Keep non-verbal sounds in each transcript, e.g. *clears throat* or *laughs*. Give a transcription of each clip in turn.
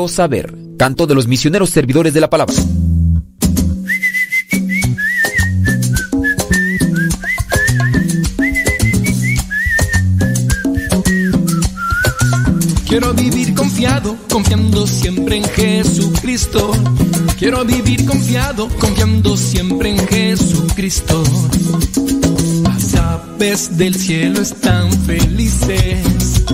quiero saber. Canto de los misioneros servidores de la palabra. Quiero vivir confiado, confiando siempre en Jesucristo. Quiero vivir confiado, confiando siempre en Jesucristo. Las aves del cielo están felices,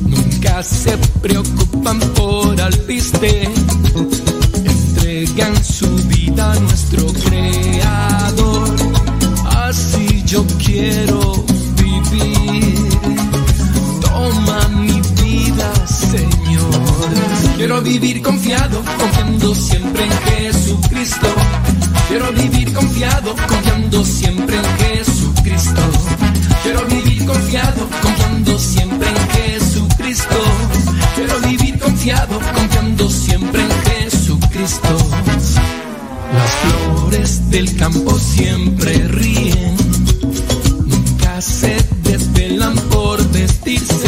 nunca se preocupan por alpiste. Entregan su vida a nuestro Creador. Así yo quiero vivir. Toma mi vida, Señor. Quiero vivir confiado, confiando siempre en Jesucristo. Quiero vivir confiado, confiando siempre en Jesucristo. Quiero vivir confiado, confiando siempre en Jesucristo. Confiando siempre en Jesucristo. Las flores del campo siempre ríen, nunca se desvelan por vestirse.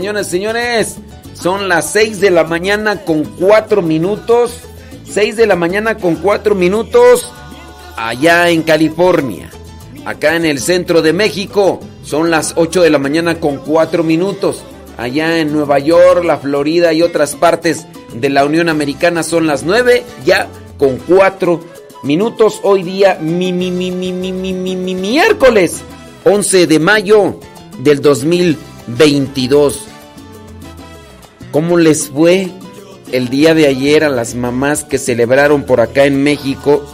Tiempo. Señores, señores, son las 6 de la mañana con 4 minutos. 6 de la mañana con 4 minutos allá en California. Acá en el centro de México son las 8 de la mañana con 4 minutos. Allá en Nueva York, la Florida y otras partes de la Unión Americana son las 9 ya con 4 minutos. Hoy día mi, mi, mi, mi, mi, mi, mi, mi- miércoles 11 de mayo del 2022. ¿Cómo les fue el día de ayer a las mamás que celebraron por acá en México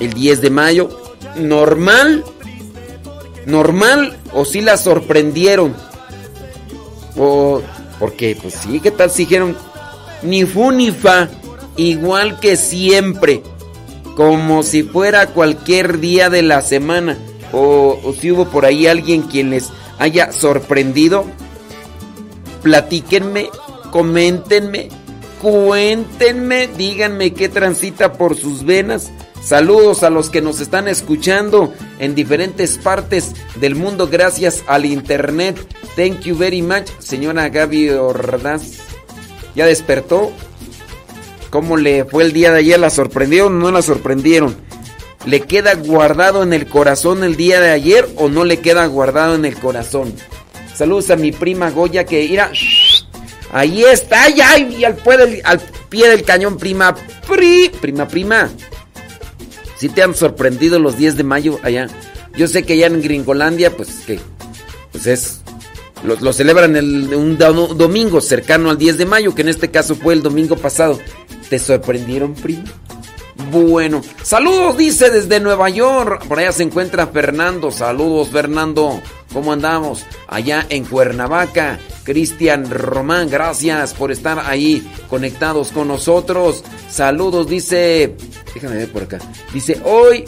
el 10 de mayo? ¿Normal? ¿Normal o si las sorprendieron? O porque pues sí, ¿qué tal si dijeron ni fu ni fa, igual que siempre, como si fuera cualquier día de la semana? O, o si hubo por ahí alguien quien les haya sorprendido? Platíquenme, coméntenme, cuéntenme, díganme qué transita por sus venas. Saludos a los que nos están escuchando en diferentes partes del mundo gracias al internet. Thank you very much, señora Gaby Ordaz. ¿Ya despertó? ¿Cómo le fue el día de ayer? ¿La sorprendieron o no la sorprendieron? ¿Le queda guardado en el corazón el día de ayer o no le queda guardado en el corazón? Saludos a mi prima Goya que irá. Ahí está, ya, y al, al pie del cañón, prima. Pri, prima, prima. Si te han sorprendido los 10 de mayo allá. Yo sé que allá en Gringolandia, pues que, pues es, lo, celebran el, un domingo cercano al 10 de mayo, que en este caso fue el domingo pasado. ¿Te sorprendieron, prima? Bueno, saludos, dice desde Nueva York. Por allá se encuentra Fernando. Saludos, Fernando. ¿Cómo andamos? Allá en Cuernavaca. Cristian Román, gracias por estar ahí conectados con nosotros. Saludos, dice. Déjame ver por acá. Dice, hoy.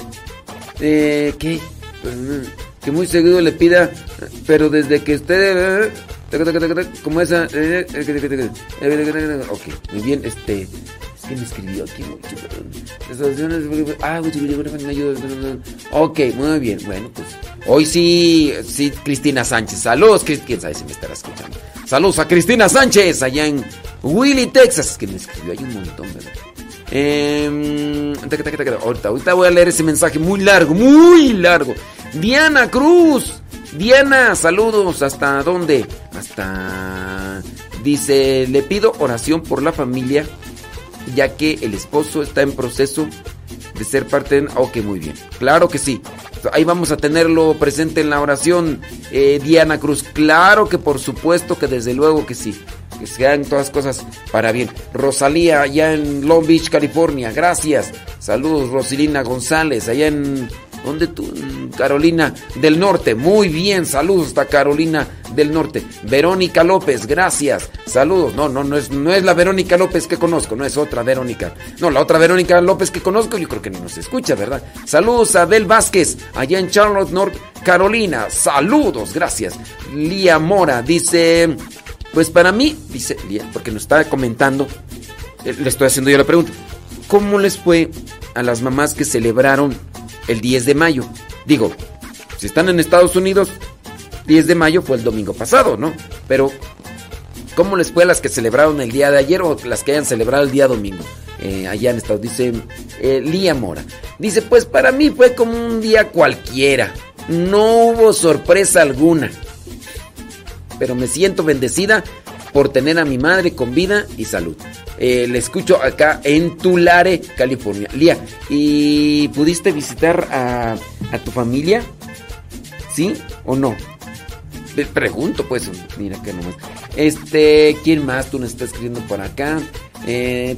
Eh, ¿Qué? Que muy seguido le pida, pero desde que usted. Como esa. Ok, muy bien, este. ¿Quién me escribió aquí? Ah, Ok, muy bien. Bueno, pues hoy sí, sí, Cristina Sánchez. Saludos, quién sabe si me estará escuchando. Saludos a Cristina Sánchez allá en Willy, Texas. Que me escribió hay un montón, ¿verdad? Eh, ahorita, ahorita voy a leer ese mensaje muy largo, muy largo. Diana Cruz. Diana, saludos. ¿Hasta dónde? Hasta... Dice, le pido oración por la familia ya que el esposo está en proceso de ser parte de... Ok, muy bien. Claro que sí. Ahí vamos a tenerlo presente en la oración, eh, Diana Cruz. Claro que por supuesto que desde luego que sí. Que sean todas cosas para bien. Rosalía, allá en Long Beach, California. Gracias. Saludos, Rosilina González, allá en ¿Dónde tú? Carolina del Norte. Muy bien, saludos hasta Carolina del Norte. Verónica López, gracias. Saludos. No, no, no es, no es la Verónica López que conozco, no es otra Verónica. No, la otra Verónica López que conozco, yo creo que ni nos escucha, ¿verdad? Saludos a Del Vázquez, allá en Charlotte, North Carolina. Saludos, gracias. Lía Mora dice, pues para mí, dice Lía, porque nos está comentando, eh, le estoy haciendo yo la pregunta. ¿Cómo les fue a las mamás que celebraron el 10 de mayo. Digo, si están en Estados Unidos, 10 de mayo fue el domingo pasado, ¿no? Pero, ¿cómo les fue a las que celebraron el día de ayer o las que hayan celebrado el día domingo? Eh, allá en Estados dice eh, Lía Mora. Dice, pues para mí fue como un día cualquiera. No hubo sorpresa alguna. Pero me siento bendecida por tener a mi madre con vida y salud. Eh, le escucho acá en Tulare, California. Lía, ¿y pudiste visitar a, tu familia? ¿Sí o no? pregunto, pues, mira que nomás. Este, ¿quién más tú nos estás escribiendo por acá? Eh,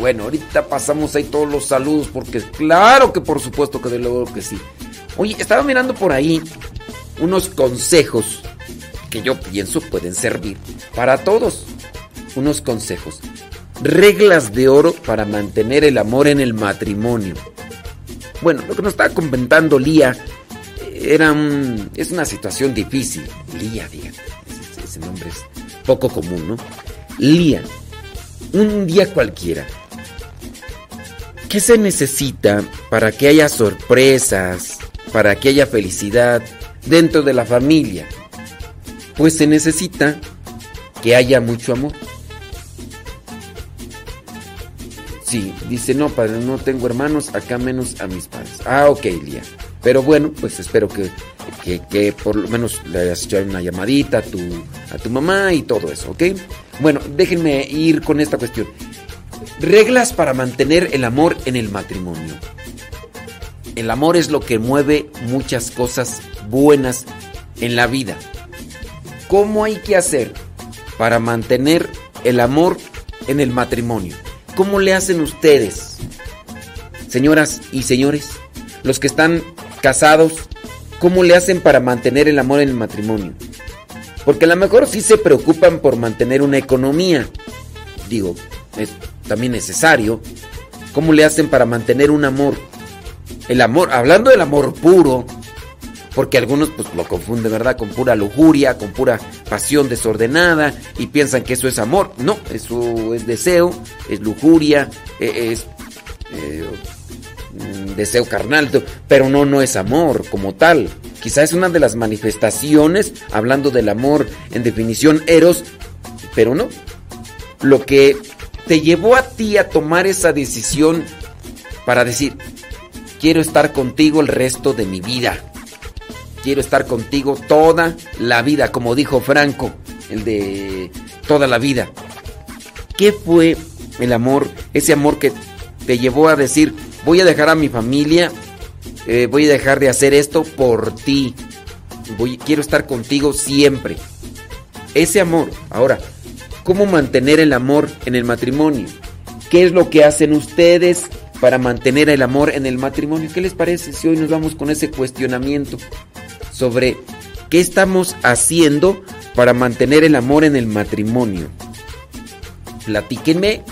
bueno, ahorita pasamos ahí todos los saludos porque claro que por supuesto que de luego que sí. Oye, estaba mirando por ahí unos consejos que yo pienso pueden servir para todos. Unos consejos reglas de oro para mantener el amor en el matrimonio. Bueno, lo que nos estaba comentando Lía era es una situación difícil. Lía, diga, ese, nombre es poco común, ¿no? Lía, un día cualquiera. ¿Qué se necesita para que haya sorpresas, para que haya felicidad dentro de la familia? Pues se necesita que haya mucho amor. Sí, dice, no, padre, no tengo hermanos, acá menos a mis padres. Ah, ok, Lía. Pero bueno, pues espero que, que, por lo menos le hayas hecho una llamadita a tu, a tu mamá y todo eso, ¿ok? Bueno, déjenme ir con esta cuestión. Reglas para mantener el amor en el matrimonio. El amor es lo que mueve muchas cosas buenas en la vida. ¿Cómo hay que hacer para mantener el amor en el matrimonio? ¿Cómo le hacen ustedes? Señoras y señores, los que están casados, ¿cómo le hacen para mantener el amor en el matrimonio? Porque a lo mejor sí se preocupan por mantener una economía. Digo, es también necesario. ¿Cómo le hacen para mantener un amor? El amor, hablando del amor puro, porque algunos pues lo confunden, ¿verdad? Con pura lujuria, con pura pasión desordenada y piensan que eso es amor. No, eso es deseo, es lujuria, e, es... Eh, mm, deseo carnal, pero no, no es amor como tal. Quizá es una de las manifestaciones, hablando del amor en definición eros, pero no. Lo que te llevó a ti a tomar esa decisión para decir, quiero estar contigo el resto de mi vida. Quiero estar contigo toda la vida, como dijo Franco, el de toda la vida. ¿Qué fue el amor, ese amor que te llevó a decir, voy a dejar a mi familia, eh, voy a dejar de hacer esto por ti, voy, quiero estar contigo siempre? Ese amor. Ahora, ¿cómo mantener el amor en el matrimonio? ¿Qué es lo que hacen ustedes para mantener el amor en el matrimonio? ¿Qué les parece si hoy nos vamos con ese cuestionamiento sobre qué estamos haciendo para mantener el amor en el matrimonio? Platíquenme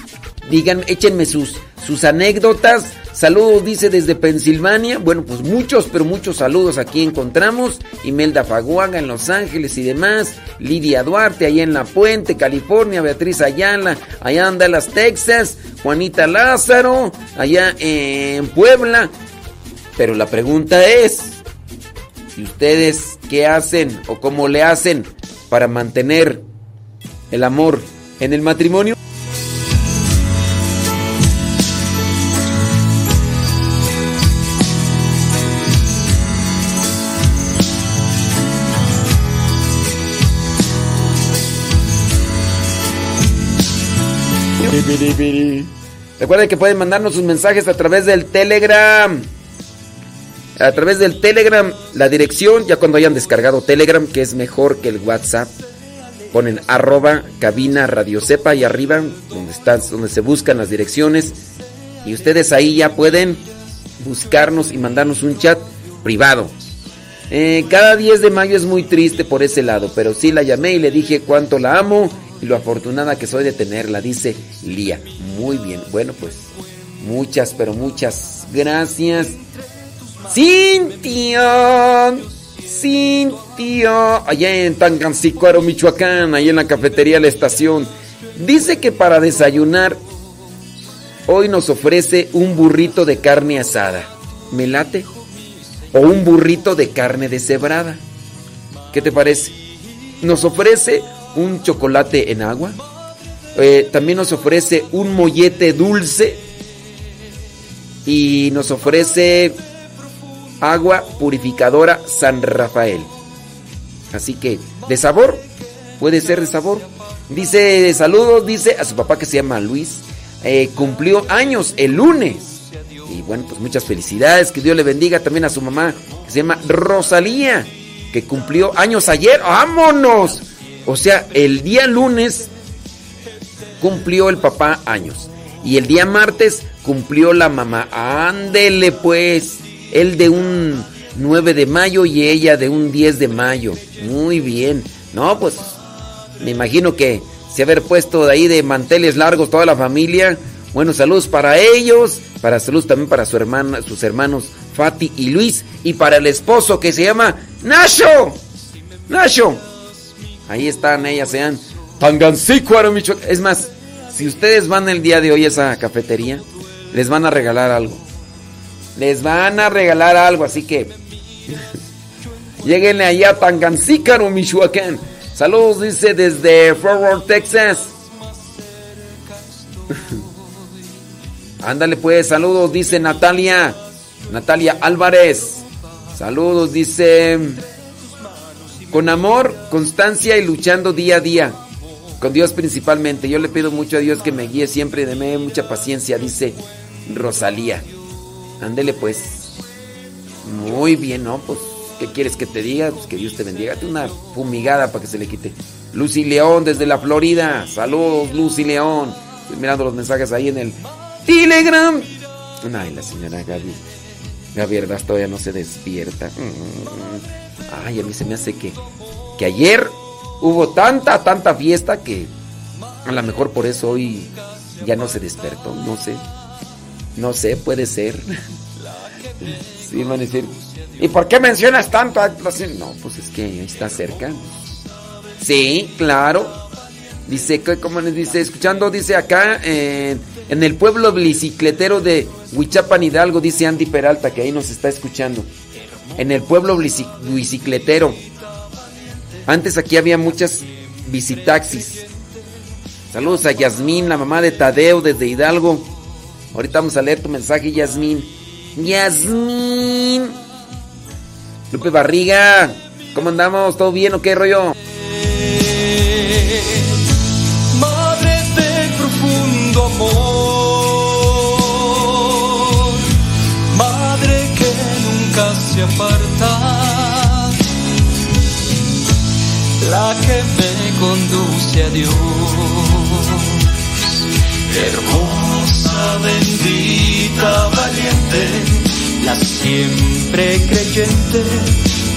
Digan, échenme sus, sus anécdotas. Saludos, dice desde Pensilvania. Bueno, pues muchos, pero muchos saludos aquí encontramos. Imelda Faguaga en Los Ángeles y demás. Lidia Duarte allá en La Puente, California. Beatriz Ayala allá en Dallas, Texas. Juanita Lázaro allá en Puebla. Pero la pregunta es, ¿y ustedes qué hacen o cómo le hacen para mantener el amor en el matrimonio? Recuerden que pueden mandarnos sus mensajes a través del Telegram. A través del Telegram, la dirección, ya cuando hayan descargado Telegram, que es mejor que el WhatsApp, ponen arroba cabina radio sepa y arriba, donde, están, donde se buscan las direcciones. Y ustedes ahí ya pueden buscarnos y mandarnos un chat privado. Eh, cada 10 de mayo es muy triste por ese lado, pero sí la llamé y le dije cuánto la amo y lo afortunada que soy de tenerla, dice Lía. Muy bien, bueno pues muchas, pero muchas gracias. Cintia, Cintia, allá en Tangancicuaro, Michoacán, ahí en la cafetería La Estación. Dice que para desayunar hoy nos ofrece un burrito de carne asada. ¿Me late? O un burrito de carne deshebrada. ¿Qué te parece? Nos ofrece un chocolate en agua. Eh, también nos ofrece un mollete dulce. Y nos ofrece agua purificadora San Rafael. Así que, de sabor, puede ser de sabor. Dice, saludos, dice a su papá que se llama Luis. Eh, cumplió años el lunes. Y bueno, pues muchas felicidades. Que Dios le bendiga también a su mamá que se llama Rosalía. Que cumplió años ayer. ¡Vámonos! O sea, el día lunes cumplió el papá años. Y el día martes cumplió la mamá. Ándele pues. Él de un 9 de mayo y ella de un 10 de mayo. Muy bien. No, pues me imagino que se haber puesto de ahí de manteles largos toda la familia. Bueno, saludos para ellos, para saludos también para su hermana, sus hermanos Fati y Luis y para el esposo que se llama Nacho. Nacho, Ahí están ellas, sean Tangancícuaro. Es más, si ustedes van el día de hoy a esa cafetería, les van a regalar algo. Les van a regalar algo, así que lleguenle allá a Tangancícaro, Michoacán. Saludos, dice desde Forward, Texas. *laughs* Ándale pues, saludos, dice Natalia. Natalia Álvarez. Saludos, dice con amor, constancia y luchando día a día. Con Dios principalmente. Yo le pido mucho a Dios que me guíe siempre y deme mucha paciencia, dice Rosalía. Ándele pues. Muy bien, ¿no? Pues, ¿qué quieres que te diga? Pues que Dios te bendiga. Una fumigada para que se le quite. Lucy León desde la Florida. Saludos, Lucy León. Estoy mirando los mensajes ahí en el Telegram. Ay, la señora Gaby. Gaby verdad todavía no se despierta. Mm. Ay, a mí se me hace que, que ayer hubo tanta, tanta fiesta que a lo mejor por eso hoy ya no se despertó. No sé. No sé, puede ser. Sí, van a decir. ¿Y por qué mencionas tanto? No, pues es que está cerca. Sí, claro. Dice, ¿cómo les dice? Escuchando, dice acá, en el pueblo bicicletero de Huichapan Hidalgo, dice Andy Peralta, que ahí nos está escuchando. En el pueblo bicicletero. Antes aquí había muchas bicitaxis. Saludos a Yasmín, la mamá de Tadeo desde Hidalgo. Ahorita vamos a leer tu mensaje, Yasmín. Yasmín. Lupe Barriga, ¿cómo andamos? ¿Todo bien o qué rollo? Madre de profundo amor, madre que nunca se aparta, la que me conduce a Dios, hermosa, bendita, valiente la siempre creyente,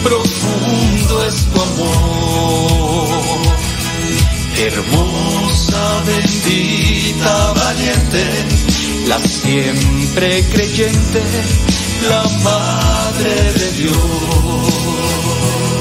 profundo es tu amor. Hermosa, bendita, valiente, la siempre creyente, la Madre de Dios.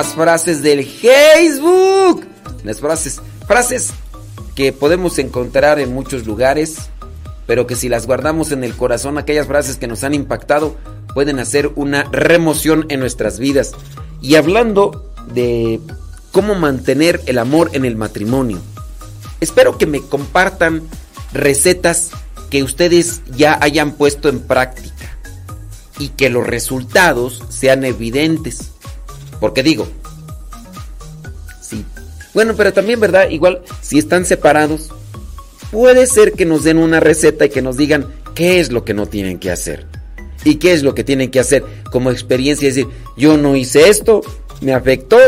Las frases del Facebook. Las frases, frases que podemos encontrar en muchos lugares, pero que si las guardamos en el corazón, aquellas frases que nos han impactado, pueden hacer una remoción en nuestras vidas. Y hablando de cómo mantener el amor en el matrimonio, espero que me compartan recetas que ustedes ya hayan puesto en práctica y que los resultados sean evidentes. Porque digo, sí. Bueno, pero también, ¿verdad? Igual, si están separados, puede ser que nos den una receta y que nos digan qué es lo que no tienen que hacer. Y qué es lo que tienen que hacer como experiencia. Es decir, yo no hice esto, me afectó.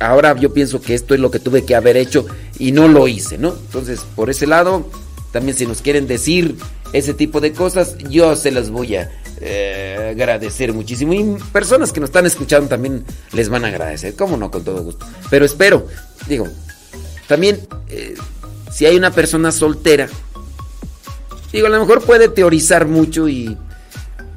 Ahora yo pienso que esto es lo que tuve que haber hecho y no lo hice, ¿no? Entonces, por ese lado, también si nos quieren decir ese tipo de cosas, yo se las voy a eh, agradecer muchísimo. Y personas que nos están escuchando también les van a agradecer, cómo no, con todo gusto. Pero espero, digo, también eh, si hay una persona soltera, digo, a lo mejor puede teorizar mucho y,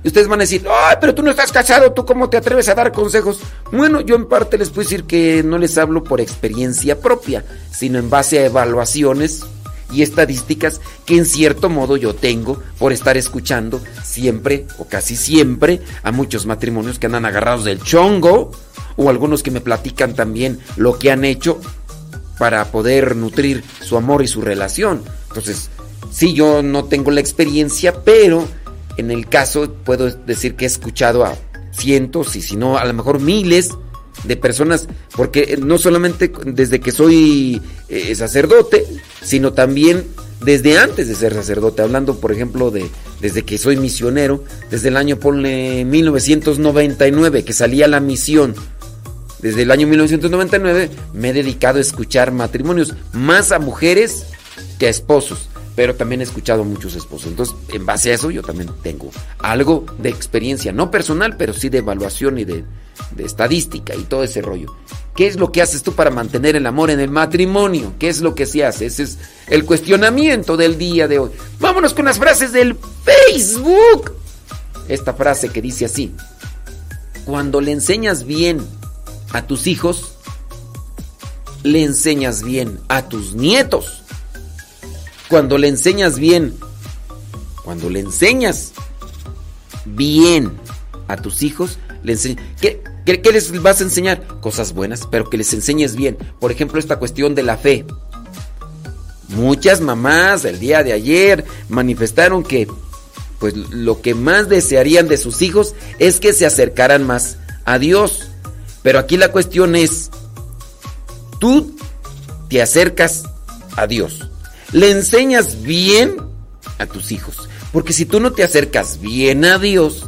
y ustedes van a decir, ay, pero tú no estás casado, ¿tú cómo te atreves a dar consejos? Bueno, yo en parte les puedo decir que no les hablo por experiencia propia, sino en base a evaluaciones y estadísticas que en cierto modo yo tengo por estar escuchando siempre o casi siempre a muchos matrimonios que andan agarrados del chongo o algunos que me platican también lo que han hecho para poder nutrir su amor y su relación. Entonces, sí, yo no tengo la experiencia, pero en el caso puedo decir que he escuchado a cientos y si no a lo mejor miles de personas, porque no solamente desde que soy eh, sacerdote, sino también desde antes de ser sacerdote, hablando por ejemplo de desde que soy misionero, desde el año ponle 1999 que salí a la misión. Desde el año 1999 me he dedicado a escuchar matrimonios más a mujeres que a esposos pero también he escuchado muchos esposos. Entonces, en base a eso, yo también tengo algo de experiencia, no personal, pero sí de evaluación y de, estadística y todo ese rollo. ¿Qué es lo que haces tú para mantener el amor en el matrimonio? ¿Qué es lo que se hace? Ese es el cuestionamiento del día de hoy. Vámonos con las frases del Facebook. Esta frase que dice así. Cuando le enseñas bien a tus hijos, le enseñas bien a tus nietos cuando le enseñas bien, cuando le enseñas bien a tus hijos, ¿Qué, ¿Qué, les vas a enseñar? Cosas buenas, pero que les enseñes bien. Por ejemplo, esta cuestión de la fe. Muchas mamás el día de ayer manifestaron que pues lo que más desearían de sus hijos es que se acercaran más a Dios. Pero aquí la cuestión es, tú te acercas a Dios. Le enseñas bien a tus hijos. Porque si tú no te acercas bien a Dios,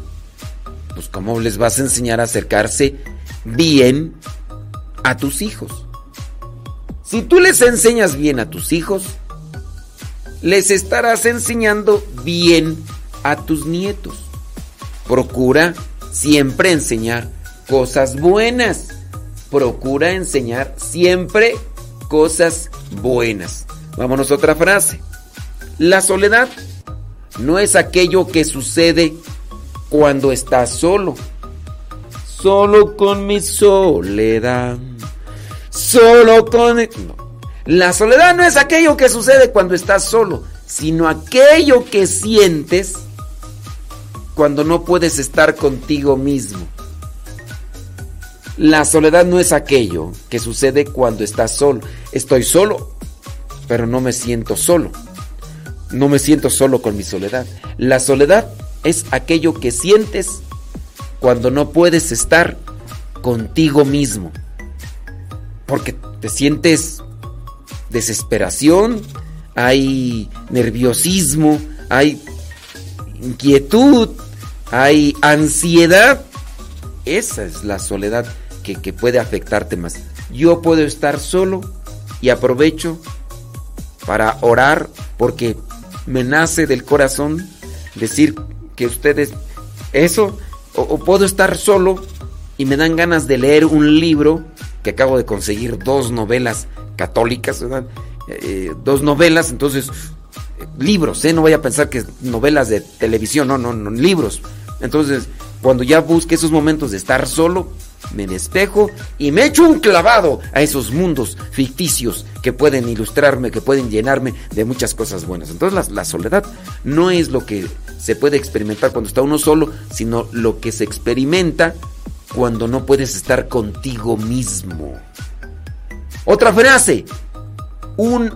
pues ¿cómo les vas a enseñar a acercarse bien a tus hijos? Si tú les enseñas bien a tus hijos, les estarás enseñando bien a tus nietos. Procura siempre enseñar cosas buenas. Procura enseñar siempre cosas buenas. Vámonos a otra frase. La soledad no es aquello que sucede cuando estás solo. Solo con mi soledad. Solo con... La soledad no es aquello que sucede cuando estás solo, sino aquello que sientes cuando no puedes estar contigo mismo. La soledad no es aquello que sucede cuando estás solo. Estoy solo, pero no me siento solo. No me siento solo con mi soledad. La soledad es aquello que sientes cuando no puedes estar contigo mismo. Porque te sientes desesperación, hay nerviosismo, hay inquietud, hay ansiedad. Esa es la soledad que, que, puede afectarte más. Yo puedo estar solo y aprovecho para orar porque me nace del corazón decir que ustedes eso o, puedo estar solo y me dan ganas de leer un libro que acabo de conseguir dos novelas católicas, eh, dos novelas, entonces libros, ¿eh? no voy a pensar que novelas de televisión, no, no, no, libros. Entonces, cuando ya busque esos momentos de estar solo, me despejo y me echo un clavado a esos mundos ficticios que pueden ilustrarme, que pueden llenarme de muchas cosas buenas. Entonces la, la, soledad no es lo que se puede experimentar cuando está uno solo, sino lo que se experimenta cuando no puedes estar contigo mismo. Otra frase, un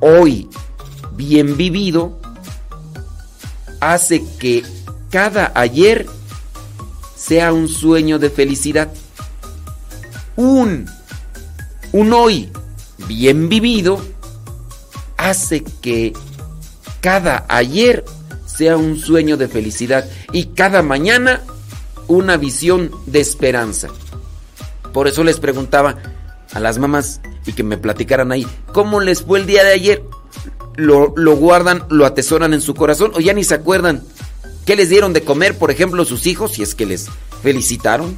hoy bien vivido hace que cada ayer sea un sueño de felicidad. Un, un hoy bien vivido hace que cada ayer sea un sueño de felicidad y cada mañana una visión de esperanza. Por eso les preguntaba a las mamás y que me platicaran ahí, ¿cómo les fue el día de ayer? Lo, lo, guardan, lo atesoran en su corazón o ya ni se acuerdan. ¿Qué les dieron de comer, por ejemplo, sus hijos, si es que les felicitaron?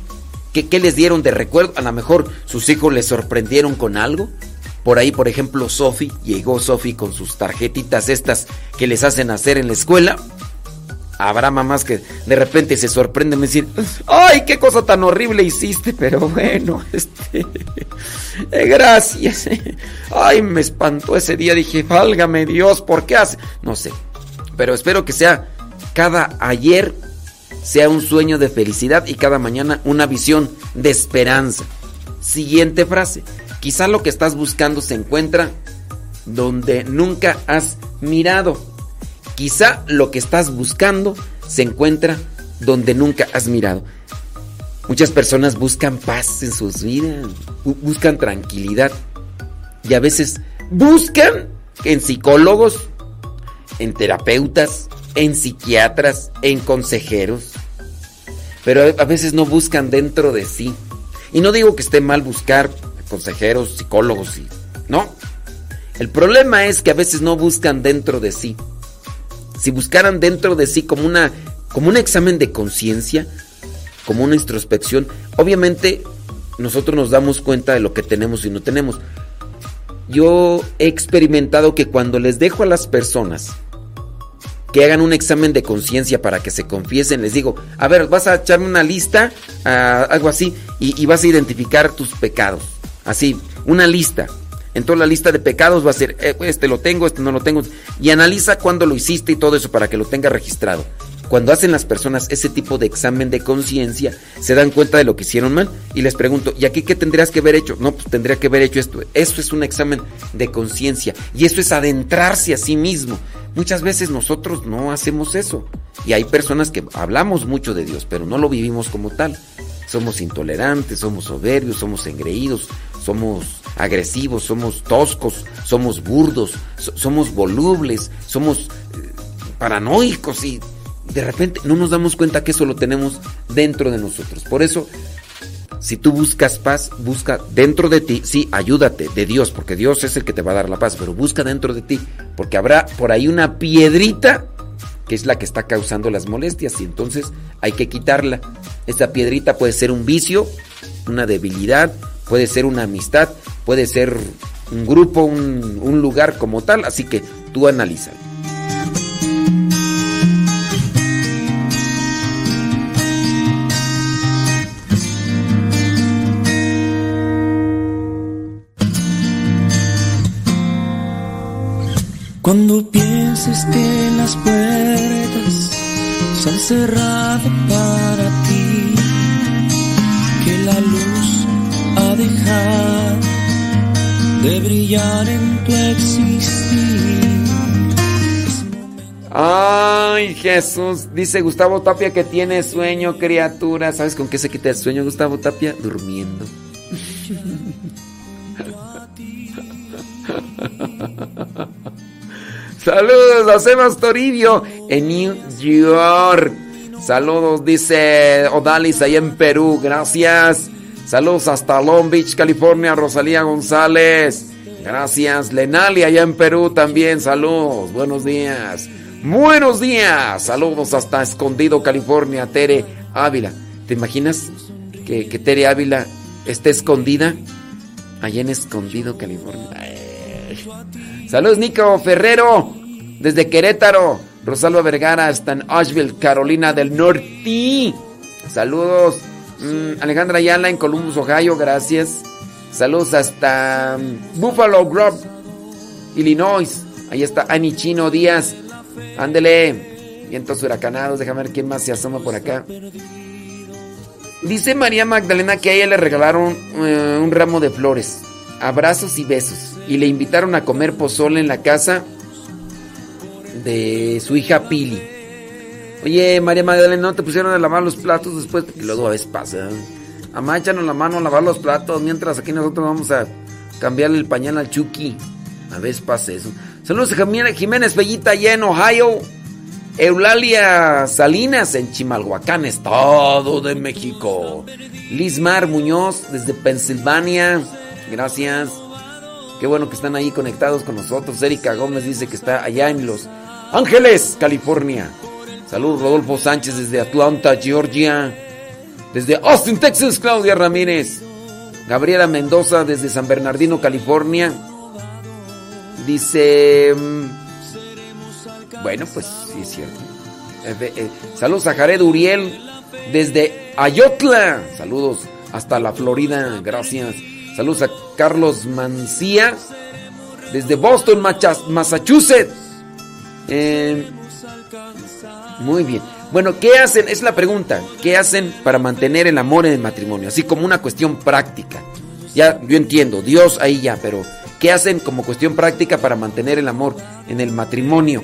¿Qué, qué les dieron de recuerdo? A lo mejor sus hijos les sorprendieron con algo. Por ahí, por ejemplo, Sofi, llegó Sofi con sus tarjetitas estas que les hacen hacer en la escuela. Habrá mamás que de repente se sorprenden y decir, ay, qué cosa tan horrible hiciste, pero bueno, *laughs* este, eh, gracias. Ay, me espantó ese día, dije, válgame Dios, ¿por qué hace? No sé, pero espero que sea cada ayer sea un sueño de felicidad y cada mañana una visión de esperanza. Siguiente frase, quizá lo que estás buscando se encuentra donde nunca has mirado. Quizá lo que estás buscando se encuentra donde nunca has mirado. Muchas personas buscan paz en sus vidas, buscan tranquilidad y a veces buscan en psicólogos, en terapeutas, en psiquiatras, en consejeros, pero a veces no buscan dentro de sí. Y no digo que esté mal buscar consejeros, psicólogos, no. El problema es que a veces no buscan dentro de sí si buscaran dentro de sí como una como un examen de conciencia, como una introspección, obviamente nosotros nos damos cuenta de lo que tenemos y no tenemos. Yo he experimentado que cuando les dejo a las personas que hagan un examen de conciencia para que se confiesen, les digo, a ver, vas a echarme una lista, uh, algo así, y, y vas a identificar tus pecados. Así, una lista. Entonces la lista de pecados va a ser, eh, este lo tengo, este no lo tengo. Y analiza cuándo lo hiciste y todo eso para que lo tenga registrado. Cuando hacen las personas ese tipo de examen de conciencia, se dan cuenta de lo que hicieron mal y les pregunto, ¿y aquí qué tendrías que haber hecho? No, pues tendría que haber hecho esto. Eso es un examen de conciencia y eso es adentrarse a sí mismo. Muchas veces nosotros no hacemos eso y hay personas que hablamos mucho de Dios, pero no lo vivimos como tal. Somos intolerantes, somos soberbios, somos engreídos, somos agresivos, somos toscos, somos burdos, somos volubles, somos eh, paranoicos y de repente no nos damos cuenta que eso lo tenemos dentro de nosotros. Por eso, si tú buscas paz, busca dentro de ti, sí, ayúdate de Dios, porque Dios es el que te va a dar la paz, pero busca dentro de ti, porque habrá por ahí una piedrita que es la que está causando las molestias y entonces hay que quitarla. Esta piedrita puede ser un vicio, una debilidad, puede ser una amistad, puede ser un grupo, un, lugar como tal, así que tú analiza. Cuando pienses que las puertas se han cerrado para ti, que la luz ha dejado de brillar en tu existir. Ay, Jesús, dice Gustavo Tapia que tiene sueño, criatura. ¿Sabes con qué se quita el sueño, Gustavo Tapia? Durmiendo. *laughs* Saludos a Sebas Toribio en New York. Saludos, dice Odalis ahí en Perú. Gracias. Saludos hasta Long Beach, California, Rosalía González. Gracias. Lenali allá en Perú también. Saludos. Buenos días. Buenos días. Saludos hasta Escondido, California. Tere Ávila. ¿Te imaginas que, que Tere Ávila esté escondida? Allá en Escondido, California. Saludos, Nico Ferrero, desde Querétaro. Rosalba Vergara, hasta en Asheville, Carolina del Norte. Saludos. Mm, Alejandra Ayala en Columbus, Ohio, gracias. Saludos hasta mm, Buffalo Grove, Illinois. Ahí está Ani Chino Díaz. Ándele. Vientos huracanados. Déjame ver quién más se asoma por acá. Dice María Magdalena que a ella le regalaron eh, un ramo de flores. Abrazos y besos y le invitaron a comer pozole en la casa de su hija Pili. Oye, María Magdalena, ¿no te pusieron a lavar los platos después? Porque luego a veces pasa. Amá, échanos la mano a lavar los platos mientras aquí nosotros vamos a cambiarle el pañal al Chucky. A veces pasa eso. Saludos a Jiménez Bellita allá en Ohio. Eulalia Salinas en Chimalhuacán, Estado de México. Lismar Muñoz desde Pensilvania. Gracias. Qué bueno que están ahí conectados con nosotros. Erika Gómez dice que está allá en Los Ángeles, California. Saludos, Rodolfo Sánchez desde Atlanta, Georgia. Desde Austin, Texas, Claudia Ramírez. Gabriela Mendoza desde San Bernardino, California. Dice... mm, Bueno, pues sí es cierto. Eh, eh, saludos a Jared Uriel desde Ayotla. Saludos hasta la Florida. Gracias. Saludos a Carlos Mancía desde Boston, Massachusetts. Eh, muy bien. Bueno, ¿qué hacen? Es la pregunta. ¿Qué hacen para mantener el amor en el matrimonio? Así como una cuestión práctica. Ya, yo entiendo, Dios ahí ya, pero ¿qué hacen como cuestión práctica para mantener el amor en el matrimonio?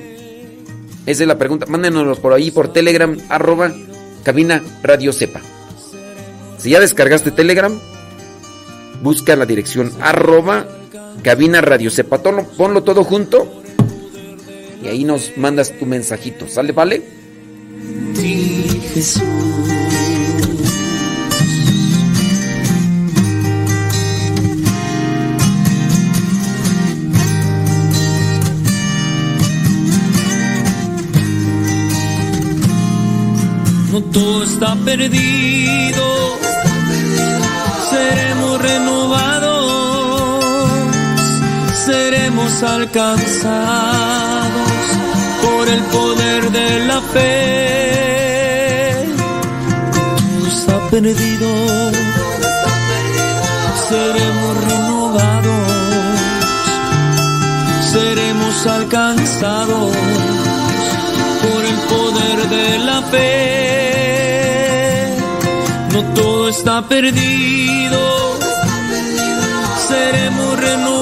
Esa es la pregunta. Mándenos por ahí por Telegram, arroba cabina radio sepa. Si ya descargaste Telegram, busca la dirección arroba cabina radio. Ponlo, ponlo todo junto y ahí nos mandas tu mensajito. ¿Sale, vale? Jesús. No todo está perdido, seremos renovados, alcanzados por el poder de la fe. Todo está perdido, seremos renovados, seremos alcanzados por el poder de la fe. No todo está perdido, seremos renovados,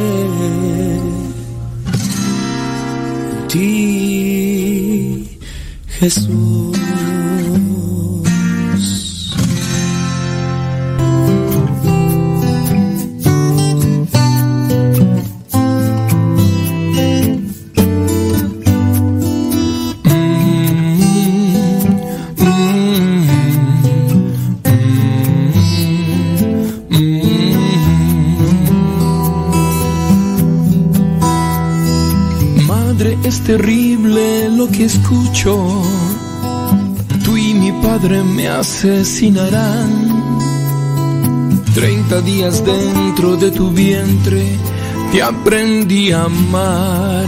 Jesús. Escucho. Tú y mi padre me asesinarán. Treinta días dentro de tu vientre te aprendí a amar.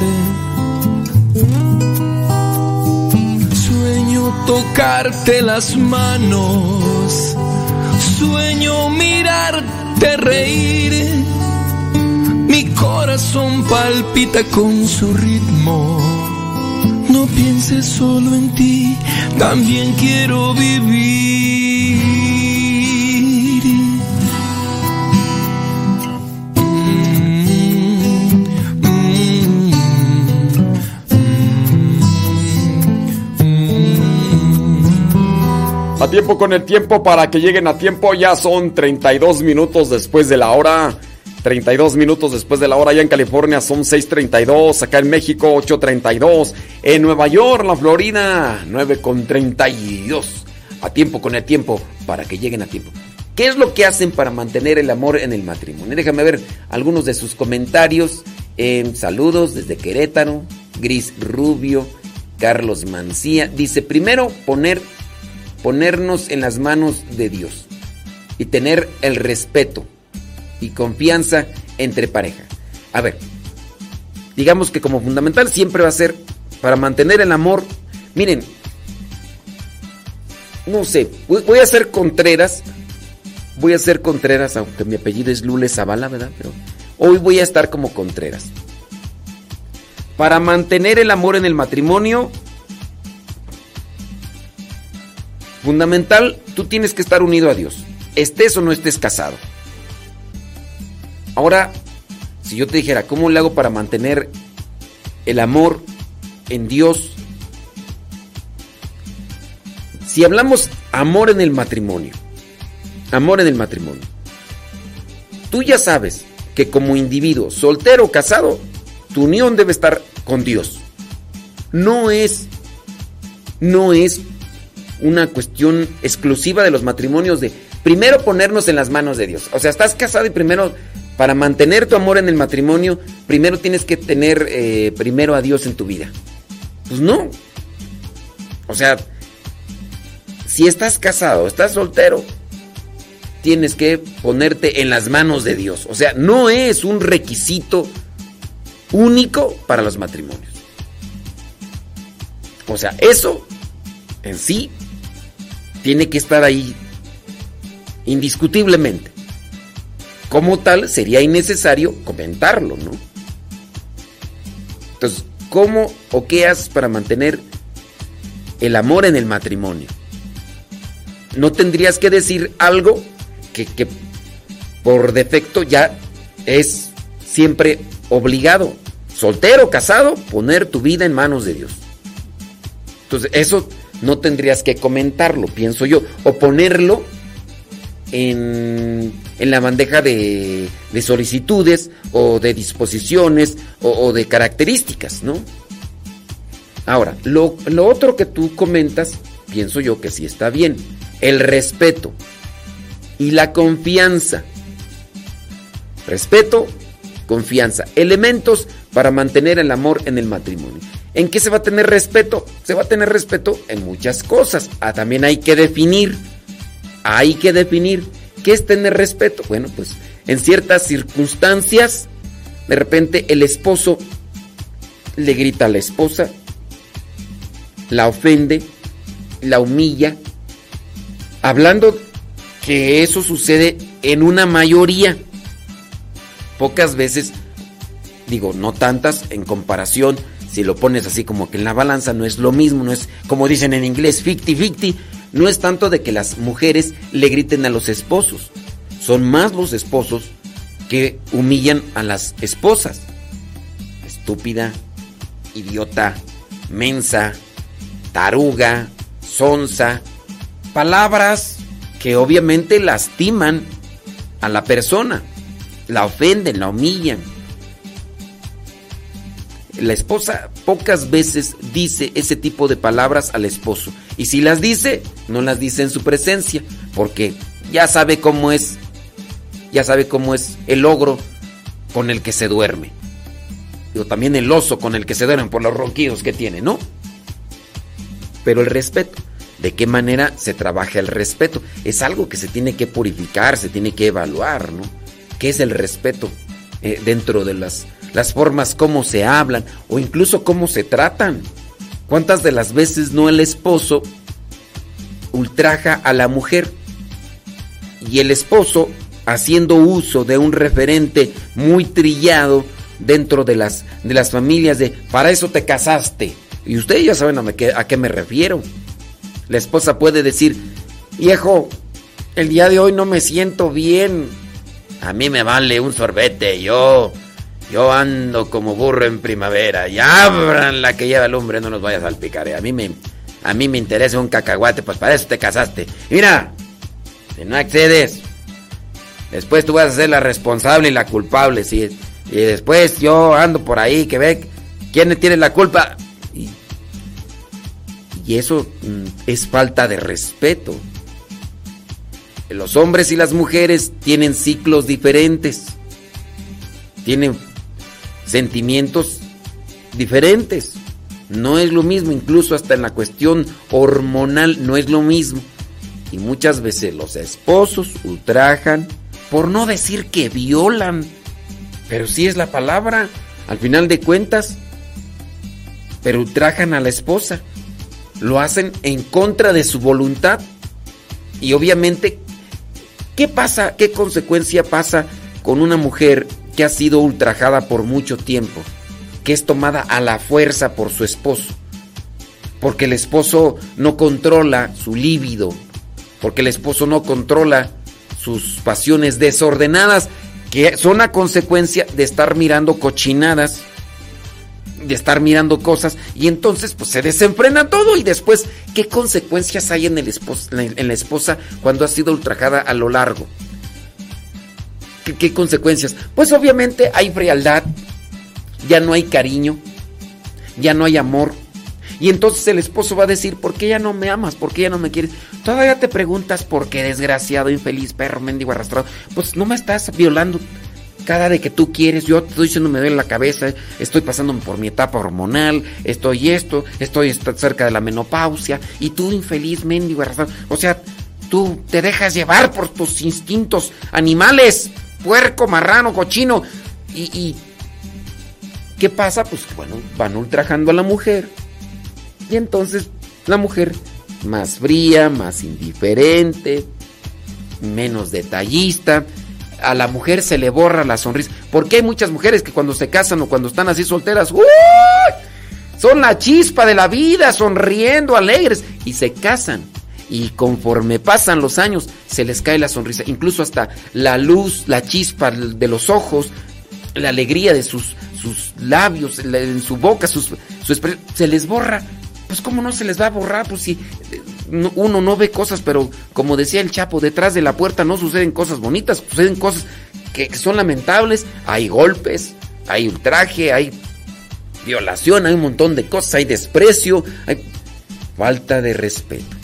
Sueño tocarte las manos. Sueño mirarte reír. Mi corazón palpita con su ritmo. No pienses solo en ti, también quiero vivir. A tiempo con el tiempo para que lleguen a tiempo. Ya son 32 minutos después de la hora. 32 minutos después de la hora. Allá en California son 6.32. Acá en México 8.32. En Nueva York, la Florida 9.32. A tiempo con el tiempo para que lleguen a tiempo. ¿Qué es lo que hacen para mantener el amor en el matrimonio? Déjame ver algunos de sus comentarios. Saludos desde Querétaro. Gris Rubio. Carlos Mancía. Dice, primero poner, ponernos en las manos de Dios. Y tener el respeto y confianza entre pareja. A ver, digamos que como fundamental siempre va a ser para mantener el amor. Miren, no sé, voy a ser Contreras. Voy a ser Contreras, aunque mi apellido es Lule Zavala, ¿verdad? Pero hoy voy a estar como Contreras. Para mantener el amor en el matrimonio, fundamental, tú tienes que estar unido a Dios. Estés o no estés casado. Ahora, si yo te dijera, ¿cómo le hago para mantener el amor en Dios? Si hablamos amor en el matrimonio, amor en el matrimonio, tú ya sabes que como individuo, soltero o casado, tu unión debe estar con Dios. No es, no es una cuestión exclusiva de los matrimonios de primero ponernos en las manos de Dios. O sea, estás casado y primero para mantener tu amor en el matrimonio, primero tienes que tener eh, primero a Dios en tu vida. Pues no. O sea, si estás casado, estás soltero, tienes que ponerte en las manos de Dios. O sea, no es un requisito único para los matrimonios. O sea, eso en sí tiene que estar ahí indiscutiblemente. Como tal, sería innecesario comentarlo, ¿no? Entonces, ¿cómo o qué haces para mantener el amor en el matrimonio? No tendrías que decir algo que, que por defecto ya es siempre obligado, soltero, casado, poner tu vida en manos de Dios. Entonces, eso no tendrías que comentarlo, pienso yo, o ponerlo en, la bandeja de, de, solicitudes o de disposiciones o, o, de características, ¿no? Ahora, lo, lo otro que tú comentas, pienso yo que sí está bien, el respeto y la confianza. Respeto, confianza, elementos para mantener el amor en el matrimonio. ¿En qué se va a tener respeto? Se va a tener respeto en muchas cosas. Ah, también hay que definir hay que definir qué es tener respeto. Bueno, pues en ciertas circunstancias, de repente el esposo le grita a la esposa, la ofende, la humilla, hablando que eso sucede en una mayoría. Pocas veces, digo, no tantas en comparación, si lo pones así como que en la balanza no es lo mismo, no es como dicen en inglés, 50-50, no es tanto de que las mujeres le griten a los esposos, son más los esposos que humillan a las esposas. Estúpida, idiota, mensa, taruga, sonsa, palabras que obviamente lastiman a la persona, la ofenden, la humillan. La esposa pocas veces dice ese tipo de palabras al esposo. Y si las dice, no las dice en su presencia, porque ya sabe cómo es, ya sabe cómo es el ogro con el que se duerme. O también el oso con el que se duerme por los ronquidos que tiene, ¿no? Pero el respeto, ¿de qué manera se trabaja el respeto? Es algo que se tiene que purificar, se tiene que evaluar, ¿no? ¿Qué es el respeto eh, dentro de las las formas como se hablan o incluso cómo se tratan. ¿Cuántas de las veces no el esposo ultraja a la mujer? Y el esposo, haciendo uso de un referente muy trillado dentro de las, de las familias de, para eso te casaste. Y ustedes ya saben a, qué, a qué me refiero. La esposa puede decir, viejo, el día de hoy no me siento bien. A mí me vale un sorbete, yo yo ando como burro en primavera. Y abran la que lleva el hombre, no nos vayas a salpicar. Eh. A mí me, a mí me interesa un cacahuate, pues para eso te casaste. Mira, si no accedes, después tú vas a ser la responsable y la culpable. ¿sí? Y después yo ando por ahí que ve quién tiene la culpa. Y, y eso mm, es falta de respeto. Los hombres y las mujeres tienen ciclos diferentes. Tienen sentimientos diferentes. No es lo mismo, incluso hasta en la cuestión hormonal no es lo mismo. Y muchas veces los esposos ultrajan, por no decir que violan, pero sí es la palabra, al final de cuentas, pero ultrajan a la esposa. Lo hacen en contra de su voluntad. Y obviamente, ¿qué pasa? ¿Qué consecuencia pasa con una mujer que ha sido ultrajada por mucho tiempo, que es tomada a la fuerza por su esposo, porque el esposo no controla su líbido, porque el esposo no controla sus pasiones desordenadas, que son a consecuencia de estar mirando cochinadas, de estar mirando cosas, y entonces pues se desenfrena todo y después, ¿qué consecuencias hay en, el esposo, en la esposa cuando ha sido ultrajada a lo largo? ¿Qué, consecuencias? Pues obviamente hay frialdad, ya no hay cariño, ya no hay amor. Y entonces el esposo va a decir, ¿por qué ya no me amas? ¿Por qué ya no me quieres? Todavía te preguntas, ¿por qué desgraciado, infeliz, perro, mendigo, arrastrado? Pues no me estás violando cada de que tú quieres. Yo te estoy diciendo, me duele la cabeza, estoy pasándome por mi etapa hormonal, estoy esto, estoy cerca de la menopausia. Y tú, infeliz, mendigo, arrastrado. O sea, tú te dejas llevar por tus instintos animales puerco, marrano, cochino. Y, ¿qué pasa? Pues bueno, van ultrajando a la mujer. Y entonces la mujer más fría, más indiferente, menos detallista. A la mujer se le borra la sonrisa. Porque hay muchas mujeres que cuando se casan o cuando están así solteras, son la chispa de la vida, sonriendo, alegres, y se casan y conforme pasan los años se les cae la sonrisa, incluso hasta la luz, la chispa de los ojos, la alegría de sus, sus labios, en su boca, sus, su se les borra. Pues cómo no se les va a borrar, pues si eh, uno no ve cosas, pero como decía el Chapo, detrás de la puerta no suceden cosas bonitas, suceden cosas que son lamentables, hay golpes, hay ultraje, hay violación, hay un montón de cosas, hay desprecio, hay falta de respeto.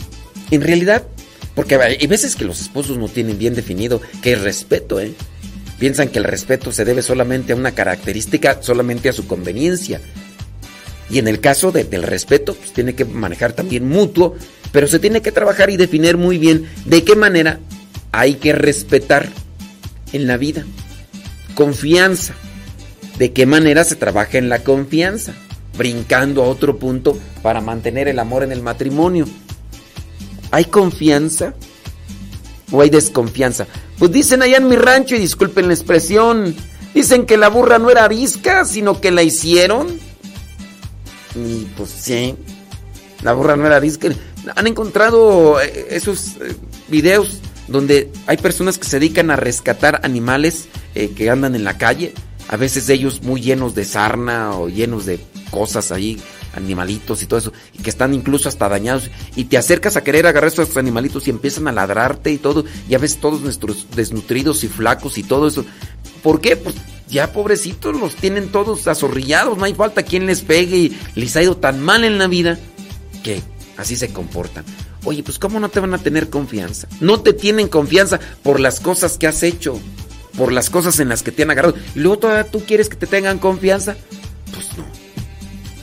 En realidad, porque hay veces que los esposos no tienen bien definido qué es respeto, ¿eh? Piensan que el respeto se debe solamente a una característica, solamente a su conveniencia. Y en el caso del respeto, pues tiene que manejar también mutuo Pero se tiene que trabajar y definir muy bien de qué manera hay que respetar en la vida. Confianza. ¿De qué manera se trabaja en la confianza? Brincando a otro punto para mantener el amor en el matrimonio. ¿Hay confianza o hay desconfianza? Pues dicen allá en mi rancho, y disculpen la expresión, dicen que la burra no era arisca, sino que la hicieron. Y pues sí, la burra no era arisca. Han encontrado eh, esos eh, videos donde hay personas que se dedican a rescatar animales eh, que andan en la calle, a veces ellos muy llenos de sarna o llenos de cosas ahí, animalitos y todo eso, y que están incluso hasta dañados, y te acercas a querer agarrar a estos animalitos y empiezan a ladrarte y todo, y a veces todos nuestros desnutridos y flacos y todo eso. ¿Por qué? Pues ya pobrecitos los tienen todos azorrillados, no hay falta quien les pegue y les ha ido tan mal en la vida que así se comportan. Oye, pues ¿cómo no te van a tener confianza? No te tienen confianza por las cosas que has hecho, por las cosas en las que te han agarrado. Y luego todavía tú quieres que te tengan confianza.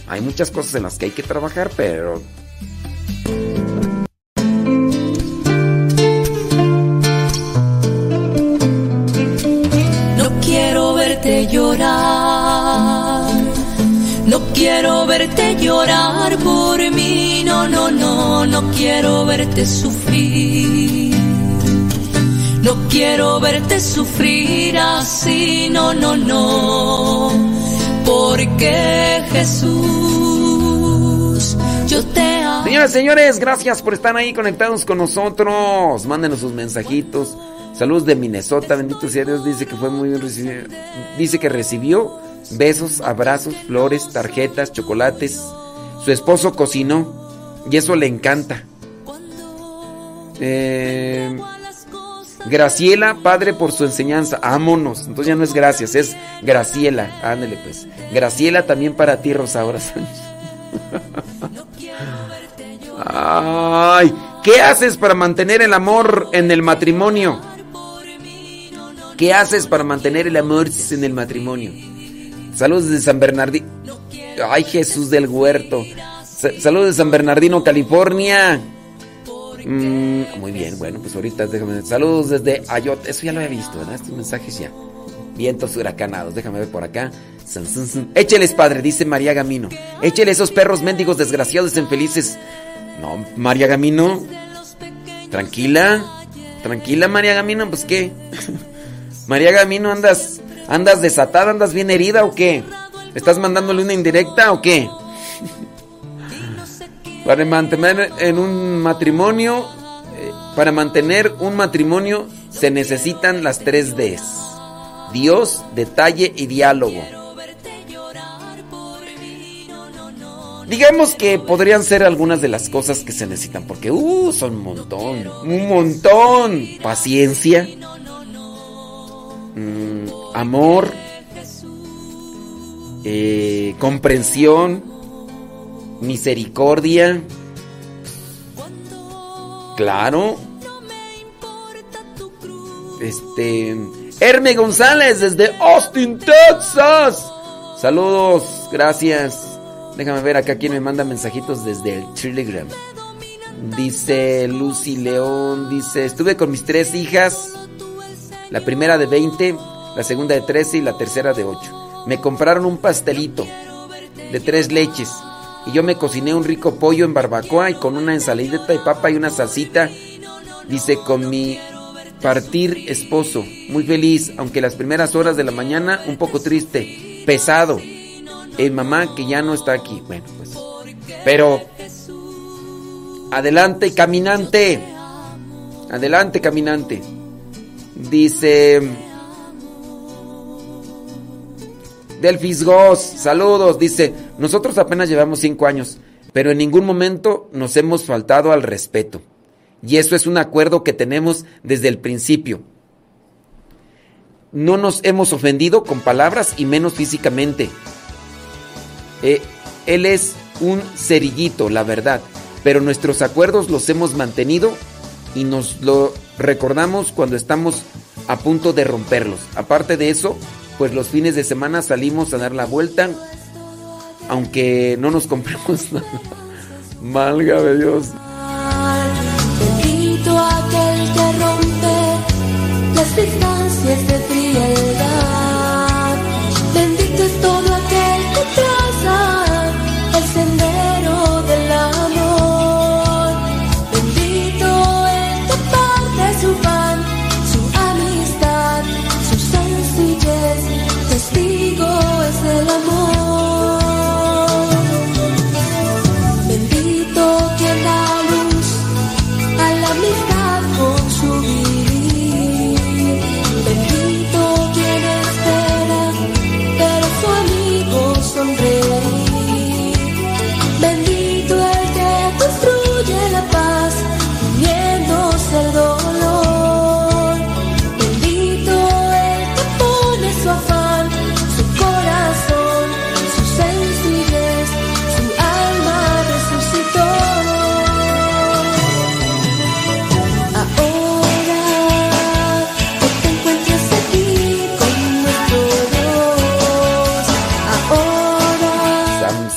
Hay muchas cosas en las que hay que trabajar, pero... No quiero verte llorar. No quiero verte llorar por mí. No, no, no, no quiero verte sufrir. No quiero verte sufrir así. No, no, no. Porque Jesús, yo te amo. Señoras y señores, gracias por estar ahí conectados con nosotros. Mándenos sus mensajitos. Saludos de Minnesota, bendito sea Dios. Dice que fue muy bien recibido. Dice que recibió besos, abrazos, flores, tarjetas, chocolates. Su esposo cocinó y eso le encanta. Eh, Graciela, padre, por su enseñanza. Ámonos. Entonces ya no es gracias, es Graciela. Ándale pues. Graciela también para ti, Rosaura Sánchez. Ay, ¿qué haces para mantener el amor en el matrimonio? ¿Qué haces para mantener el amor en el matrimonio? Saludos de San Bernardino. Ay, Jesús del Huerto. Sa- Saludos de San Bernardino, California. Mm, muy bien, bueno, pues ahorita déjame. Saludos desde Ayot. Eso ya lo había visto, ¿verdad? Estos mensajes ya. Vientos huracanados. Déjame ver por acá. San. Écheles, padre, dice María Gamino. Échele esos perros mendigos desgraciados infelices. No, María Gamino. Tranquila. Tranquila, María Gamino, pues qué. *laughs* María Gamino, andas. ¿Andas desatada? ¿Andas bien herida o qué? ¿Estás mandándole una indirecta o qué? Para mantener en un matrimonio, eh, para mantener un matrimonio se necesitan las tres Ds. Dios, detalle y diálogo. Digamos que podrían ser algunas de las cosas que se necesitan, porque uh, son un montón, un montón. Paciencia, mm, amor, eh, comprensión, misericordia. Claro. Este. Herme González desde Austin, Texas. Saludos, gracias. Déjame ver acá quién me manda mensajitos desde el Telegram. Dice Lucy León, dice, estuve con mis tres hijas, la primera de 20, la segunda de 13 y la tercera de 8. Me compraron un pastelito de tres leches y yo me cociné un rico pollo en barbacoa y con una ensaladita de papa y una salsita. Dice, con mi partir esposo, muy feliz, aunque las primeras horas de la mañana un poco triste, pesado. El mamá que ya no está aquí. Bueno, pues. Pero adelante, caminante. Adelante, caminante. Dice Delfis Goss, saludos. Dice, nosotros apenas llevamos cinco años, pero en ningún momento nos hemos faltado al respeto. Y eso es un acuerdo que tenemos desde el principio. No nos hemos ofendido con palabras y menos físicamente. Eh, él es un cerillito, la verdad, pero nuestros acuerdos los hemos mantenido y nos lo recordamos cuando estamos a punto de romperlos. Aparte de eso, pues los fines de semana salimos a dar la vuelta, aunque no nos compremos *laughs* nada. Válgame Dios.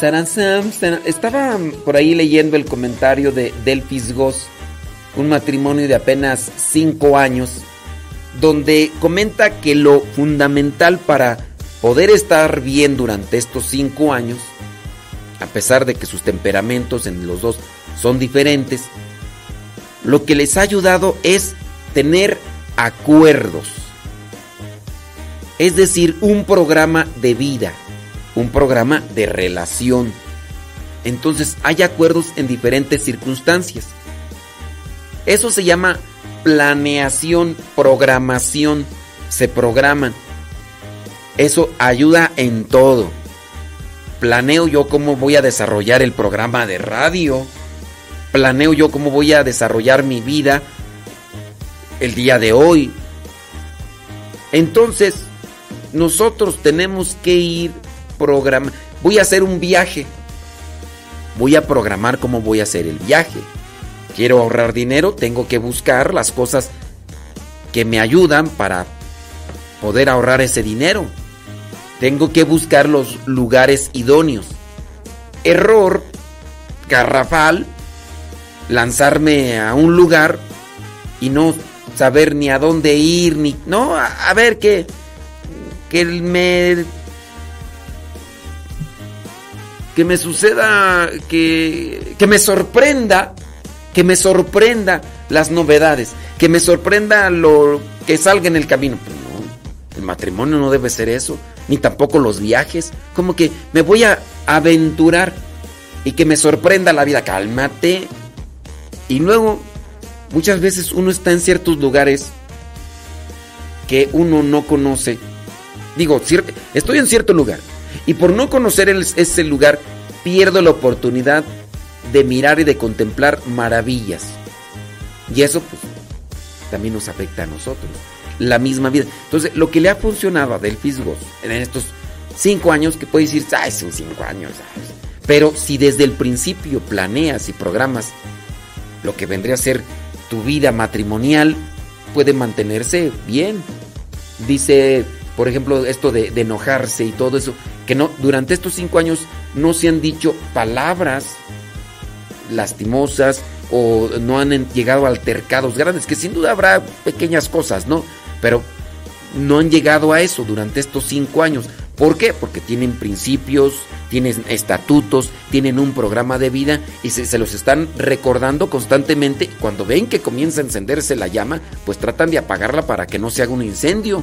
Saran. Estaba por ahí leyendo el comentario de Delphis Goss, un matrimonio de apenas 5 años, donde comenta que lo fundamental para poder estar bien durante estos 5 años, a pesar de que sus temperamentos en los dos son diferentes, lo que les ha ayudado es tener acuerdos. Es decir, un programa de vida, un programa de relación. Entonces hay acuerdos en diferentes circunstancias. Eso se llama planeación, programación. Se programan. Eso ayuda en todo. Planeo yo cómo voy a desarrollar el programa de radio. Planeo yo cómo voy a desarrollar mi vida el día de hoy. Entonces, nosotros tenemos que ir Voy a hacer un viaje. Voy a programar cómo voy a hacer el viaje. Quiero ahorrar dinero, tengo que buscar las cosas que me ayudan para poder ahorrar ese dinero. Tengo que buscar los lugares idóneos. Error garrafal, lanzarme a un lugar y no saber ni a dónde ir, ni... No, a, a ver, que, que me... Que me suceda, que, que me sorprenda, que me sorprenda las novedades, que me sorprenda lo que salga en el camino. Pues no, el matrimonio no debe ser eso, ni tampoco los viajes. Como que me voy a aventurar y que me sorprenda la vida. Cálmate. Y luego, muchas veces uno está en ciertos lugares que uno no conoce. Digo, estoy en cierto lugar y por no conocer ese lugar pierdo la oportunidad de mirar y de contemplar maravillas. Y eso pues también nos afecta a nosotros. La misma vida. Entonces, lo que le ha funcionado a Delphis Goss en estos cinco años, que puede decir, ay, son cinco años. ay". Pero si desde el principio planeas y programas lo que vendría a ser tu vida matrimonial, puede mantenerse bien. Dice, por ejemplo, esto de, enojarse y todo eso, que no, durante estos cinco años no se han dicho palabras lastimosas o no han llegado a altercados grandes, que sin duda habrá pequeñas cosas, ¿no? Pero no han llegado a eso durante estos cinco años. ¿Por qué? Porque tienen principios, tienen estatutos, tienen un programa de vida y se, los están recordando constantemente. Cuando ven que comienza a encenderse la llama, pues tratan de apagarla para que no se haga un incendio.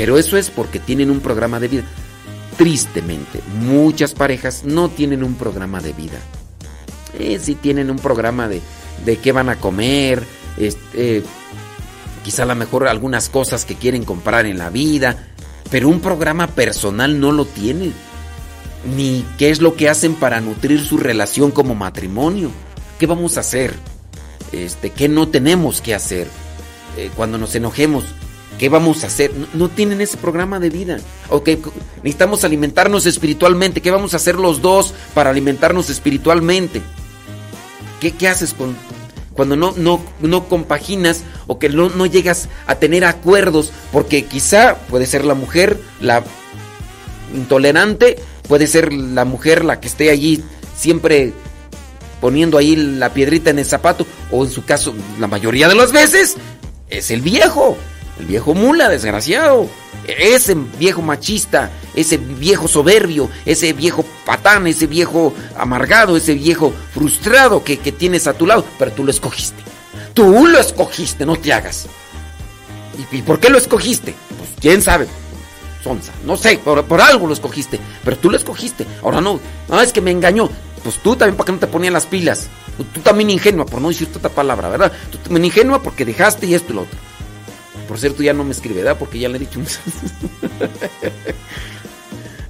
Pero eso es porque tienen un programa de vida. Tristemente, muchas parejas no tienen un programa de vida. Eh, sí tienen un programa de, de qué van a comer, este, quizá a lo mejor algunas cosas que quieren comprar en la vida, pero un programa personal no lo tienen. Ni qué es lo que hacen para nutrir su relación como matrimonio. ¿Qué vamos a hacer? Este, ¿Qué no tenemos que hacer? Eh, cuando nos enojemos, ¿qué vamos a hacer? No, tienen ese programa de vida. Ok, necesitamos alimentarnos espiritualmente. ¿Qué vamos a hacer los dos para alimentarnos espiritualmente? ¿Qué, qué haces con, cuando no, no, no compaginas o que no, no llegas a tener acuerdos? Porque quizá puede ser la mujer la intolerante, puede ser la mujer la que esté allí siempre poniendo ahí la piedrita en el zapato, o en su caso, la mayoría de las veces, es el viejo. El viejo mula, desgraciado. Ese viejo machista, ese viejo soberbio, ese viejo patán, ese viejo amargado, ese viejo frustrado que, que tienes a tu lado, pero tú lo escogiste. Tú lo escogiste, no te hagas. ¿Y, por qué lo escogiste? Pues quién sabe. Sonsa, no sé, por, por algo lo escogiste, pero tú lo escogiste. Ahora no, no es que me engañó. Pues tú también, ¿para qué no te ponían las pilas? Tú también ingenua, por no decirte otra palabra, ¿verdad? Tú también ingenua porque dejaste y esto y lo otro. Por cierto, ya no me escribe, ¿verdad? Porque ya le he dicho.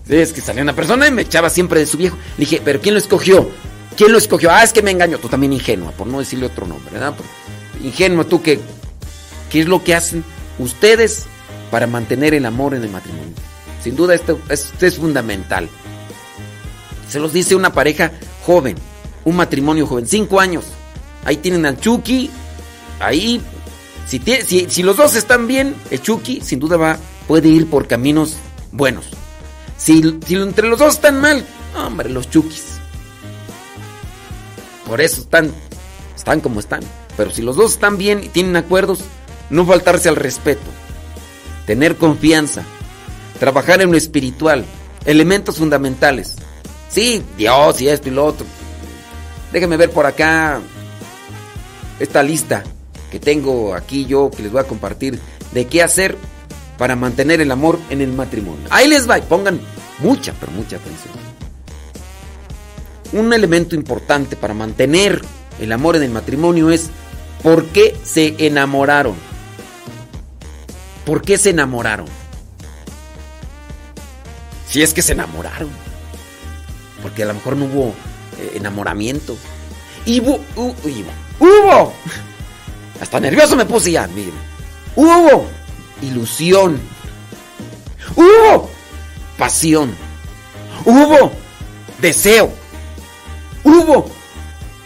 sí, es que salía una persona y me echaba siempre de su viejo. Le dije, ¿pero quién lo escogió? ¿Quién lo escogió? Ah, es que me engañó. Tú también ingenua, por no decirle otro nombre, ¿verdad? Ingenua, tú que. ¿Qué es lo que hacen ustedes para mantener el amor en el matrimonio? Sin duda, esto, esto es fundamental. Se los dice una pareja joven, un matrimonio joven, cinco años. Ahí tienen al Chucky, ahí, si, los dos están bien, el Chucky sin duda va, puede ir por caminos buenos. Si, entre los dos están mal, hombre, los Chukis. Por eso están, están como están. Pero si los dos están bien y tienen acuerdos, no faltarse al respeto, tener confianza, trabajar en lo espiritual, elementos fundamentales. Sí, Dios y esto y lo otro. Déjenme ver por acá esta lista que tengo aquí yo que les voy a compartir de qué hacer para mantener el amor en el matrimonio. Ahí les va y pongan mucha, pero mucha atención. Un elemento importante para mantener el amor en el matrimonio es por qué se enamoraron. ¿Por qué se enamoraron? Si es que se enamoraron. Porque a lo mejor no hubo eh, enamoramiento. Y hubo, hu- hubo, hubo. Hasta nervioso me puse ya, miren. Hubo ilusión. Hubo pasión. Hubo deseo. Hubo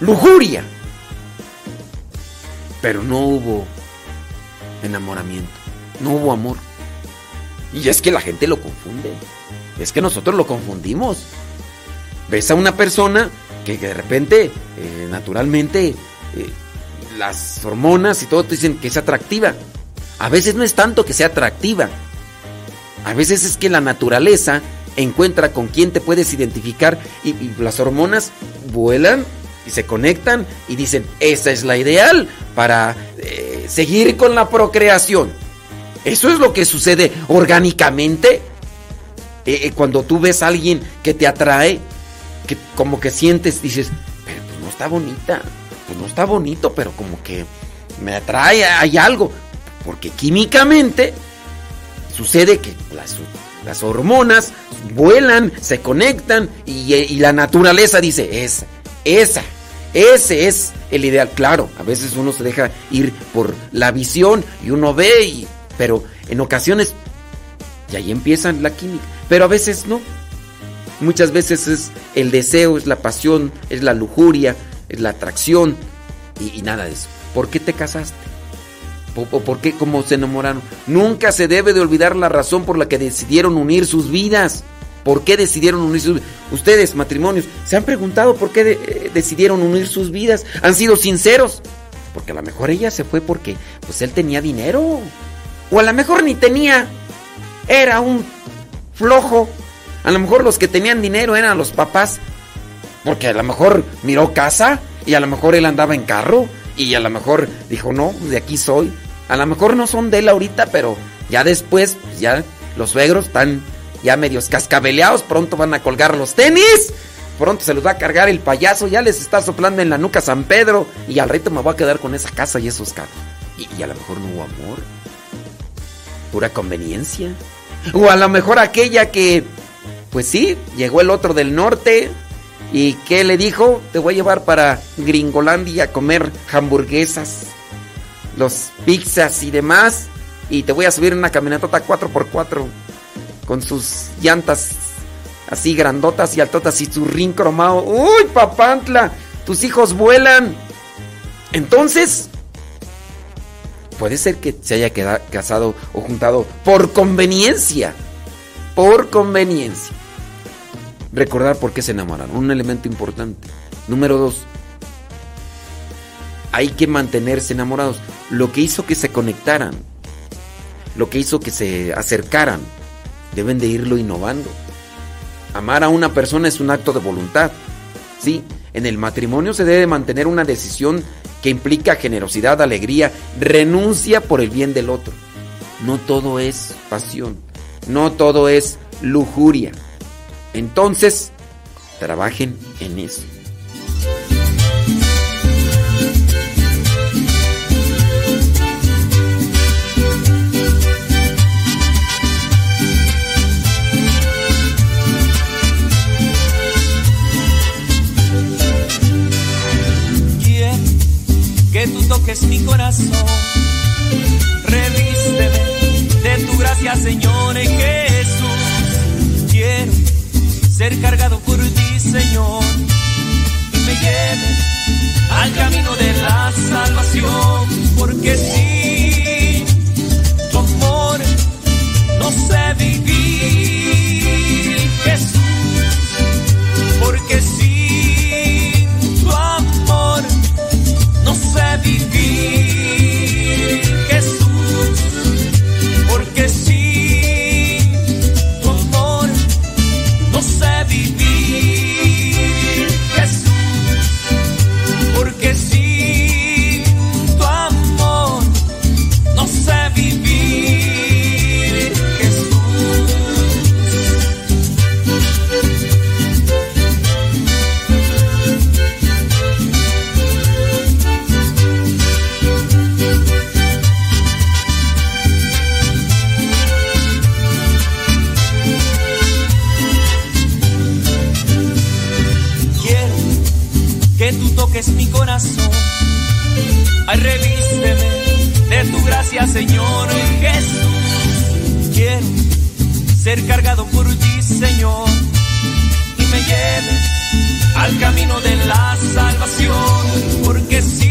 lujuria. Pero no hubo enamoramiento. No hubo amor. Y es que la gente lo confunde. Es que nosotros lo confundimos. Ves a una persona que de repente, eh, naturalmente, eh, las hormonas y todo te dicen que es atractiva. A veces no es tanto que sea atractiva. A veces es que la naturaleza encuentra con quién te puedes identificar y, las hormonas vuelan y se conectan y dicen, esa es la ideal para eh, seguir con la procreación. Eso es lo que sucede orgánicamente. Eh, eh, cuando tú ves a alguien que te atrae, que como que sientes, dices, pero pues no está bonita, pues no está bonito, pero como que me atrae, hay algo. Porque químicamente sucede que las, hormonas vuelan, se conectan y, la naturaleza dice, esa, esa, ese es el ideal. Claro, a veces uno se deja ir por la visión y uno ve, y, pero en ocasiones, y ahí empieza la química, pero a veces no. Muchas veces es el deseo, es la pasión, es la lujuria, la atracción y, nada de eso. ¿Por qué te casaste? ¿O, por qué cómo se enamoraron? Nunca se debe de olvidar la razón por la que decidieron unir sus vidas. ¿Por qué decidieron unir sus vidas? Ustedes, matrimonios, ¿se han preguntado por qué eh, decidieron unir sus vidas? ¿Han sido sinceros? Porque a lo mejor ella se fue porque pues él tenía dinero. O a lo mejor ni tenía. Era un flojo. A lo mejor los que tenían dinero eran los papás. Porque a lo mejor miró casa y a lo mejor él andaba en carro y a lo mejor dijo, no, de aquí soy. A lo mejor no son de él ahorita, pero ya después, pues, ya los suegros están ya medios cascabeleados, pronto van a colgar los tenis, pronto se los va a cargar el payaso, ya les está soplando en la nuca San Pedro y al reto me voy a quedar con esa casa y esos carros. Y, y a lo mejor no hubo amor, pura conveniencia. O a lo mejor aquella que, pues sí, llegó el otro del norte y ¿qué le dijo? Te voy a llevar para Gringolandia a comer hamburguesas, los pizzas y demás. Y te voy a subir en una camionetota 4x4 con sus llantas así grandotas y altotas y su rin cromado. ¡Uy, papantla! Tus hijos vuelan. Entonces, puede ser que se haya queda- casado o juntado por conveniencia. Por conveniencia. Recordar por qué se enamoraron. Un elemento importante. Número dos. Hay que mantenerse enamorados. Lo que hizo que se conectaran. lo que hizo que se acercaran. Deben de irlo innovando. Amar a una persona es un acto de voluntad. Sí, en el matrimonio se debe mantener una decisión que implica generosidad, alegría, renuncia por el bien del otro. No todo es pasión, no todo es lujuria. Entonces, trabajen en eso. Que tú toques mi corazón. Revísteme de tu gracia, Señor en Jesús. Ser cargado por ti, Señor. Y me lleves al camino de la salvación. Porque sin tu amor no sé vivir, Jesús. Porque sin tu amor no sé vivir, corazón. Ay, de tu gracia, Señor Jesús. Quiero ser cargado por ti, Señor, y me lleves al camino de la salvación. Porque sin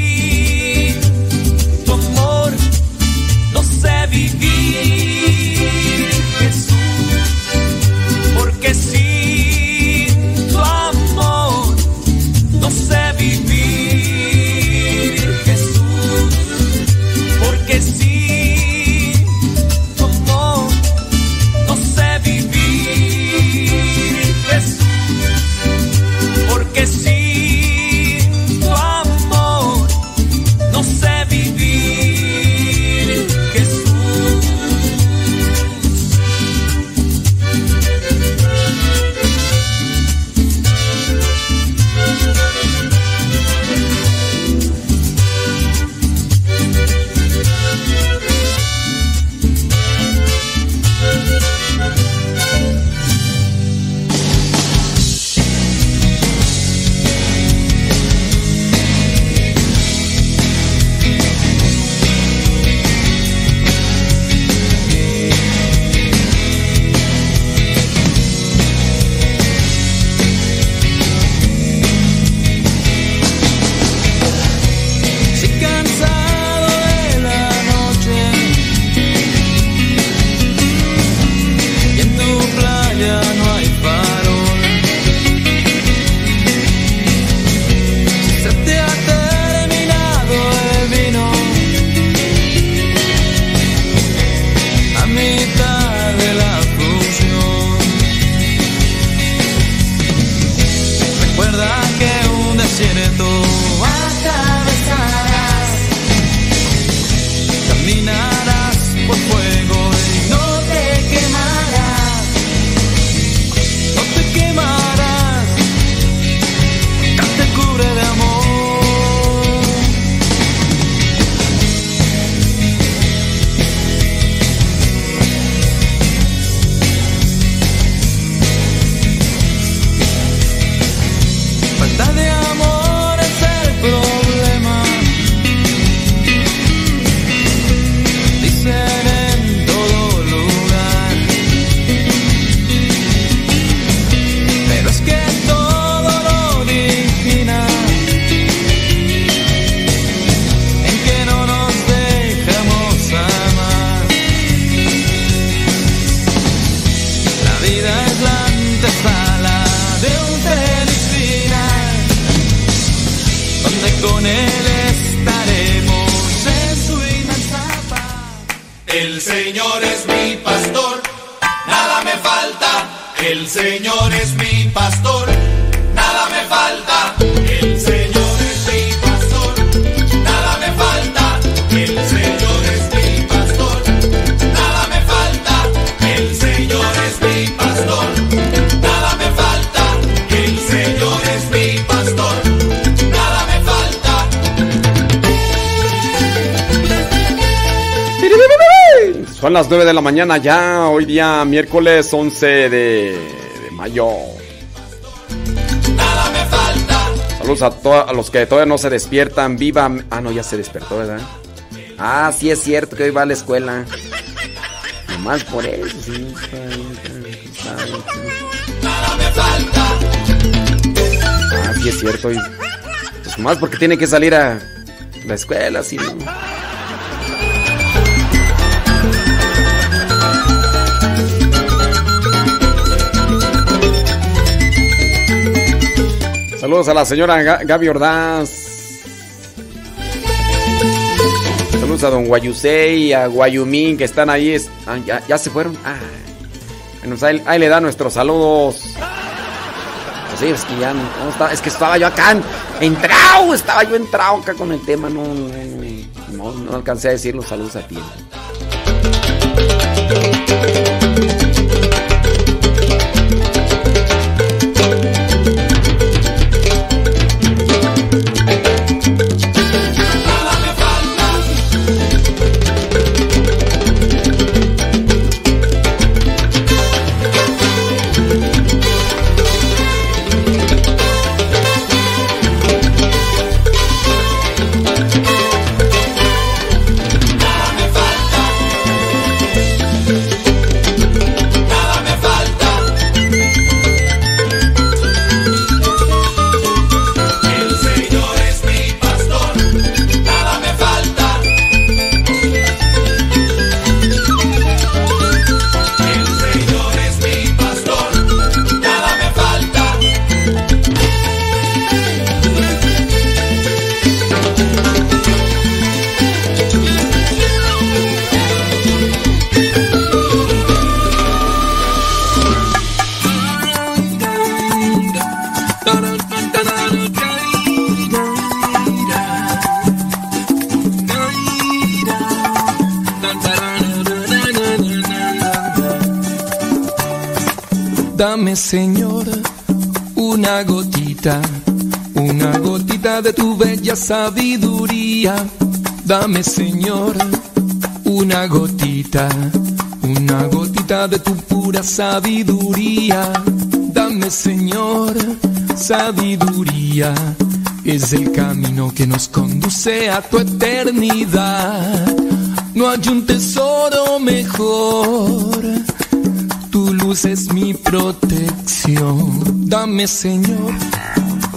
mañana ya, hoy día miércoles 11 de, de mayo. Nada me falta. Saludos a, to- a los que todavía no se despiertan. Viva. Ah, no, ya se despertó, ¿verdad? Ah, sí es cierto que hoy va a la escuela. Nomás por eso, sí. Nada me falta. Ah, sí es cierto. hoy. Pues más porque tiene que salir a la escuela, sí. ¿no? Saludos a la señora Ga- Gaby Ordaz. Saludos a don Guayusei y a Guayumín que están ahí. Ah, ya, ya se fueron. Ah. Pues ahí, le da nuestros saludos. Sí, es que ya estaba- es que estaba yo acá en- entrado, estaba yo entrado acá con el tema, no, no, no, alcancé a decir los saludos a tiempo. Tu bella sabiduría. Dame, Señor, una gotita, una gotita de tu pura sabiduría. Dame, Señor, sabiduría. Es el camino que nos conduce a tu eternidad. No hay un tesoro mejor tu luz es mi protección. Dame, Señor,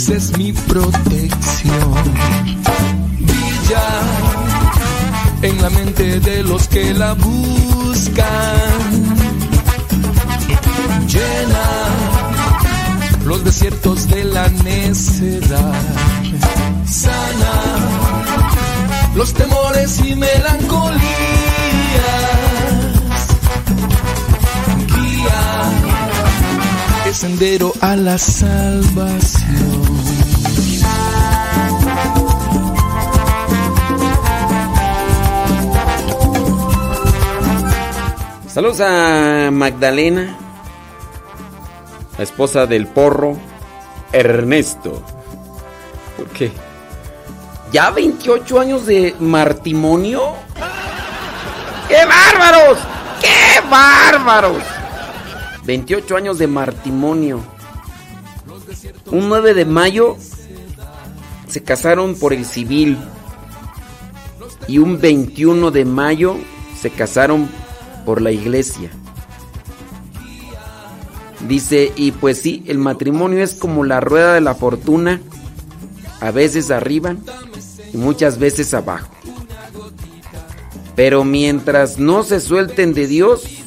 Luz es mi protección. Brilla en la mente de los que la buscan. Llena los desiertos de la necedad. Sana los temores y melancolías sendero a la salvación. Saludos a Magdalena, la esposa del porro, Ernesto. ¿Por qué? ¿Ya 28 años de matrimonio? ¡Qué bárbaros! ¡Qué bárbaros! 28 años de matrimonio. Un 9 de mayo se casaron por el civil. Y un 21 de mayo se casaron por la iglesia. Dice, y pues sí, el matrimonio es como la rueda de la fortuna, a veces arriba y muchas veces abajo. Pero mientras no se suelten de Dios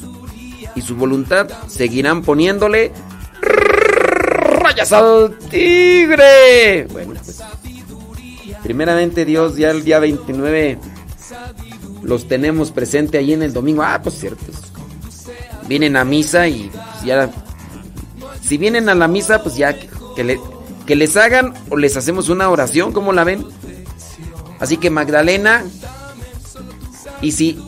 y su voluntad, seguirán poniéndole rayas al tigre. Bueno, pues, primeramente Dios, ya el día 29 los tenemos presente ahí en el domingo. Ah, pues cierto. Vienen a misa y pues, ya... Si vienen a la misa, pues ya que, le, que les hagan o les hacemos una oración, ¿cómo la ven? Así que Magdalena, y si,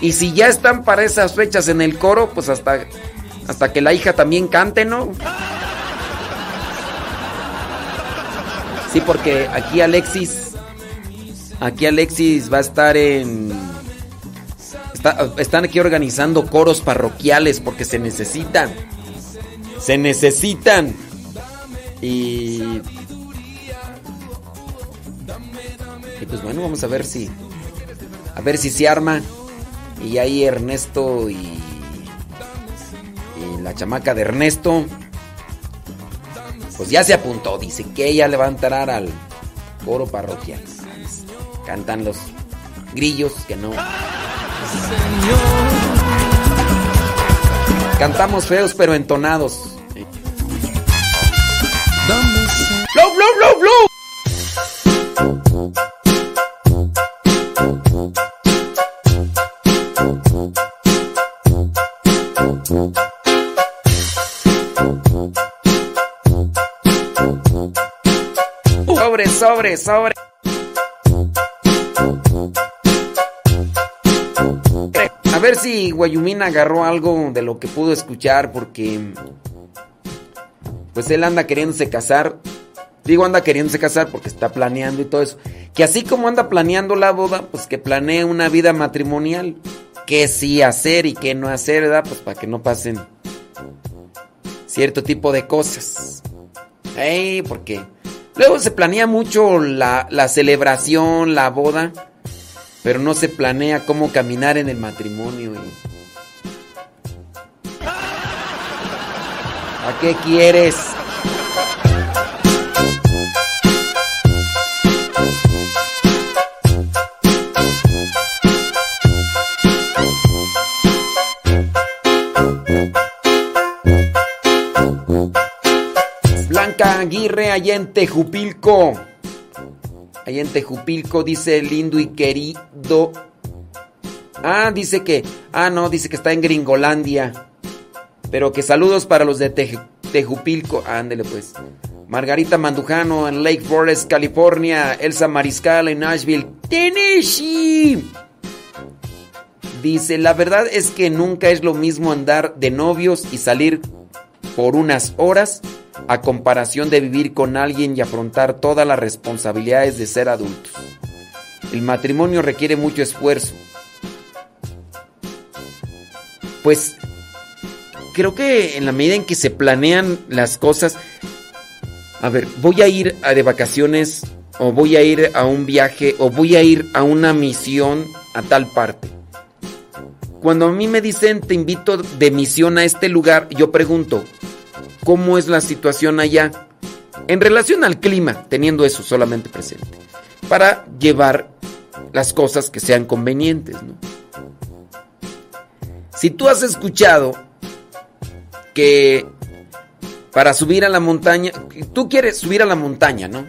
y si ya están para esas fechas en el coro, pues hasta, hasta que la hija también cante, ¿no? Sí, porque aquí Alexis, aquí Alexis va a estar en... está- están aquí organizando coros parroquiales porque se necesitan. Se necesitan. Y... Y pues bueno, vamos a ver si... A ver si se arma. Y ahí Ernesto y... Y la chamaca de Ernesto. Pues ya se apuntó. Dice que ella le va a entrar al coro parroquial. Cantan los grillos que no. Cantamos feos pero entonados. ¡Blow, blow, blow, blow! Sobre, sobre, sobre. A ver si Guayumín agarró algo de lo que pudo escuchar porque pues él anda queriéndose casar. Digo anda queriéndose casar porque está planeando y todo eso. Que así como anda planeando la boda, pues que planee una vida matrimonial. Que sí hacer y qué no hacer, ¿verdad? Pues para que no pasen cierto tipo de cosas. Ey, porque luego se planea mucho la, la celebración, la boda, pero no se planea cómo caminar en el matrimonio. ¿A qué quieres? Blanca Aguirre, allá en Tejupilco. Allá en Tejupilco dice lindo y querido. Ah, dice que. Ah, no, dice que está en Gringolandia. Pero que saludos para los de Tej- Tejupilco. Ándele pues. Margarita Mandujano en Lake Forest, California. Elsa Mariscal en Nashville, Tennessee. Dice, la verdad es que nunca es lo mismo andar de novios y salir por unas horas a comparación de vivir con alguien y afrontar todas las responsabilidades de ser adultos. El matrimonio requiere mucho esfuerzo. Pues creo que en la medida en que se planean las cosas, a ver, voy a ir a de vacaciones o voy a ir a un viaje o voy a ir a una misión a tal parte. Cuando a mí me dicen te invito de misión a este lugar, yo pregunto, ¿cómo es la situación allá? En relación al clima, teniendo eso solamente presente, para llevar las cosas que sean convenientes, ¿no? Si tú has escuchado que para subir a la montaña, tú quieres subir a la montaña, ¿no?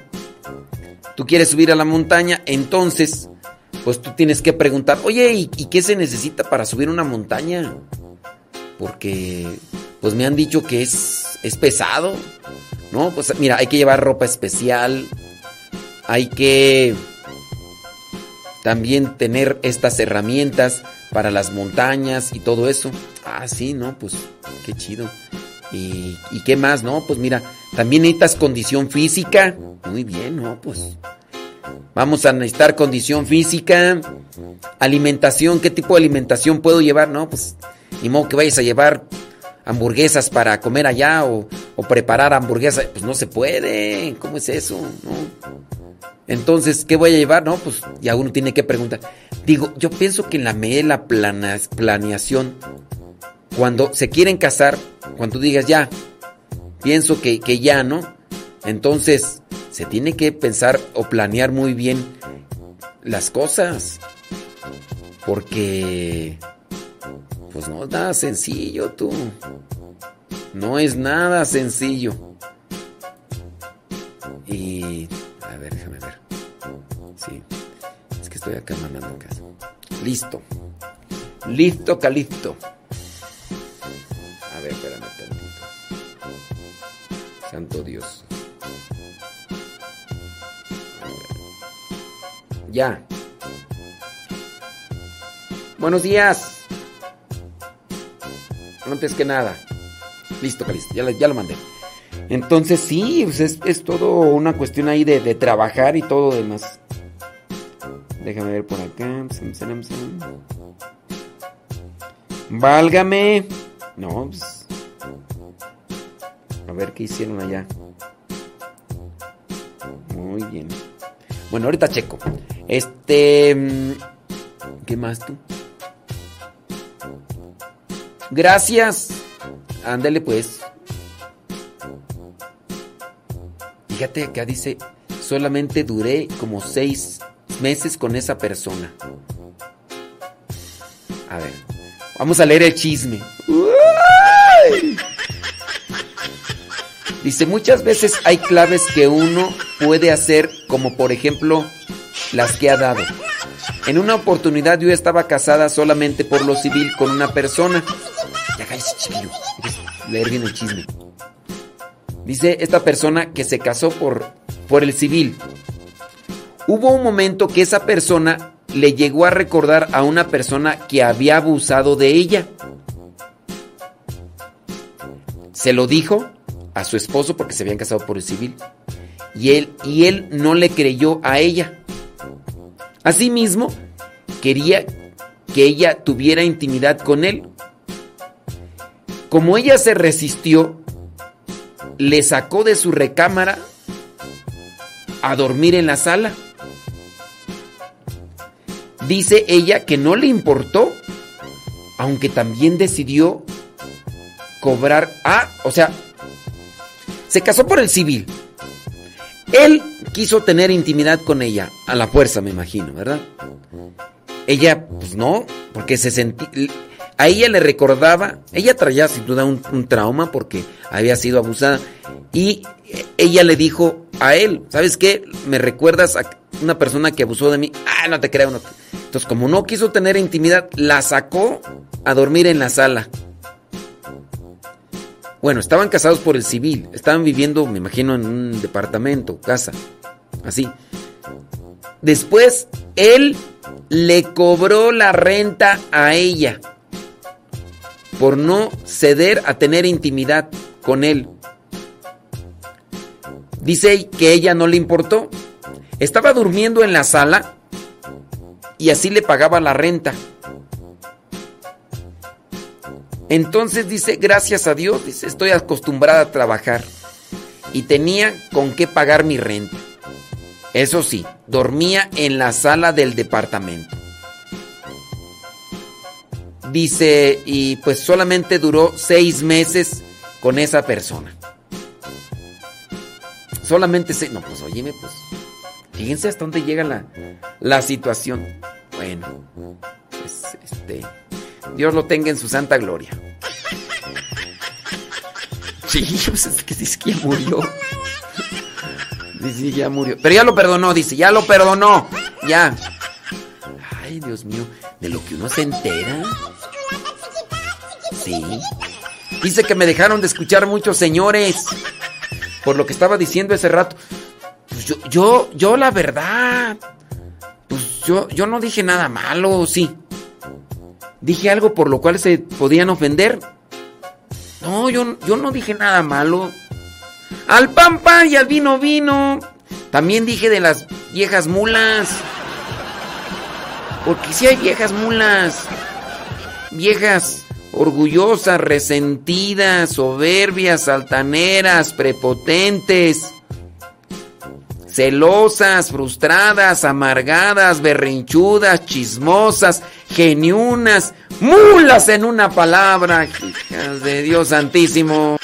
Tú quieres subir a la montaña, entonces, pues tú tienes que preguntar, oye, ¿y, y qué se necesita para subir una montaña? Porque, pues me han dicho que es, es pesado, ¿no? Pues mira, hay que llevar ropa especial, hay que también tener estas herramientas para las montañas y todo eso. Ah, sí, ¿no? Pues qué chido. ¿Y, y qué más? No, pues mira, también necesitas condición física. Muy bien, ¿no? Pues vamos a necesitar condición física. Alimentación, ¿qué tipo de alimentación puedo llevar? No, pues ni modo que vayas a llevar hamburguesas para comer allá o, preparar hamburguesas. Pues no se puede. ¿Cómo es eso? Entonces, ¿qué voy a llevar? No, pues ya uno tiene que preguntar. Digo, yo pienso que en la medida de la planeación cuando se quieren casar, cuando tú digas ya, pienso que, que ya, ¿no? Entonces, se tiene que pensar o planear muy bien las cosas. Porque, pues no es nada sencillo, tú. No es nada sencillo. Y, a ver, déjame ver. Sí, es que estoy acá mandando casa. Listo. Listo, calisto. A ver, espérame tantito. Santo Dios. Ya. Buenos días. Antes que nada. Listo, Calisto. Ya, lo- mandé. Entonces sí, pues es, todo una cuestión ahí de, trabajar y todo demás. Déjame ver por acá. Válgame. No, pues. A ver qué hicieron allá. Muy bien. Bueno, ahorita checo. Este. mm, ¿Qué más tú? Gracias. Ándale pues. Fíjate acá dice, solamente duré como seis meses con esa persona. A ver, vamos a leer el chisme. ¡Uy! Dice, muchas veces hay claves que uno puede hacer, como por ejemplo las que ha dado. En una oportunidad yo estaba casada solamente por lo civil con una persona. Cállese, chiquillo. Leer bien el chisme. Dice esta persona que se casó por, por el civil. Hubo un momento que esa persona le llegó a recordar a una persona que había abusado de ella. Se lo dijo a su esposo porque se habían casado por el civil. Y él, y él no le creyó a ella. Asimismo, quería que ella tuviera intimidad con él. Como ella se resistió, le sacó de su recámara a dormir en la sala. Dice ella que no le importó, aunque también decidió cobrar. Ah, o sea, se casó por el civil. Él quiso tener intimidad con ella, a la fuerza me imagino, ¿verdad? Ella, pues no, porque se sentía... A ella le recordaba, ella traía sin duda un, trauma porque había sido abusada y ella le dijo a él, ¿sabes qué? Me recuerdas a una persona que abusó de mí. Ah, no te creo. No. Entonces, como no quiso tener intimidad, la sacó a dormir en la sala. Bueno, estaban casados por el civil, estaban viviendo, me imagino, en un departamento, casa, así. Después, él le cobró la renta a ella por no ceder a tener intimidad con él. Dice que ella no le importó. Estaba durmiendo en la sala y así le pagaba la renta. Entonces dice, gracias a Dios, dice, estoy acostumbrada a trabajar y tenía con qué pagar mi renta. Eso sí, dormía en la sala del departamento. Dice, y pues solamente duró seis meses con esa persona. Solamente seis. No, pues óyeme, pues. Fíjense hasta dónde llega la, la situación. Bueno, pues este. Dios lo tenga en su santa gloria. Sí, pues es que dice que ya murió. Dice, ya murió. Pero ya lo perdonó, dice, ya lo perdonó. Ya. Dios mío, de lo que uno se entera. Sí. Dice que me dejaron de escuchar muchos señores. Por lo que estaba diciendo ese rato. Pues yo, yo, yo la verdad. Pues yo, yo no dije nada malo, sí. Dije algo por lo cual se podían ofender. No, yo, yo no dije nada malo. Al pan pan y al vino vino. También dije de las viejas mulas. Porque si hay viejas mulas. Viejas orgullosas, resentidas, soberbias, altaneras, prepotentes, celosas, frustradas, amargadas, berrinchudas, chismosas, geniunas, mulas en una palabra. Hijas de Dios Santísimo.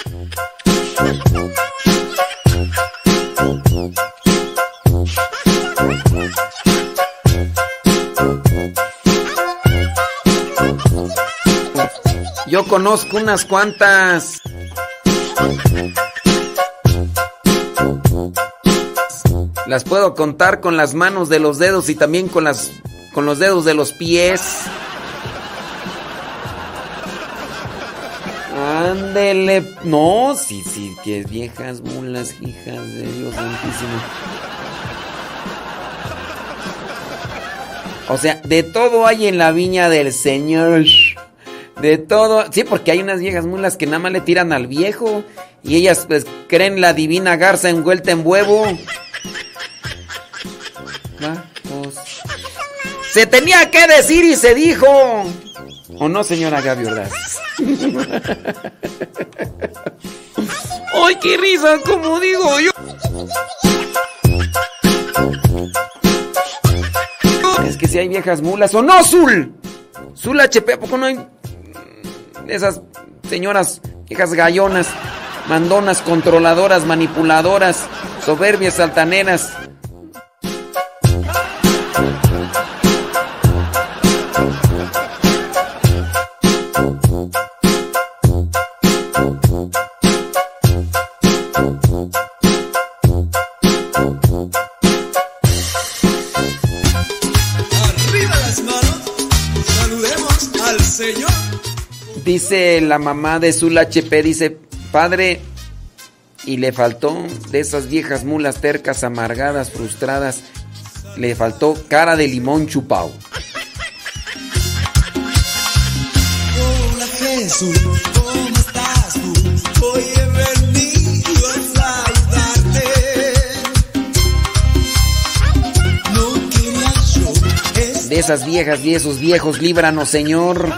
Yo conozco unas cuantas. Las puedo contar con las manos de los dedos y también con las con los dedos de los pies. Ándele. No, sí, sí, que viejas mulas, hijas de Dios santísimo. O sea, de todo hay en la viña del Señor. De todo. Sí, porque hay unas viejas mulas que nada más le tiran al viejo. Y ellas pues creen la divina garza envuelta en huevo. Vamos. Se tenía que decir y se dijo. ¿O no, señora Gaby Ordaz? ¡Ay, qué risa! Como digo yo. Es que si hay viejas mulas o no, Zul. Zul HP, ¿a poco no hay esas señoras viejas gallonas, mandonas, controladoras, manipuladoras, soberbias, altaneras? Dice la mamá de Zul HP, dice, padre, y le faltó de esas viejas mulas tercas, amargadas, frustradas, le faltó cara de limón chupao. Hola Jesús, ¿cómo estás tú? Hoy he venido a saludarte. No quería yo estar De esas viejas y esos viejos, líbranos, Señor.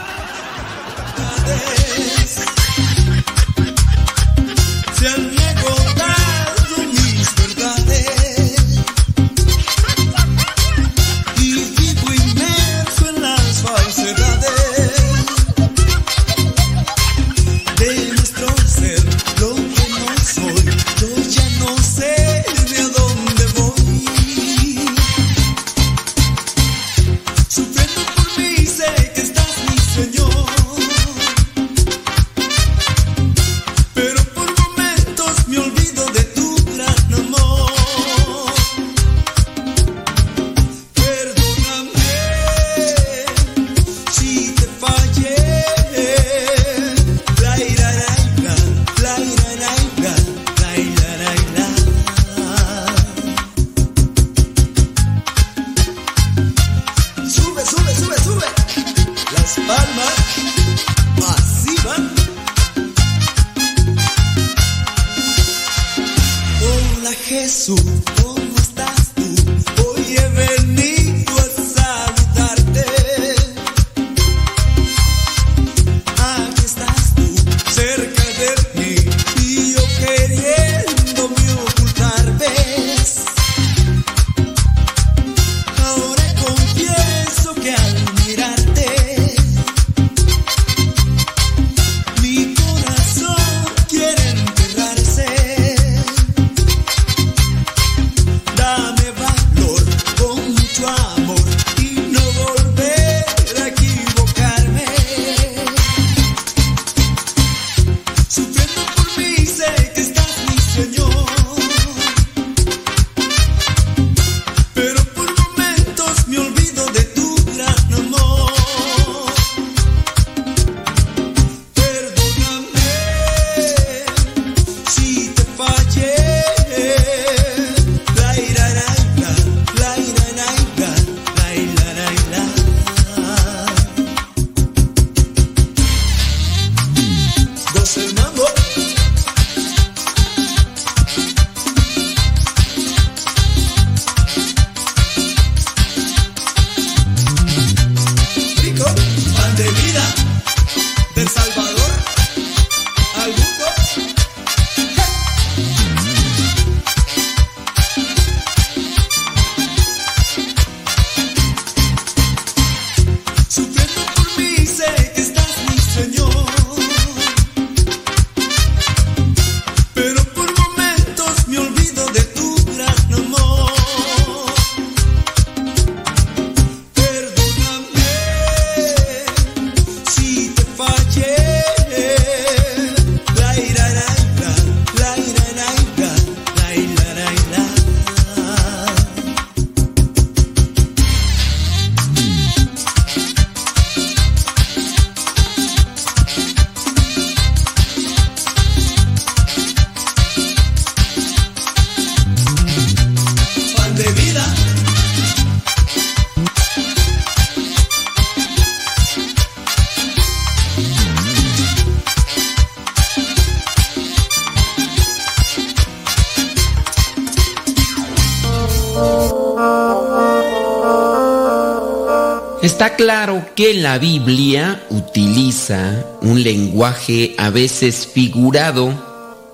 Que la Biblia utiliza un lenguaje a veces figurado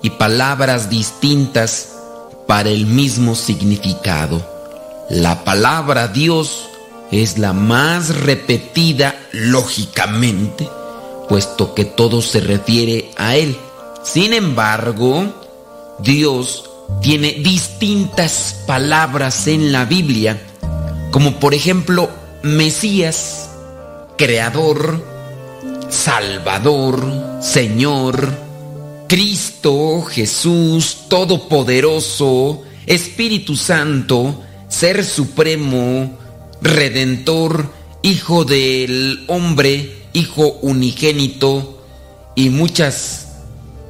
y palabras distintas para el mismo significado. La palabra Dios es la más repetida lógicamente, puesto que todo se refiere a Él. Sin embargo, Dios tiene distintas palabras en la Biblia, como por ejemplo Mesías, Creador, Salvador, Señor, Cristo, Jesús, Todopoderoso, Espíritu Santo, Ser Supremo, Redentor, Hijo del Hombre, Hijo Unigénito y muchas.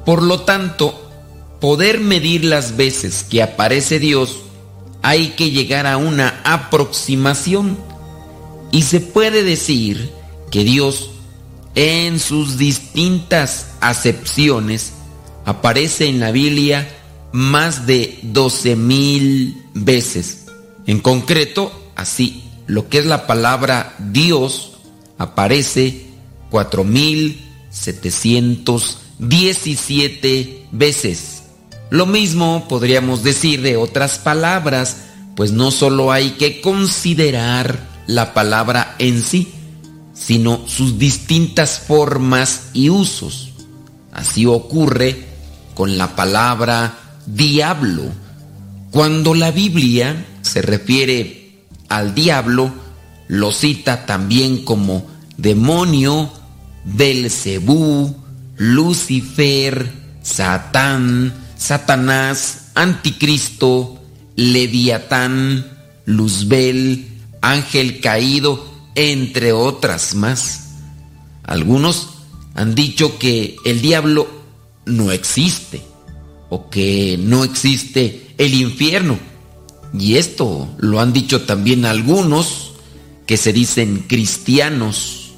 Por lo tanto, poder medir las veces que aparece Dios, hay que llegar a una aproximación. Y se puede decir que Dios, en sus distintas acepciones, aparece en la Biblia más de 12 mil veces. En concreto, así, lo que es la palabra Dios aparece 4717 veces. Lo mismo podríamos decir de otras palabras, pues no solo hay que considerar la palabra en sí, sino sus distintas formas y usos. Así ocurre con la palabra diablo. Cuando la Biblia se refiere al diablo, lo cita también como demonio, Belcebú, Lucifer, Satán, Satanás, Anticristo, Leviatán, Luzbel, ángel caído, entre otras más. Algunos han dicho que el diablo no existe o que no existe el infierno. Y esto lo han dicho también algunos que se dicen cristianos.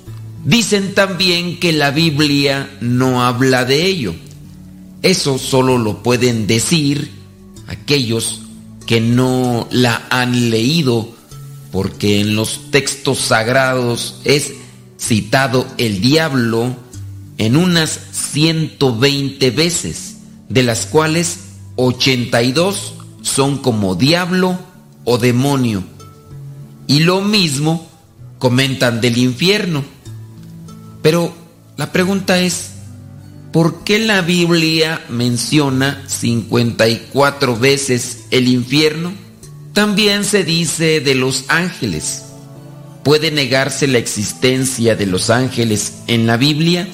Dicen también que la Biblia no habla de ello. Eso solo lo pueden decir aquellos que no la han leído, porque en los textos sagrados es citado el diablo en unas 120 veces, de las cuales 82 son como diablo o demonio. Y lo mismo comentan del infierno. Pero la pregunta es, ¿por qué la Biblia menciona 54 veces el infierno? También se dice de los ángeles. ¿Puede negarse la existencia de los ángeles en la Biblia?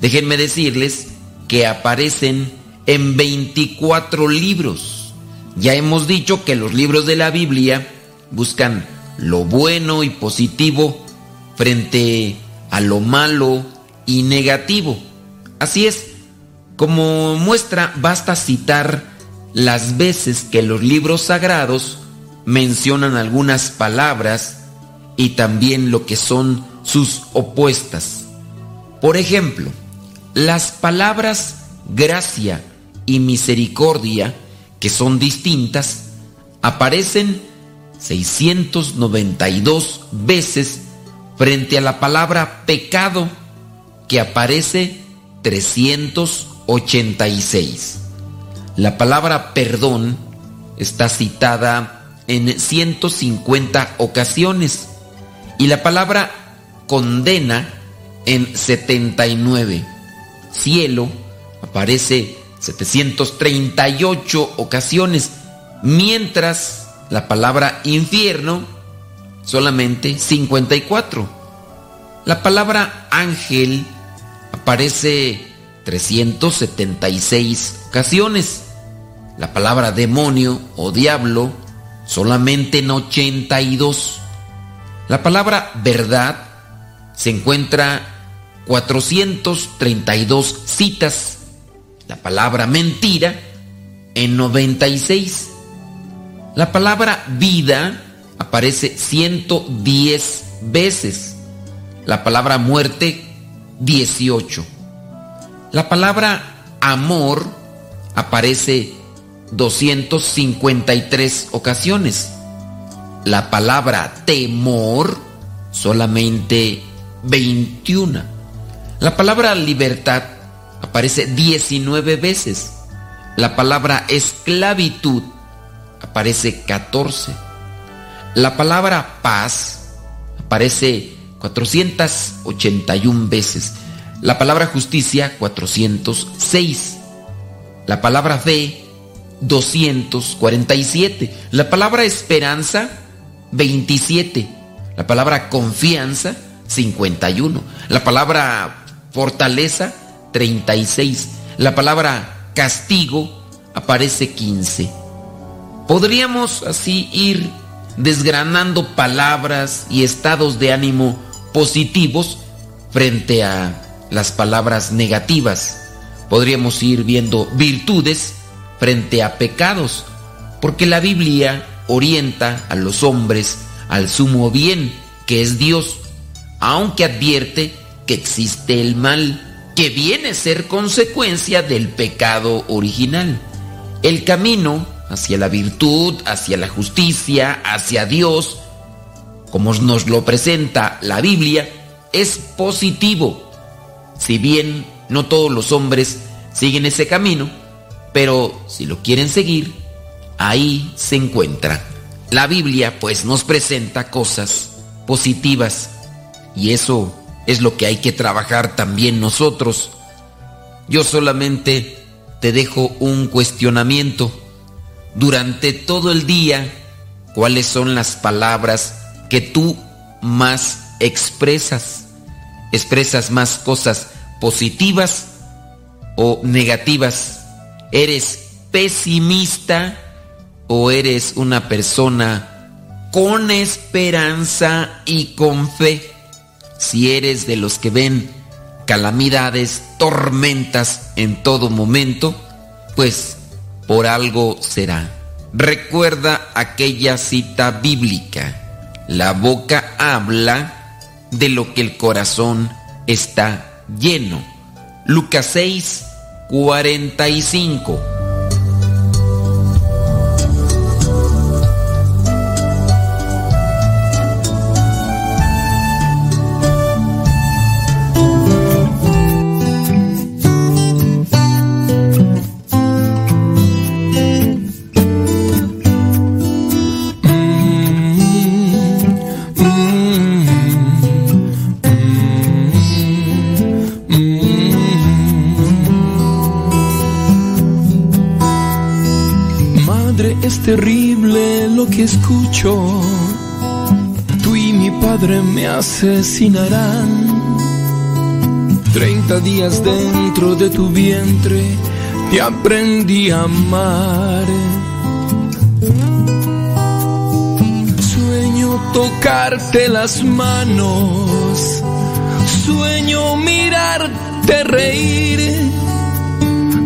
Déjenme decirles que aparecen en 24 libros. Ya hemos dicho que los libros de la Biblia buscan lo bueno y positivo frente a lo malo y negativo. Así es, como muestra basta citar las veces que los libros sagrados mencionan algunas palabras y también lo que son sus opuestas. Por ejemplo, las palabras gracia y misericordia, que son distintas, aparecen 692 veces frente a la palabra pecado, que aparece 386. La palabra perdón está citada en 150 ocasiones y la palabra condena en 79 cielo aparece 738 ocasiones, mientras la palabra infierno solamente 54. La palabra ángel aparece 376 ocasiones. La palabra demonio o diablo solamente en 82. La palabra verdad se encuentra 432 citas. La palabra mentira en 96. La palabra vida aparece 110 veces. La palabra muerte 18. La palabra amor aparece 253 ocasiones. La palabra temor solamente 21. La palabra libertad aparece 19 veces. La palabra esclavitud aparece 14. La palabra paz aparece 481 veces. La palabra justicia 406. La palabra fe 247. La palabra esperanza 27. La palabra confianza 51. La palabra fortaleza 36. La palabra castigo aparece 15. Podríamos así ir desgranando palabras y estados de ánimo positivos frente a las palabras negativas. Podríamos ir viendo virtudes frente a pecados, porque la Biblia orienta a los hombres al sumo bien, que es Dios, aunque advierte que existe el mal, que viene a ser consecuencia del pecado original. El camino hacia la virtud, hacia la justicia, hacia Dios, como nos lo presenta la Biblia, es positivo. Si bien no todos los hombres siguen ese camino, pero si lo quieren seguir, ahí se encuentra. La Biblia pues nos presenta cosas positivas y eso es lo que hay que trabajar también nosotros. Yo solamente te dejo un cuestionamiento. Durante todo el día, ¿cuáles son las palabras que tú más expresas? ¿Expresas más cosas positivas o negativas? ¿Eres pesimista o eres una persona con esperanza y con fe? Si eres de los que ven calamidades, tormentas en todo momento, pues por algo será. Recuerda aquella cita bíblica. La boca habla de lo que el corazón está lleno. Lucas 6, 45. Escucho. Tú y mi padre me asesinarán. Treinta días dentro de tu vientre te aprendí a amar. Sueño tocarte las manos. Sueño mirarte reír.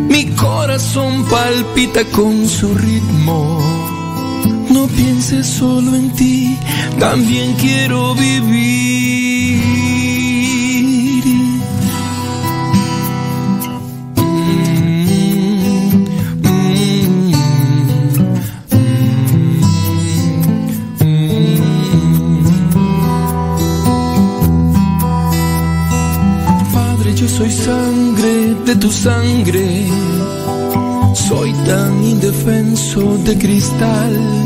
Mi corazón palpita con su ritmo. No pienses solo en ti, también quiero vivir. Padre, yo soy sangre de tu sangre. Soy tan indefenso de cristal.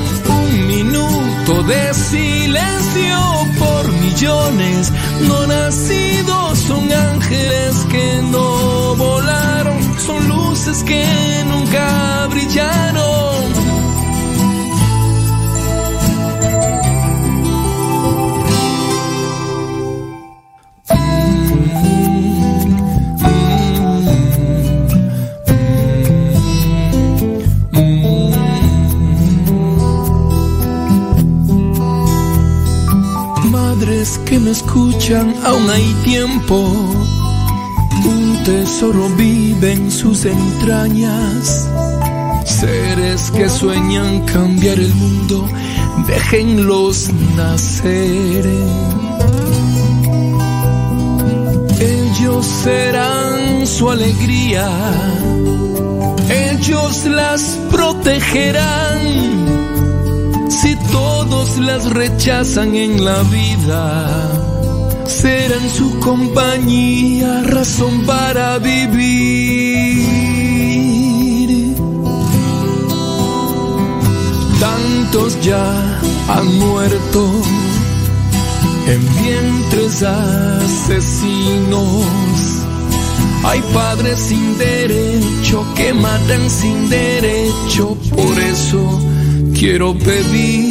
de silencio por millones, no nacidos son ángeles que no volaron, son luces que nunca brillaron. Escuchan, aún hay tiempo. Un tesoro vive en sus entrañas. Seres que sueñan cambiar el mundo, déjenlos nacer. Ellos serán su alegría, ellos las protegerán. Las rechazan en la vida, serán su compañía, razón para vivir. Tantos ya han muerto en vientres asesinos. Hay padres sin derecho que matan sin derecho, por eso quiero pedir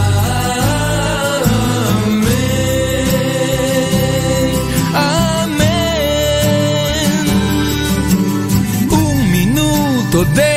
minuto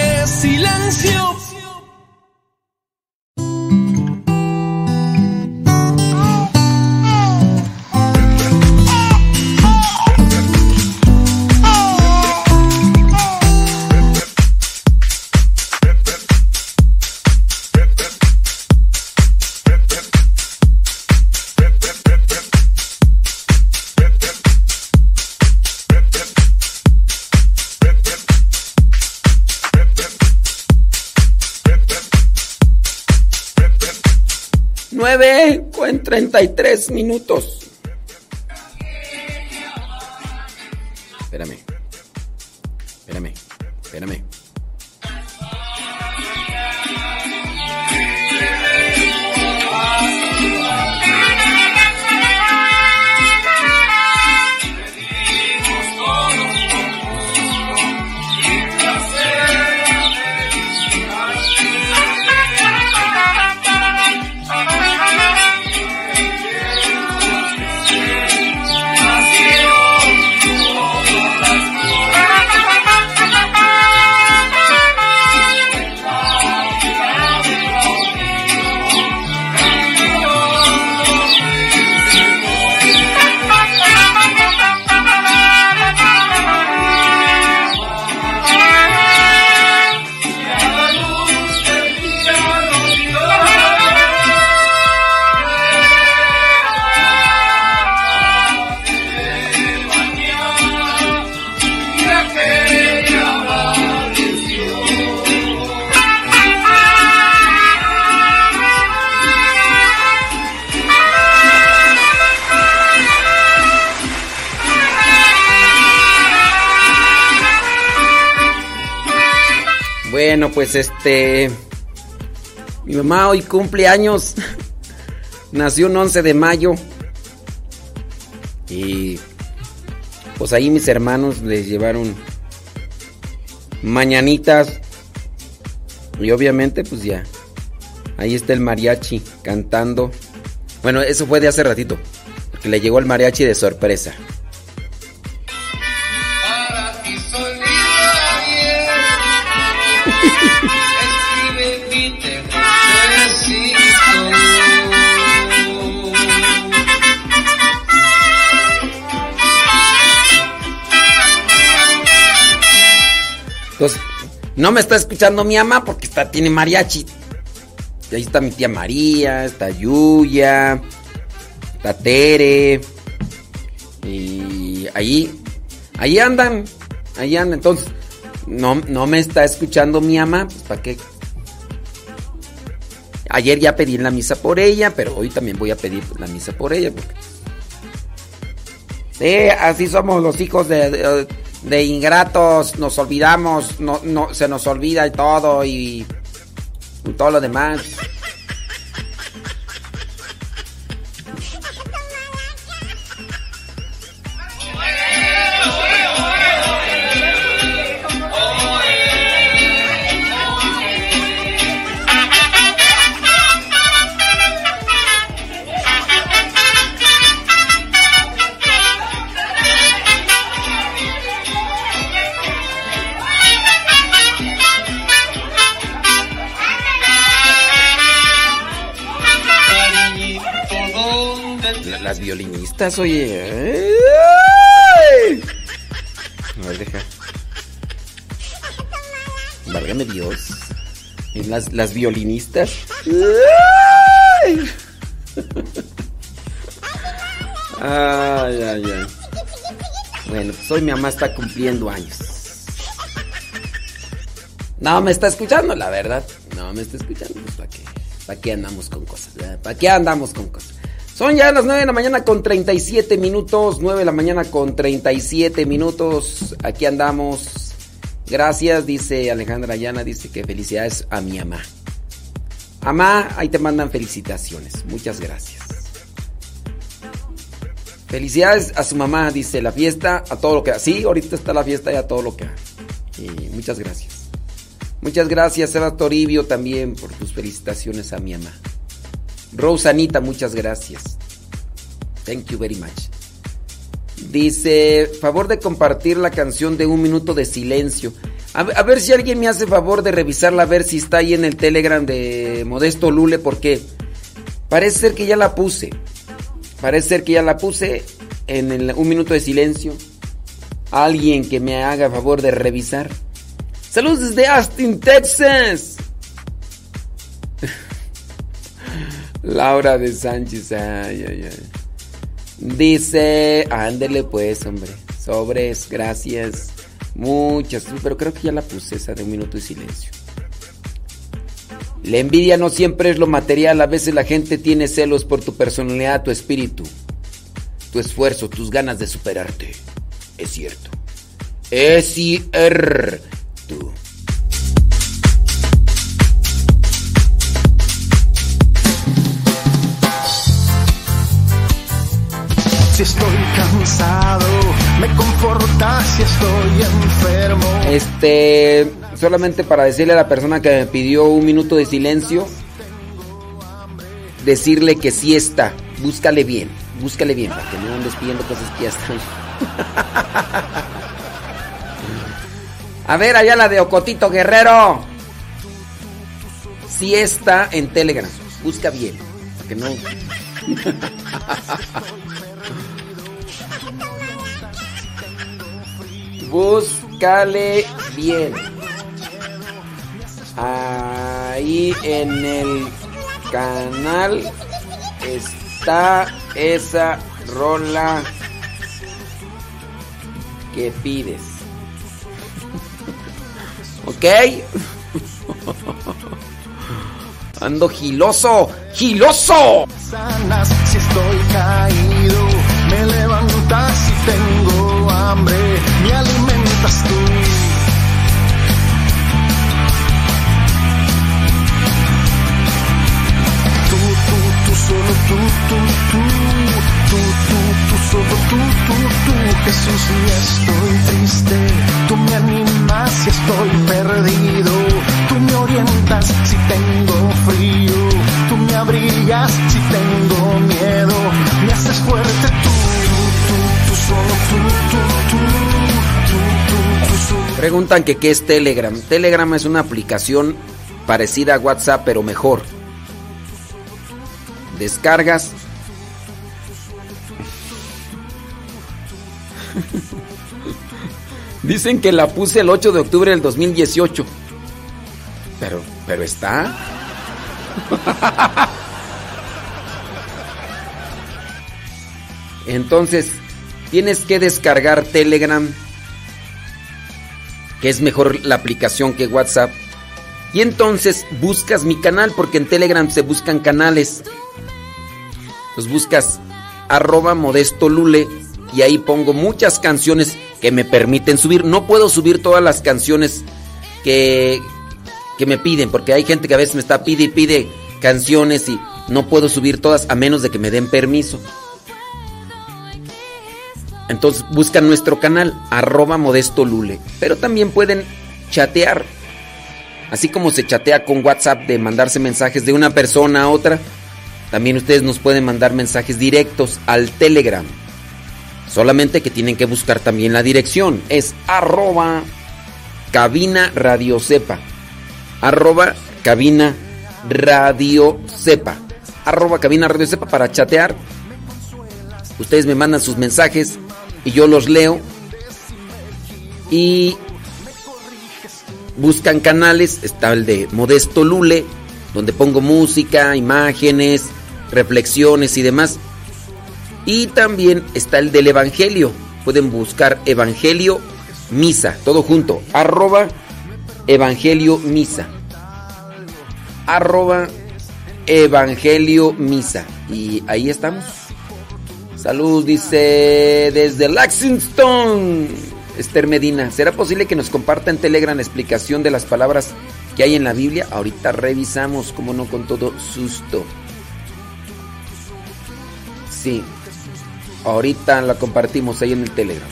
33 minutos. Pues este. Mi mamá hoy cumple años. *laughs* Nació un 11 de mayo. Y. Pues ahí mis hermanos les llevaron. Mañanitas. Y obviamente, pues ya. Ahí está el mariachi cantando. Bueno, eso fue de hace ratito. Porque le llegó el mariachi de sorpresa. Entonces, no me está escuchando mi mamá porque está, tiene mariachi. Y ahí está mi tía María, está Yuya, está Tere. ahí, ahí andan, ahí andan. Entonces, no, no me está escuchando mi ama, pues ¿para qué? Ayer ya pedí la misa por ella, pero hoy también voy a pedir la misa por ella. Porque... Sí, así somos los hijos de, de ingratos, nos olvidamos, no, no, se nos olvida y todo y, y todo lo demás. Oye. ¡Ay! A ver, deja. Válgame Dios. Y Las, las violinistas. ¡Ay! Ay, ay, ay. Bueno, pues hoy mi mamá está cumpliendo años. No me está escuchando, la verdad. No me está escuchando. Pues, ¿Para qué? ¿Para qué andamos con cosas? verdad? ¿Para qué andamos con cosas? Son ya las 9 de la mañana con 37 minutos. 9 de la mañana con 37 minutos. Aquí andamos. Gracias, dice Alejandra Llana. Dice que felicidades a mi mamá. Amá, ahí te mandan felicitaciones. Muchas gracias. Felicidades a su mamá, dice la fiesta, a todo lo que. Sí, ahorita está la fiesta y a todo lo que. Y muchas gracias. Muchas gracias, Seba Toribio, también por tus felicitaciones a mi mamá. Rosanita, muchas gracias. Thank you very much. Dice, favor de compartir la canción de un minuto de silencio. A, ver si alguien me hace favor de revisarla, a ver si está ahí en el Telegram de Modesto Lule, porque parece ser que ya la puse. Parece ser que ya la puse en el un minuto de silencio. Alguien que me haga favor de revisar. Saludos desde Austin, Texas. Laura de Sánchez, ay, ay, ay. Dice, ándele pues, hombre. Sobres, gracias. Muchas, pero creo que ya la puse esa de un minuto de silencio. La envidia no siempre es lo material, a veces la gente tiene celos por tu personalidad, tu espíritu, tu esfuerzo, tus ganas de superarte. Es cierto. Es cierto. Si estoy cansado, me conforta si estoy enfermo. Este, solamente para decirle a la persona que me pidió un minuto de silencio, decirle que sí está. Búscale bien, búscale bien, para que no andes pidiendo cosas que ya están. *laughs* A ver, allá la de Ocotito Guerrero. Sí está en Telegram. Busca bien, para que no. *laughs* Búscale bien. Ahí en el canal está esa rola que pides. ¿Ok? Ando giloso, giloso. Sanas si estoy caído, me levantas si tengo hambre, me alimentas tú. Tú, tú, tú, solo tú, tú, tú, tú, tú, tú, solo tú, tú, tú, Jesús, si estoy triste, tú me animas si estoy perdido, tú me orientas si tengo frío, tú me abrigas si tengo miedo, me haces fuerte tú, Preguntan que qué es Telegram. Telegram es una aplicación parecida a WhatsApp, pero mejor. Descargas. *laughs* Dicen que la puse el 8 de octubre del 2018. Pero, pero está. *laughs* Entonces, tienes que descargar Telegram, que es mejor la aplicación que WhatsApp. Y entonces buscas mi canal, porque en Telegram se buscan canales. Los buscas arroba modesto lule y ahí pongo muchas canciones que me permiten subir. No puedo subir todas las canciones que, que me piden, porque hay gente que a veces me está pide y pide canciones y no puedo subir todas a menos de que me den permiso. Entonces buscan nuestro canal, arroba modesto lule. Pero también pueden chatear. Así como se chatea con WhatsApp de mandarse mensajes de una persona a otra, también ustedes nos pueden mandar mensajes directos al Telegram. Solamente que tienen que buscar también la dirección. Es arroba cabina radio sepa. Arroba cabina radio sepa. Arroba cabina radio sepa para chatear. Ustedes me mandan sus mensajes y yo los leo. Y buscan canales. Está el de Modesto Lule, donde pongo música, imágenes, reflexiones y demás. Y también está el del Evangelio. Pueden buscar Evangelio Misa, todo junto. Arroba Evangelio Misa. Arroba Evangelio Misa. Y ahí estamos. Salud, dice desde Lexington. Esther Medina. ¿Será posible que nos comparta en Telegram explicación de las palabras que hay en la Biblia? Ahorita revisamos, como no con todo susto. Sí. Ahorita la compartimos ahí en el Telegram.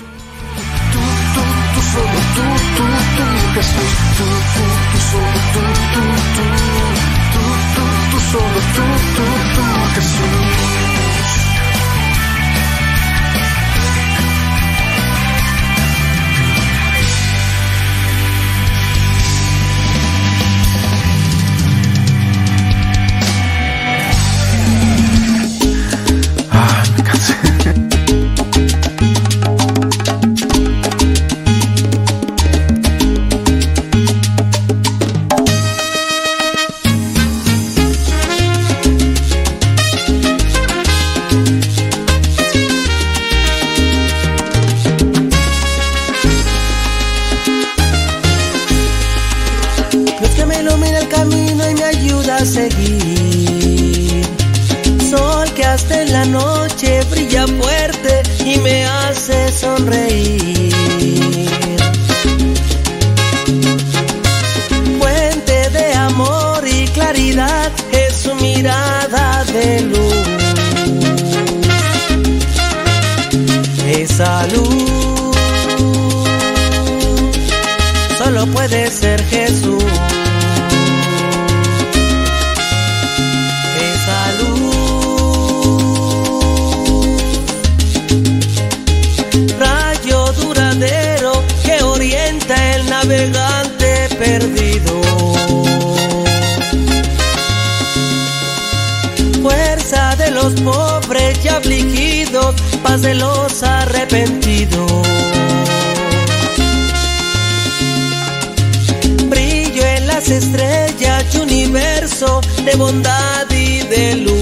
Ah, de los arrepentidos. brillo en las estrellas universo de bondad y de luz.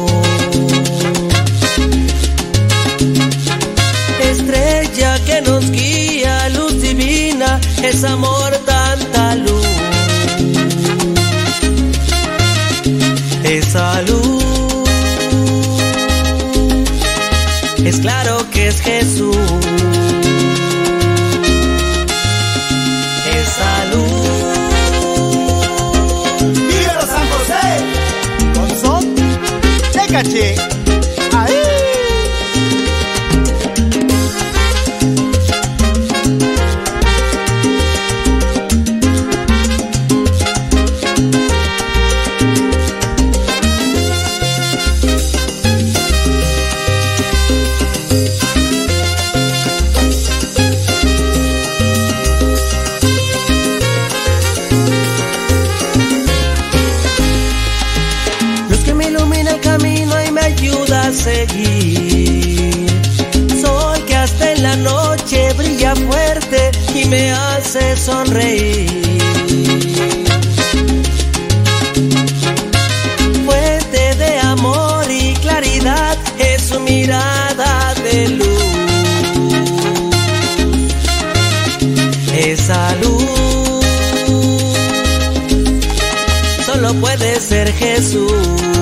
Es amor tanta luz. Esa luz es claro que es Jesús. Esa luz. ¡Dígalo San José! Con son de me ser Jesús.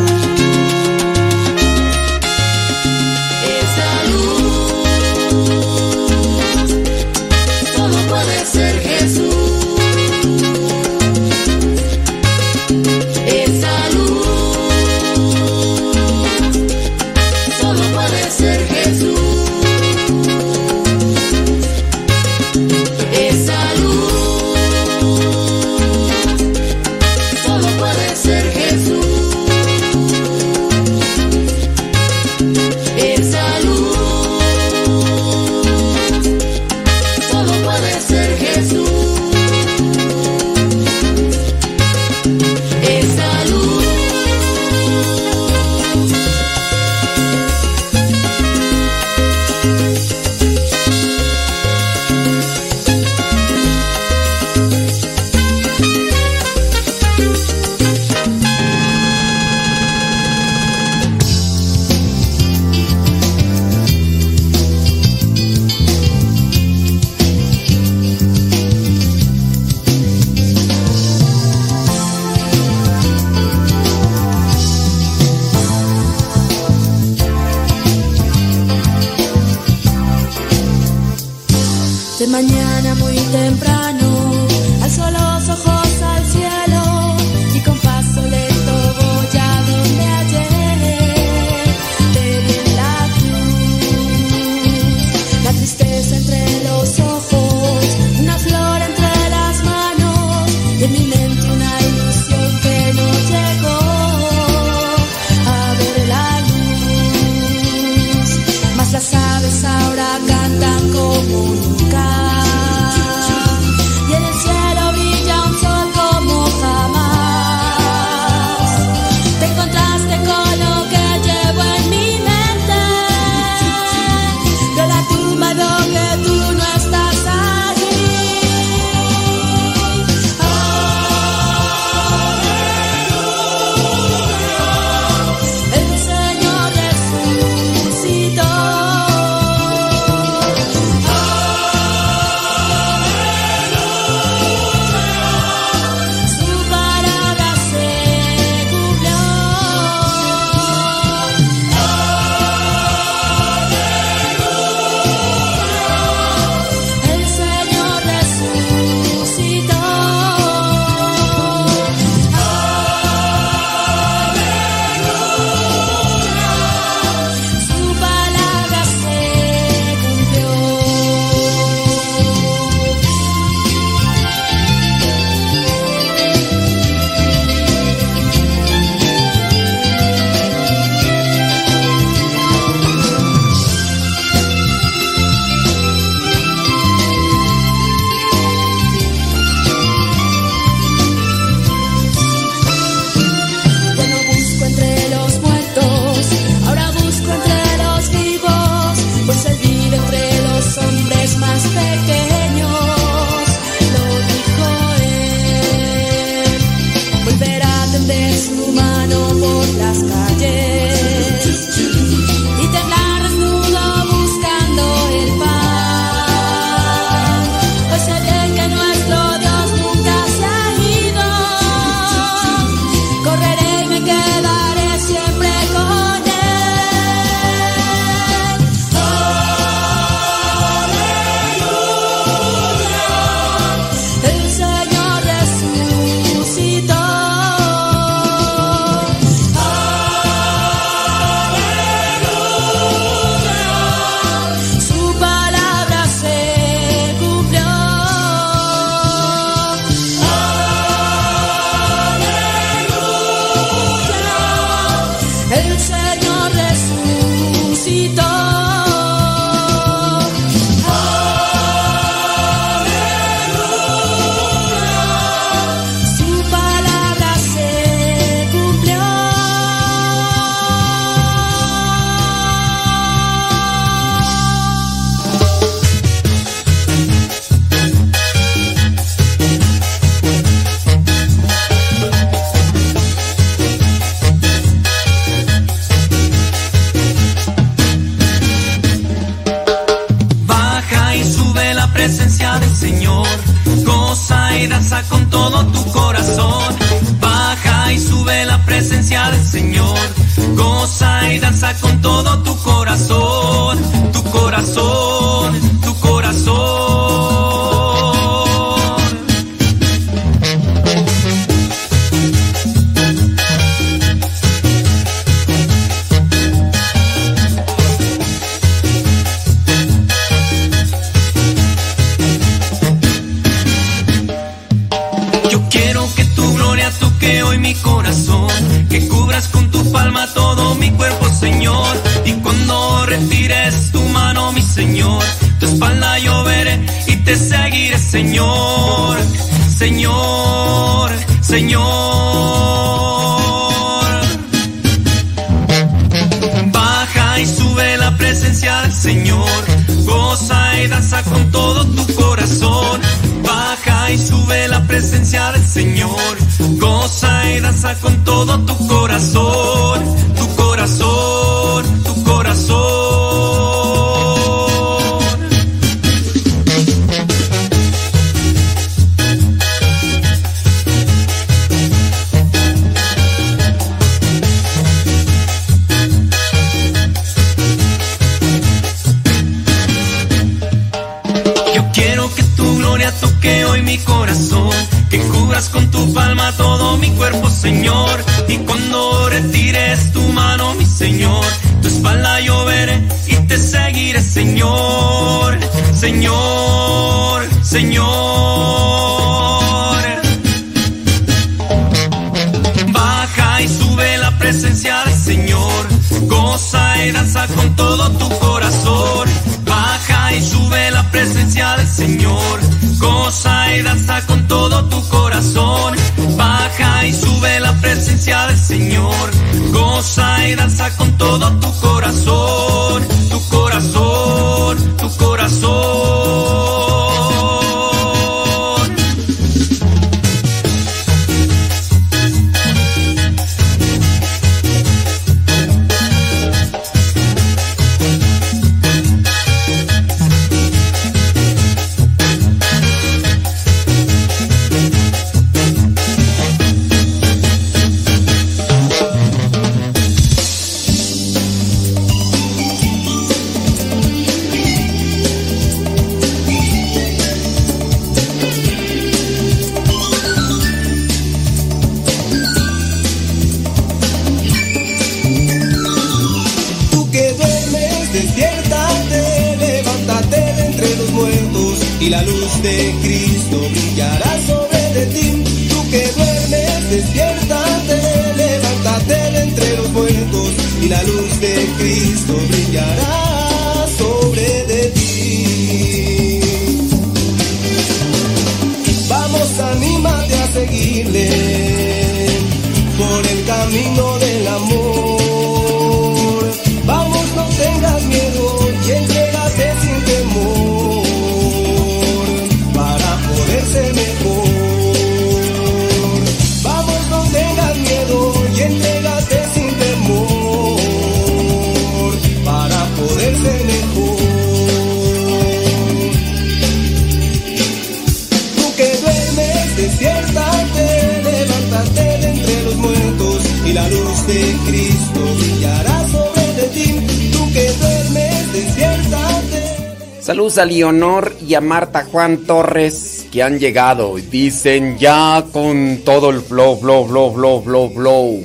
a Leonor y a Marta Juan Torres que han llegado. Dicen ya con todo el flow, flow, flow, flow, flow, flow.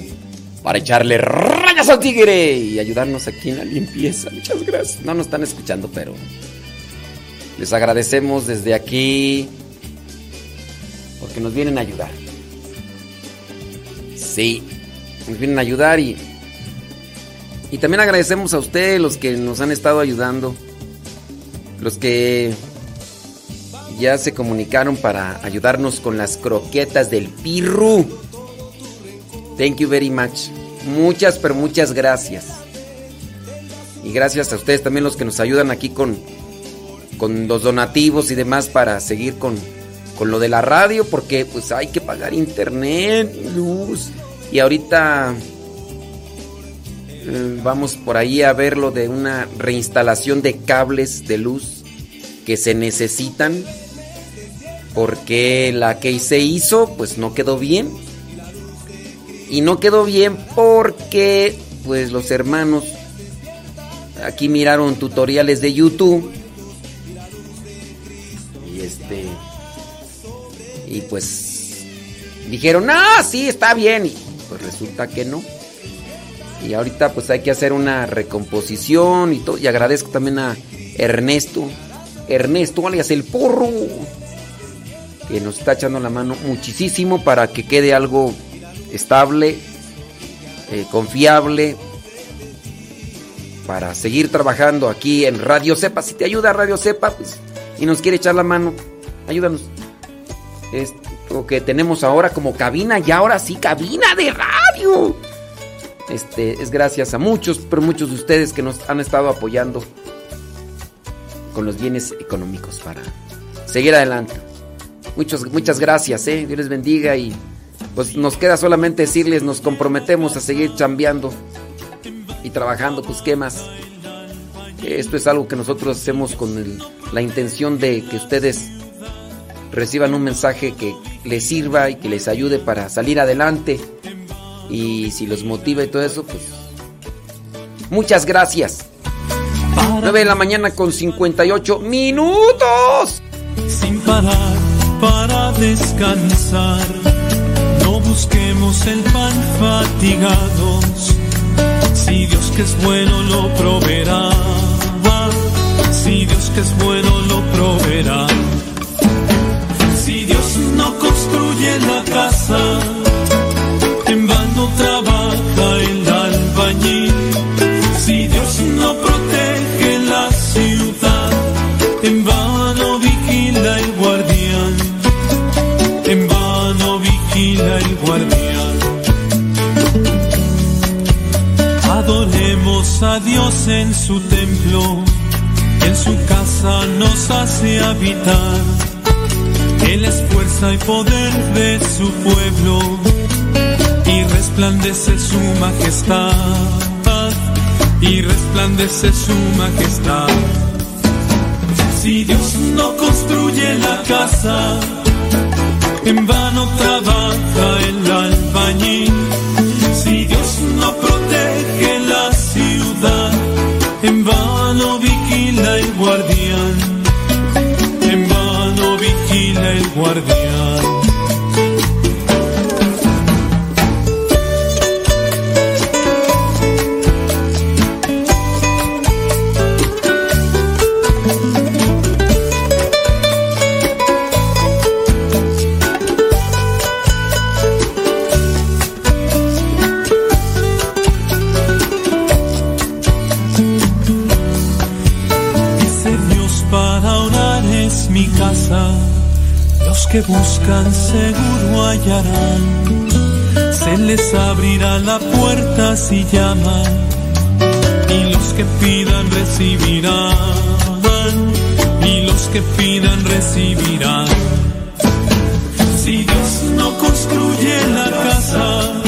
Para echarle rayas al tigre y ayudarnos aquí en la limpieza. Muchas gracias. No nos están escuchando, pero les agradecemos desde aquí porque nos vienen a ayudar. Sí, nos vienen a ayudar y, y también agradecemos a ustedes los que nos han estado ayudando los que ya se comunicaron para ayudarnos con las croquetas del pirru. Thank you very much. Muchas, pero muchas gracias. Y gracias a ustedes también los que nos ayudan aquí con, con los donativos y demás para seguir con, con lo de la radio, porque pues hay que pagar internet, luz. Y ahorita eh, vamos por ahí a ver lo de una reinstalación de cables de luz que se necesitan porque la que se hizo pues no quedó bien y no quedó bien porque pues los hermanos aquí miraron tutoriales de YouTube y este y pues dijeron, ah sí, está bien." Pues resulta que no. Y ahorita pues hay que hacer una recomposición y todo. Y agradezco también a Ernesto. Ernesto, alias el porro. Que nos está echando la mano muchísimo para que quede algo estable, eh, confiable. Para seguir trabajando aquí en Radio Cepa. Si te ayuda Radio Cepa, pues, y nos quiere echar la mano, ayúdanos. Esto que tenemos ahora como cabina y ahora sí, cabina de radio. Este, es gracias a muchos, pero muchos de ustedes que nos han estado apoyando con los bienes económicos para seguir adelante. Muchos, muchas gracias, ¿eh? Dios les bendiga y pues nos queda solamente decirles, nos comprometemos a seguir chambeando y trabajando, pues qué más. Esto es algo que nosotros hacemos con la intención de que ustedes reciban un mensaje que les sirva y que les ayude para salir adelante y si los motiva y todo eso, pues muchas gracias. 9 de la mañana con 58 minutos. Sin parar para descansar, no busquemos el pan fatigados. Si Dios que es bueno lo proveerá, si Dios que es bueno lo proveerá. Si Dios no construye la casa, trabaja el albañil. Si Dios no protege la ciudad, en vano vigila el guardián. En vano vigila el guardián. Adoremos a Dios en su templo, en su casa nos hace habitar. Él es fuerza y poder de su pueblo resplandece su majestad, y resplandece su majestad. Si Dios no construye la casa, en vano trabaja el albañil. Si Dios no protege la ciudad, en vano vigila el guardián, en vano vigila el guardián. Que buscan seguro hallarán, se les abrirá la puerta si llaman, y los que pidan recibirán, y los que pidan recibirán. Si Dios no construye la casa,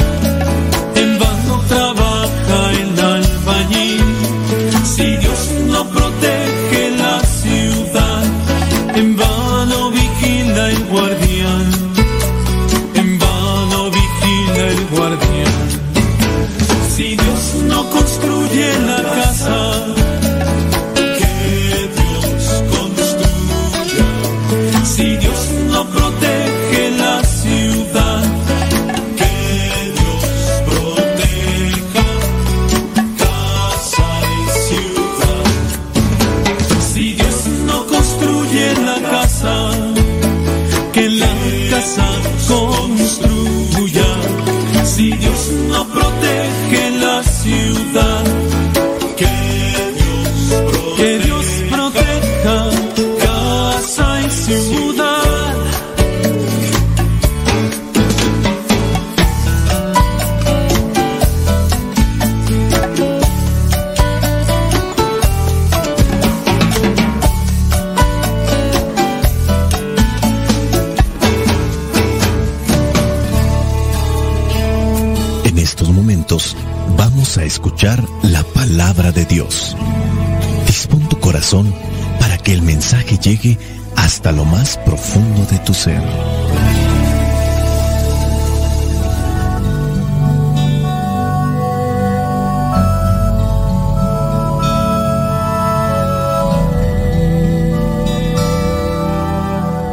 llegue hasta lo más profundo de tu ser.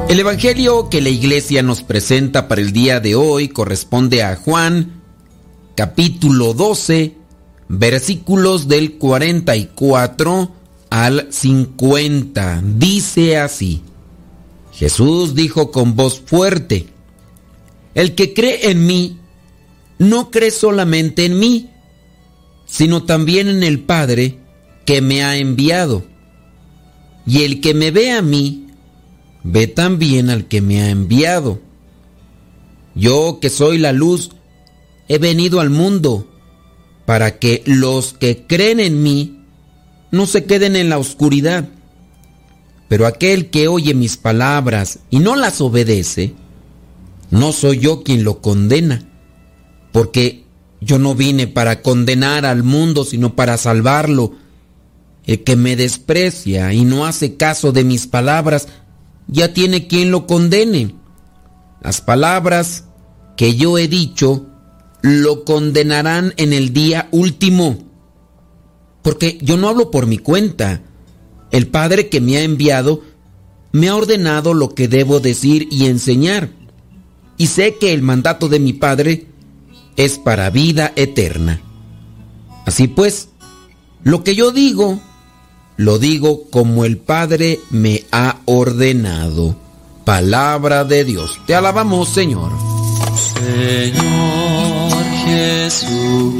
El Evangelio que la iglesia nos presenta para el día de hoy corresponde a Juan capítulo 12 versículos del 44 al 50. Dice así, Jesús dijo con voz fuerte, El que cree en mí, no cree solamente en mí, sino también en el Padre que me ha enviado. Y el que me ve a mí, ve también al que me ha enviado. Yo que soy la luz, he venido al mundo para que los que creen en mí no se queden en la oscuridad. Pero aquel que oye mis palabras y no las obedece, no soy yo quien lo condena, porque yo no vine para condenar al mundo, sino para salvarlo. El que me desprecia y no hace caso de mis palabras, ya tiene quien lo condene. Las palabras que yo he dicho lo condenarán en el día último. Porque yo no hablo por mi cuenta. El Padre que me ha enviado me ha ordenado lo que debo decir y enseñar. Y sé que el mandato de mi Padre es para vida eterna. Así pues, lo que yo digo, lo digo como el Padre me ha ordenado. Palabra de Dios. Te alabamos, Señor. Señor Jesucristo,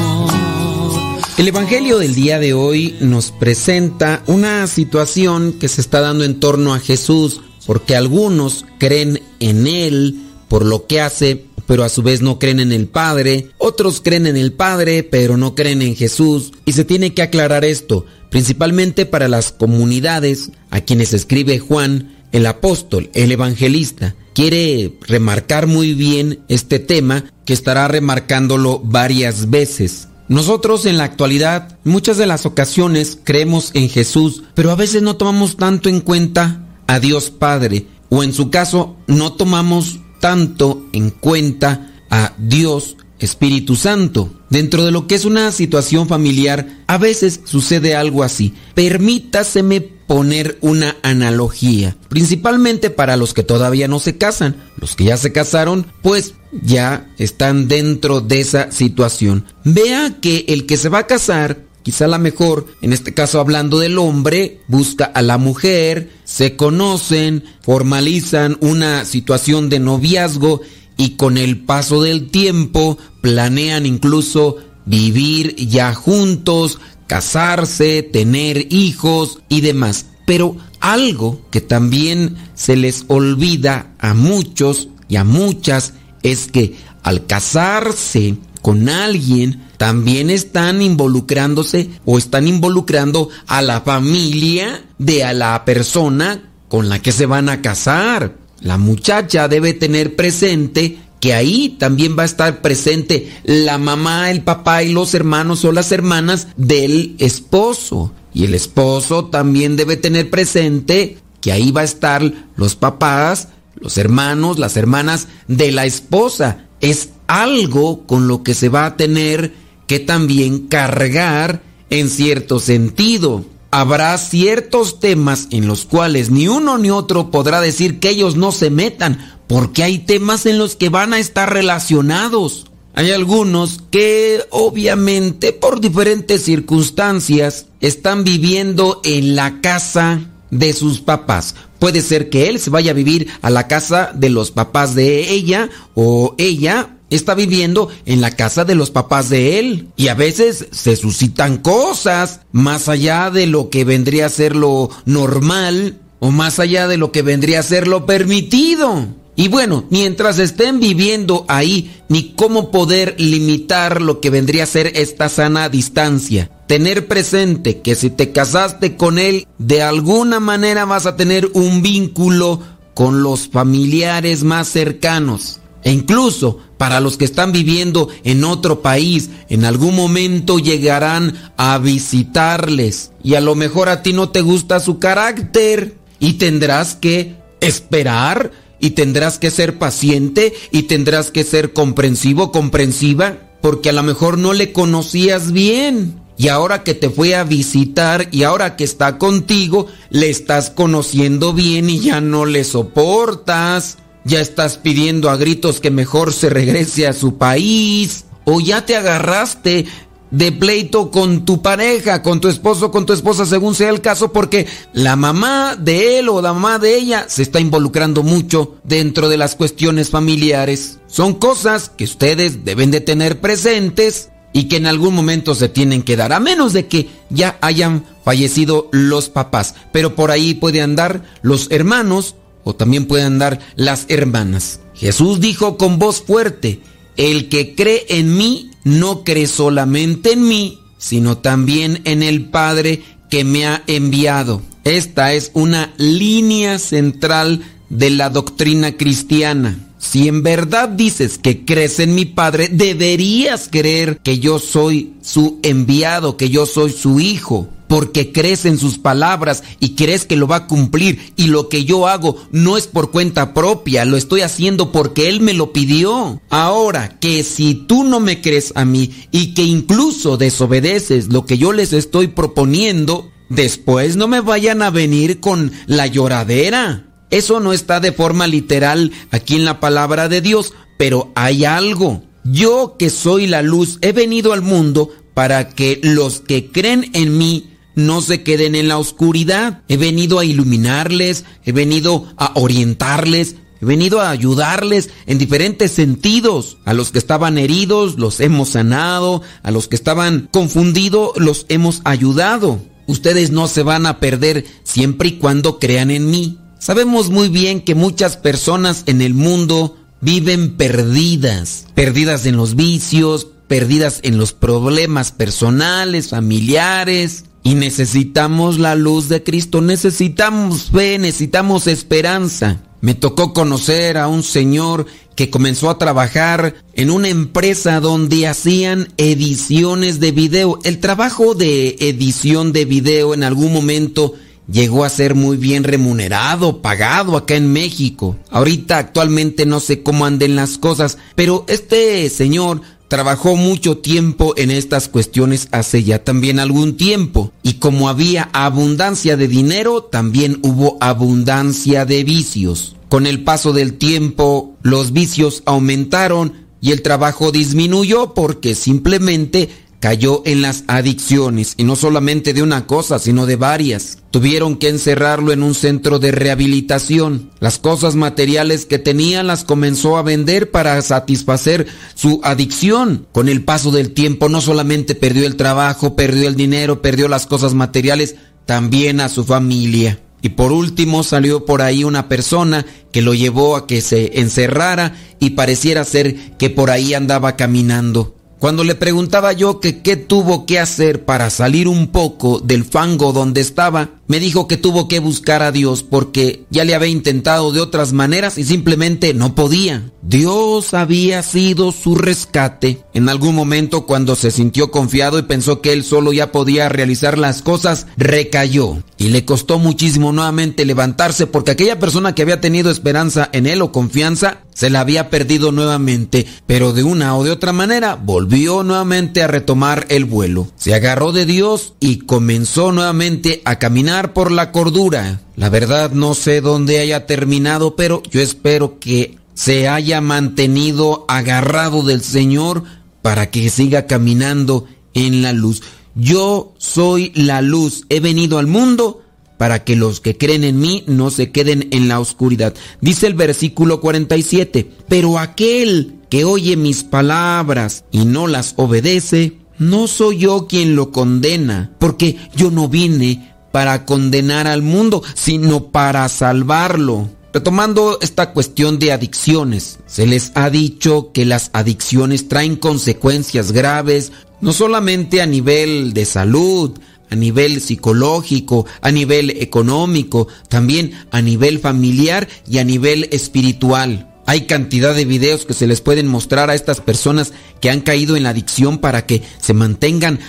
El Evangelio del día de hoy nos presenta una situación que se está dando en torno a Jesús, porque algunos creen en Él por lo que hace, pero a su vez no creen en el Padre, otros creen en el Padre, pero no creen en Jesús, y se tiene que aclarar esto, principalmente para las comunidades a quienes escribe Juan, el apóstol, el evangelista. Quiere remarcar muy bien este tema que estará remarcándolo varias veces. Nosotros en la actualidad, muchas de las ocasiones creemos en Jesús, pero a veces no tomamos tanto en cuenta a Dios Padre, o en su caso, no tomamos tanto en cuenta a Dios Espíritu Santo. Dentro de lo que es una situación familiar, a veces sucede algo así. Permítaseme poner una analogía, principalmente para los que todavía no se casan. Los que ya se casaron, pues ya están dentro de esa situación. Vea que el que se va a casar Quizá la mejor, en este caso hablando del hombre, busca a la mujer, se conocen, formalizan una situación de noviazgo y con el paso del tiempo planean incluso vivir ya juntos, casarse, tener hijos y demás. Pero algo que también se les olvida a muchos y a muchas es que al casarse con alguien, también están involucrándose o están involucrando a la familia de a la persona con la que se van a casar. La muchacha debe tener presente que ahí también va a estar presente la mamá, el papá y los hermanos o las hermanas del esposo. Y el esposo también debe tener presente que ahí va a estar los papás, los hermanos, las hermanas de la esposa. Es algo con lo que se va a tener que también cargar en cierto sentido. Habrá ciertos temas en los cuales ni uno ni otro podrá decir que ellos no se metan, porque hay temas en los que van a estar relacionados. Hay algunos que obviamente por diferentes circunstancias están viviendo en la casa de sus papás. Puede ser que él se vaya a vivir a la casa de los papás de ella o ella está viviendo en la casa de los papás de él. Y a veces se suscitan cosas más allá de lo que vendría a ser lo normal o más allá de lo que vendría a ser lo permitido. Y bueno, mientras estén viviendo ahí, ni cómo poder limitar lo que vendría a ser esta sana distancia. Tener presente que si te casaste con él, de alguna manera vas a tener un vínculo con los familiares más cercanos. E incluso para los que están viviendo en otro país, en algún momento llegarán a visitarles. Y a lo mejor a ti no te gusta su carácter. Y tendrás que esperar y tendrás que ser paciente y tendrás que ser comprensivo, comprensiva, porque a lo mejor no le conocías bien. Y ahora que te fue a visitar y ahora que está contigo, le estás conociendo bien y ya no le soportas. Ya estás pidiendo a gritos que mejor se regrese a su país. O ya te agarraste de pleito con tu pareja, con tu esposo, con tu esposa, según sea el caso, porque la mamá de él o la mamá de ella se está involucrando mucho dentro de las cuestiones familiares. Son cosas que ustedes deben de tener presentes y que en algún momento se tienen que dar, a menos de que ya hayan fallecido los papás. Pero por ahí pueden andar los hermanos o también pueden andar las hermanas. Jesús dijo con voz fuerte, el que cree en mí no cree solamente en mí, sino también en el Padre que me ha enviado. Esta es una línea central de la doctrina cristiana. Si en verdad dices que crees en mi Padre, deberías creer que yo soy su enviado, que yo soy su hijo, porque crees en sus palabras y crees que lo va a cumplir y lo que yo hago no es por cuenta propia, lo estoy haciendo porque Él me lo pidió. Ahora, que si tú no me crees a mí y que incluso desobedeces lo que yo les estoy proponiendo, después no me vayan a venir con la lloradera. Eso no está de forma literal aquí en la palabra de Dios, pero hay algo. Yo que soy la luz he venido al mundo para que los que creen en mí no se queden en la oscuridad. He venido a iluminarles, he venido a orientarles, he venido a ayudarles en diferentes sentidos. A los que estaban heridos los hemos sanado, a los que estaban confundidos los hemos ayudado. Ustedes no se van a perder siempre y cuando crean en mí. Sabemos muy bien que muchas personas en el mundo viven perdidas, perdidas en los vicios, perdidas en los problemas personales, familiares, y necesitamos la luz de Cristo, necesitamos fe, necesitamos esperanza. Me tocó conocer a un señor que comenzó a trabajar en una empresa donde hacían ediciones de video. El trabajo de edición de video en algún momento llegó a ser muy bien remunerado, pagado acá en México. Ahorita actualmente no sé cómo anden las cosas, pero este señor trabajó mucho tiempo en estas cuestiones hace ya también algún tiempo. Y como había abundancia de dinero, también hubo abundancia de vicios. Con el paso del tiempo, los vicios aumentaron y el trabajo disminuyó porque simplemente cayó en las adicciones, y no solamente de una cosa, sino de varias. Tuvieron que encerrarlo en un centro de rehabilitación. Las cosas materiales que tenía las comenzó a vender para satisfacer su adicción. Con el paso del tiempo no solamente perdió el trabajo, perdió el dinero, perdió las cosas materiales, también a su familia. Y por último salió por ahí una persona que lo llevó a que se encerrara y pareciera ser que por ahí andaba caminando. Cuando le preguntaba yo que qué tuvo que hacer para salir un poco del fango donde estaba, me dijo que tuvo que buscar a Dios porque ya le había intentado de otras maneras y simplemente no podía. Dios había sido su rescate. En algún momento cuando se sintió confiado y pensó que él solo ya podía realizar las cosas, recayó. Y le costó muchísimo nuevamente levantarse porque aquella persona que había tenido esperanza en él o confianza, se la había perdido nuevamente. Pero de una o de otra manera volvió nuevamente a retomar el vuelo. Se agarró de Dios y comenzó nuevamente a caminar por la cordura. La verdad no sé dónde haya terminado, pero yo espero que se haya mantenido agarrado del Señor para que siga caminando en la luz. Yo soy la luz, he venido al mundo para que los que creen en mí no se queden en la oscuridad. Dice el versículo 47, pero aquel que oye mis palabras y no las obedece, no soy yo quien lo condena, porque yo no vine para condenar al mundo, sino para salvarlo. Retomando esta cuestión de adicciones, se les ha dicho que las adicciones traen consecuencias graves, no solamente a nivel de salud, a nivel psicológico, a nivel económico, también a nivel familiar y a nivel espiritual. Hay cantidad de videos que se les pueden mostrar a estas personas que han caído en la adicción para que se mantengan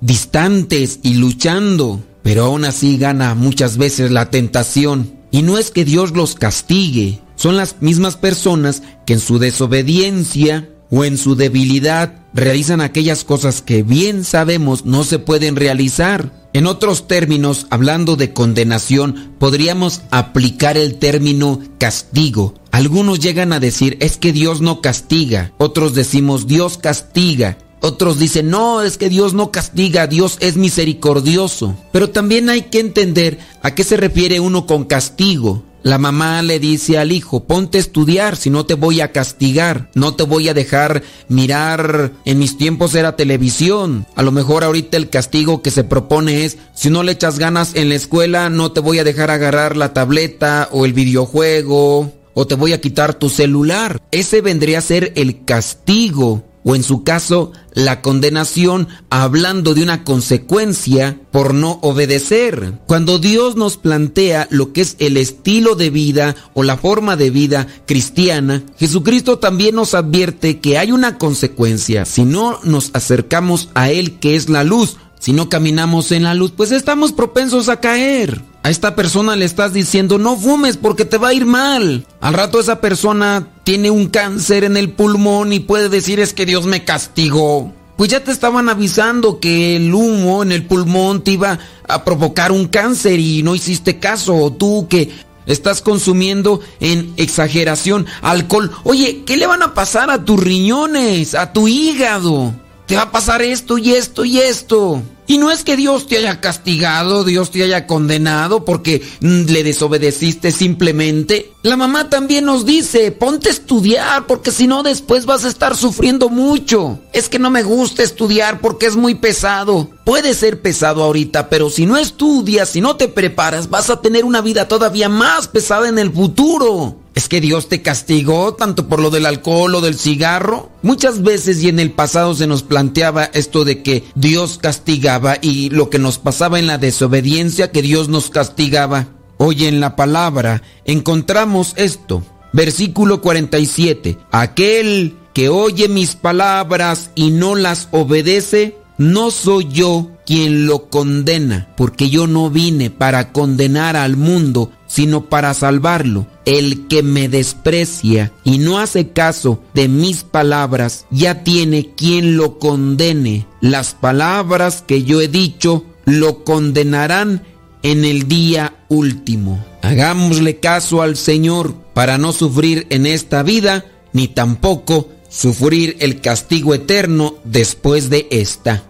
distantes y luchando, pero aún así gana muchas veces la tentación. Y no es que Dios los castigue, son las mismas personas que en su desobediencia o en su debilidad realizan aquellas cosas que bien sabemos no se pueden realizar. En otros términos, hablando de condenación, podríamos aplicar el término castigo. Algunos llegan a decir es que Dios no castiga, otros decimos Dios castiga. Otros dicen, no, es que Dios no castiga, Dios es misericordioso. Pero también hay que entender a qué se refiere uno con castigo. La mamá le dice al hijo, ponte a estudiar, si no te voy a castigar, no te voy a dejar mirar, en mis tiempos era televisión, a lo mejor ahorita el castigo que se propone es, si no le echas ganas en la escuela, no te voy a dejar agarrar la tableta o el videojuego, o te voy a quitar tu celular. Ese vendría a ser el castigo o en su caso la condenación hablando de una consecuencia por no obedecer. Cuando Dios nos plantea lo que es el estilo de vida o la forma de vida cristiana, Jesucristo también nos advierte que hay una consecuencia si no nos acercamos a Él que es la luz. Si no caminamos en la luz, pues estamos propensos a caer. A esta persona le estás diciendo no fumes porque te va a ir mal. Al rato esa persona tiene un cáncer en el pulmón y puede decir es que Dios me castigó. Pues ya te estaban avisando que el humo en el pulmón te iba a provocar un cáncer y no hiciste caso. O tú que estás consumiendo en exageración alcohol. Oye, ¿qué le van a pasar a tus riñones, a tu hígado? Te va a pasar esto y esto y esto. Y no es que Dios te haya castigado, Dios te haya condenado porque mm, le desobedeciste simplemente. La mamá también nos dice, ponte a estudiar porque si no después vas a estar sufriendo mucho. Es que no me gusta estudiar porque es muy pesado. Puede ser pesado ahorita, pero si no estudias, si no te preparas, vas a tener una vida todavía más pesada en el futuro. ¿Es que Dios te castigó tanto por lo del alcohol o del cigarro? Muchas veces y en el pasado se nos planteaba esto de que Dios castigaba y lo que nos pasaba en la desobediencia que Dios nos castigaba. Hoy en la palabra encontramos esto. Versículo 47. Aquel que oye mis palabras y no las obedece, no soy yo quien lo condena, porque yo no vine para condenar al mundo, sino para salvarlo. El que me desprecia y no hace caso de mis palabras, ya tiene quien lo condene. Las palabras que yo he dicho lo condenarán en el día último. Hagámosle caso al Señor para no sufrir en esta vida, ni tampoco sufrir el castigo eterno después de esta.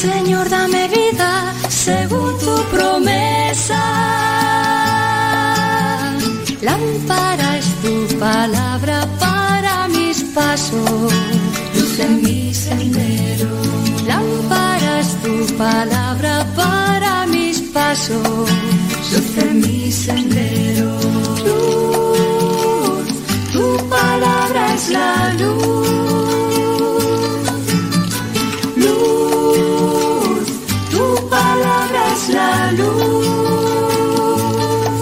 Señor, dame vida según tu promesa. Lámpara es tu palabra para mis pasos luz en mi sendero. Lámpara es tu palabra para mis pasos, luz en mi sendero. Luz, tu palabra es la luz. La luz.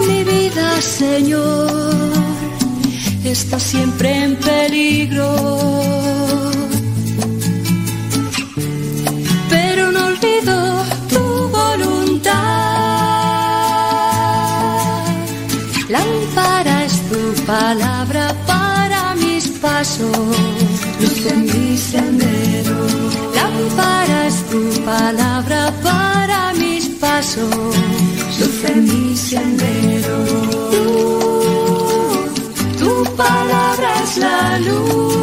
Mi vida, Señor, está siempre en peligro. Pero no olvido tu voluntad. Lámpara es tu palabra para mis pasos, luz en mi sendero. Lámpara es tu palabra para pasos, luz en mi sendero. Tu palabra es la luz.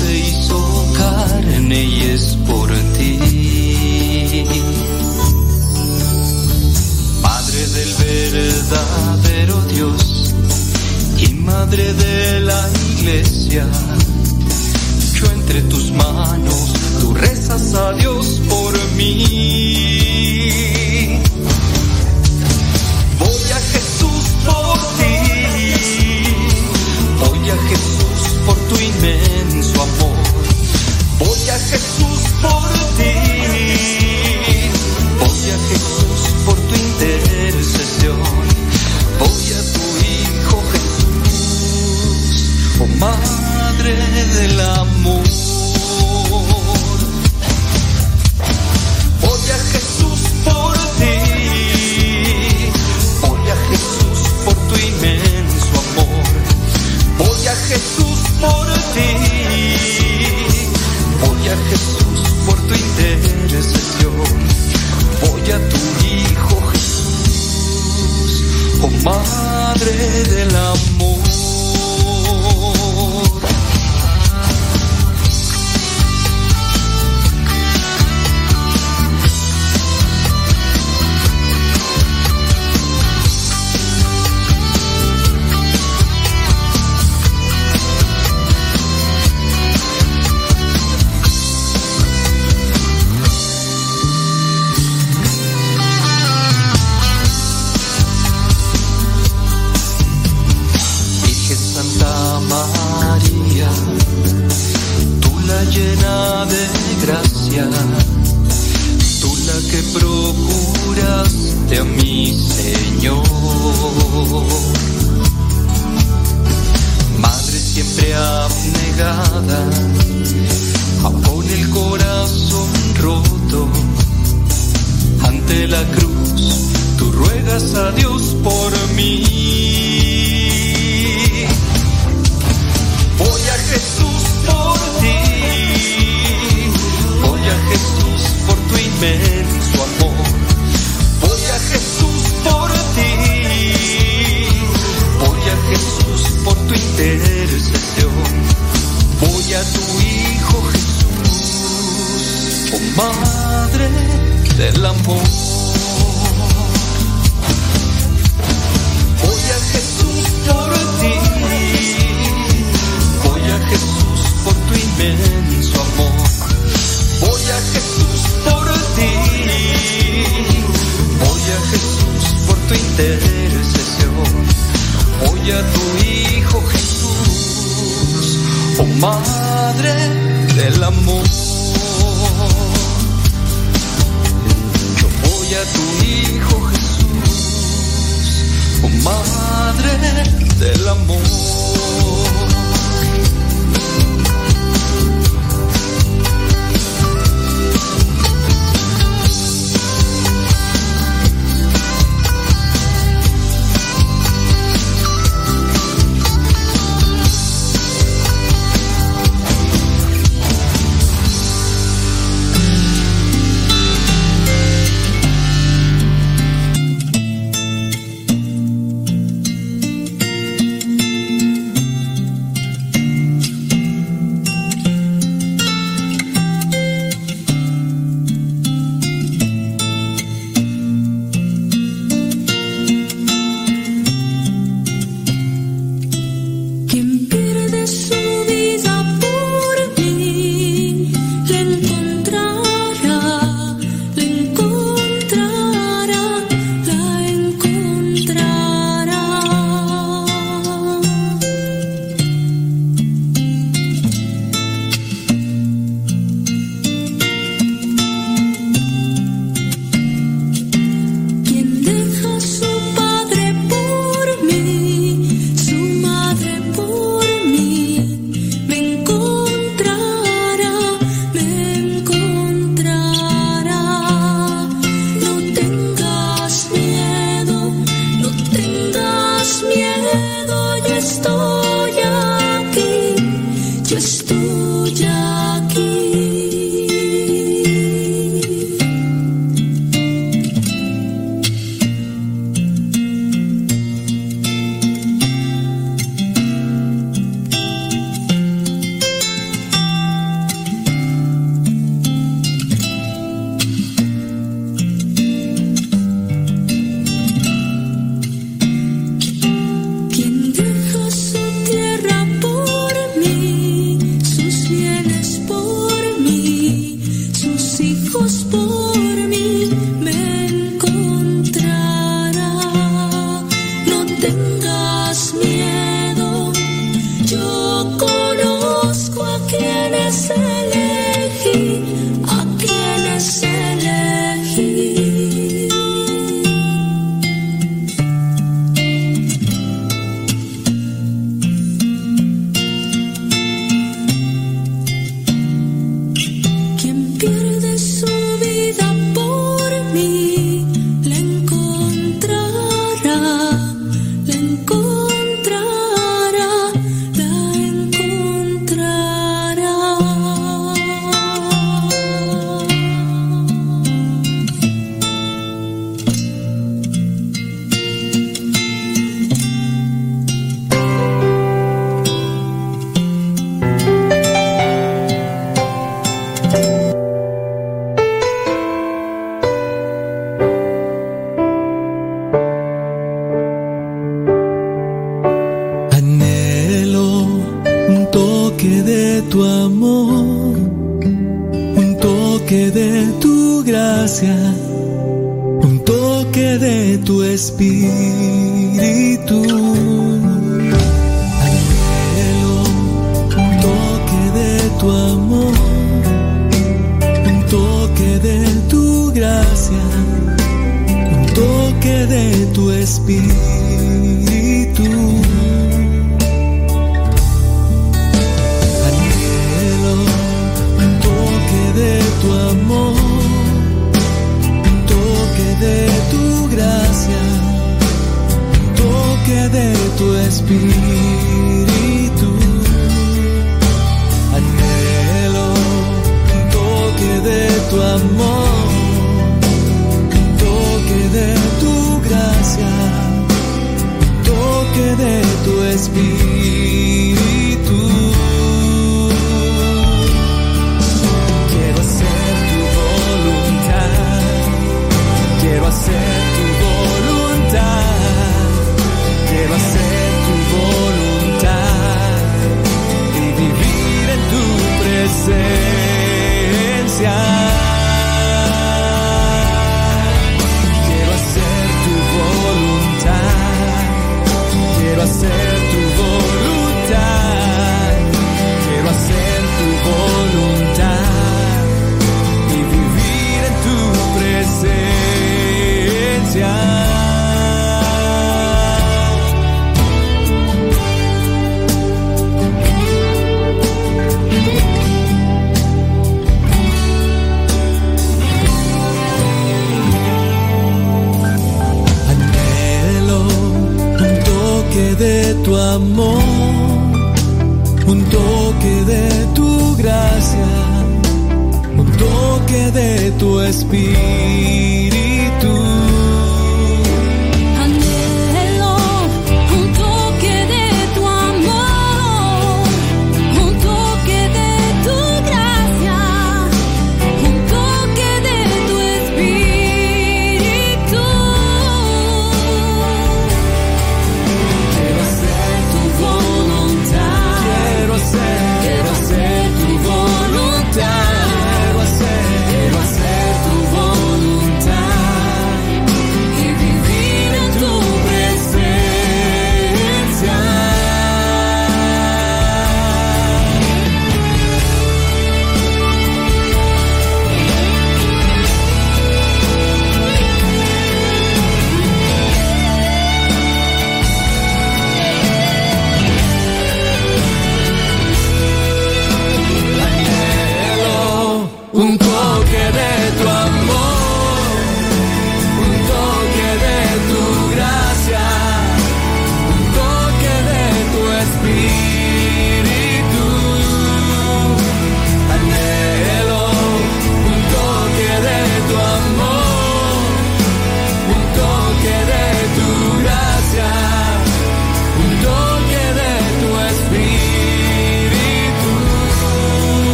Se hizo carne y es por ti. Madre del verdadero Dios y Madre de la Iglesia, yo entre tus manos, tú rezas a Dios por mí. Voy a Jesús por ti, voy a Jesús por tu inmenso voy a Jesús por ti, voy a Jesús por tu intercesión, voy a tu Hijo Jesús, oh Madre del amor. Voy a Jesús por ti, voy a Jesús por tu inmenso amor, voy a Jesús por ti, Jesús por tu intercesión, voy a tu Hijo Jesús, oh Madre del amor.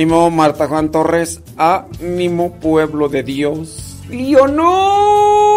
Ánimo, Marta Juan Torres. Ánimo, pueblo de Dios. ¡Leonor!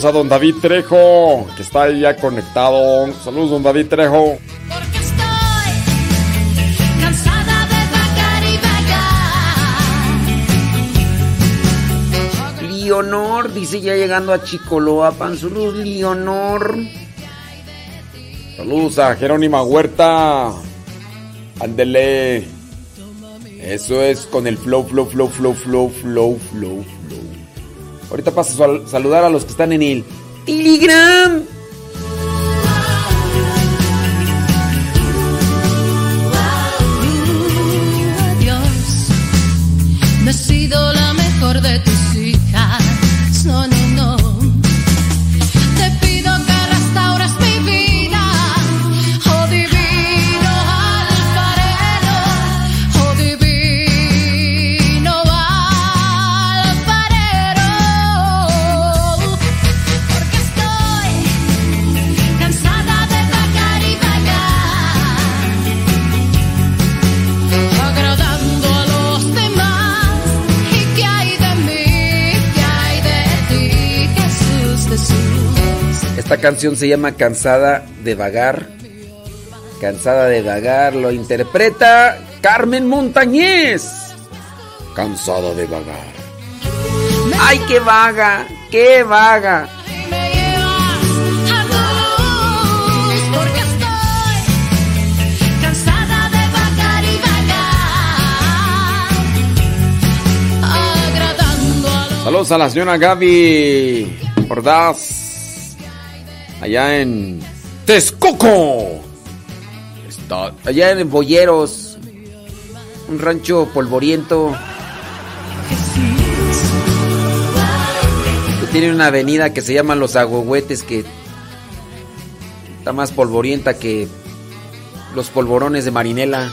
Saludos a don David Trejo, que está ahí ya conectado. Saludos, don David Trejo. Cansada de vagar y vagar. Leonor dice ya llegando a Chicoloapan. Saludos, Leonor. Saludos a Jerónima Huerta. Ándele. Eso es con el flow, flow, flow, flow, flow, flow, flow, flow. Ahorita paso a sal- saludar a los que están en el Telegram. Dios, no he sido la mejor de tus hijas. No, Esta canción se llama Cansada de Vagar. Cansada de Vagar lo interpreta Carmen Montañez. Cansada de Vagar. ¡Ay, qué vaga! ¡Qué vaga! Saludos a la señora Gaby Ordaz. Allá en Texcoco. Está allá en Boyeros. Un rancho polvoriento. Que tiene una avenida que se llama Los Agüehuetes que está más polvorienta que los polvorones de Marinela.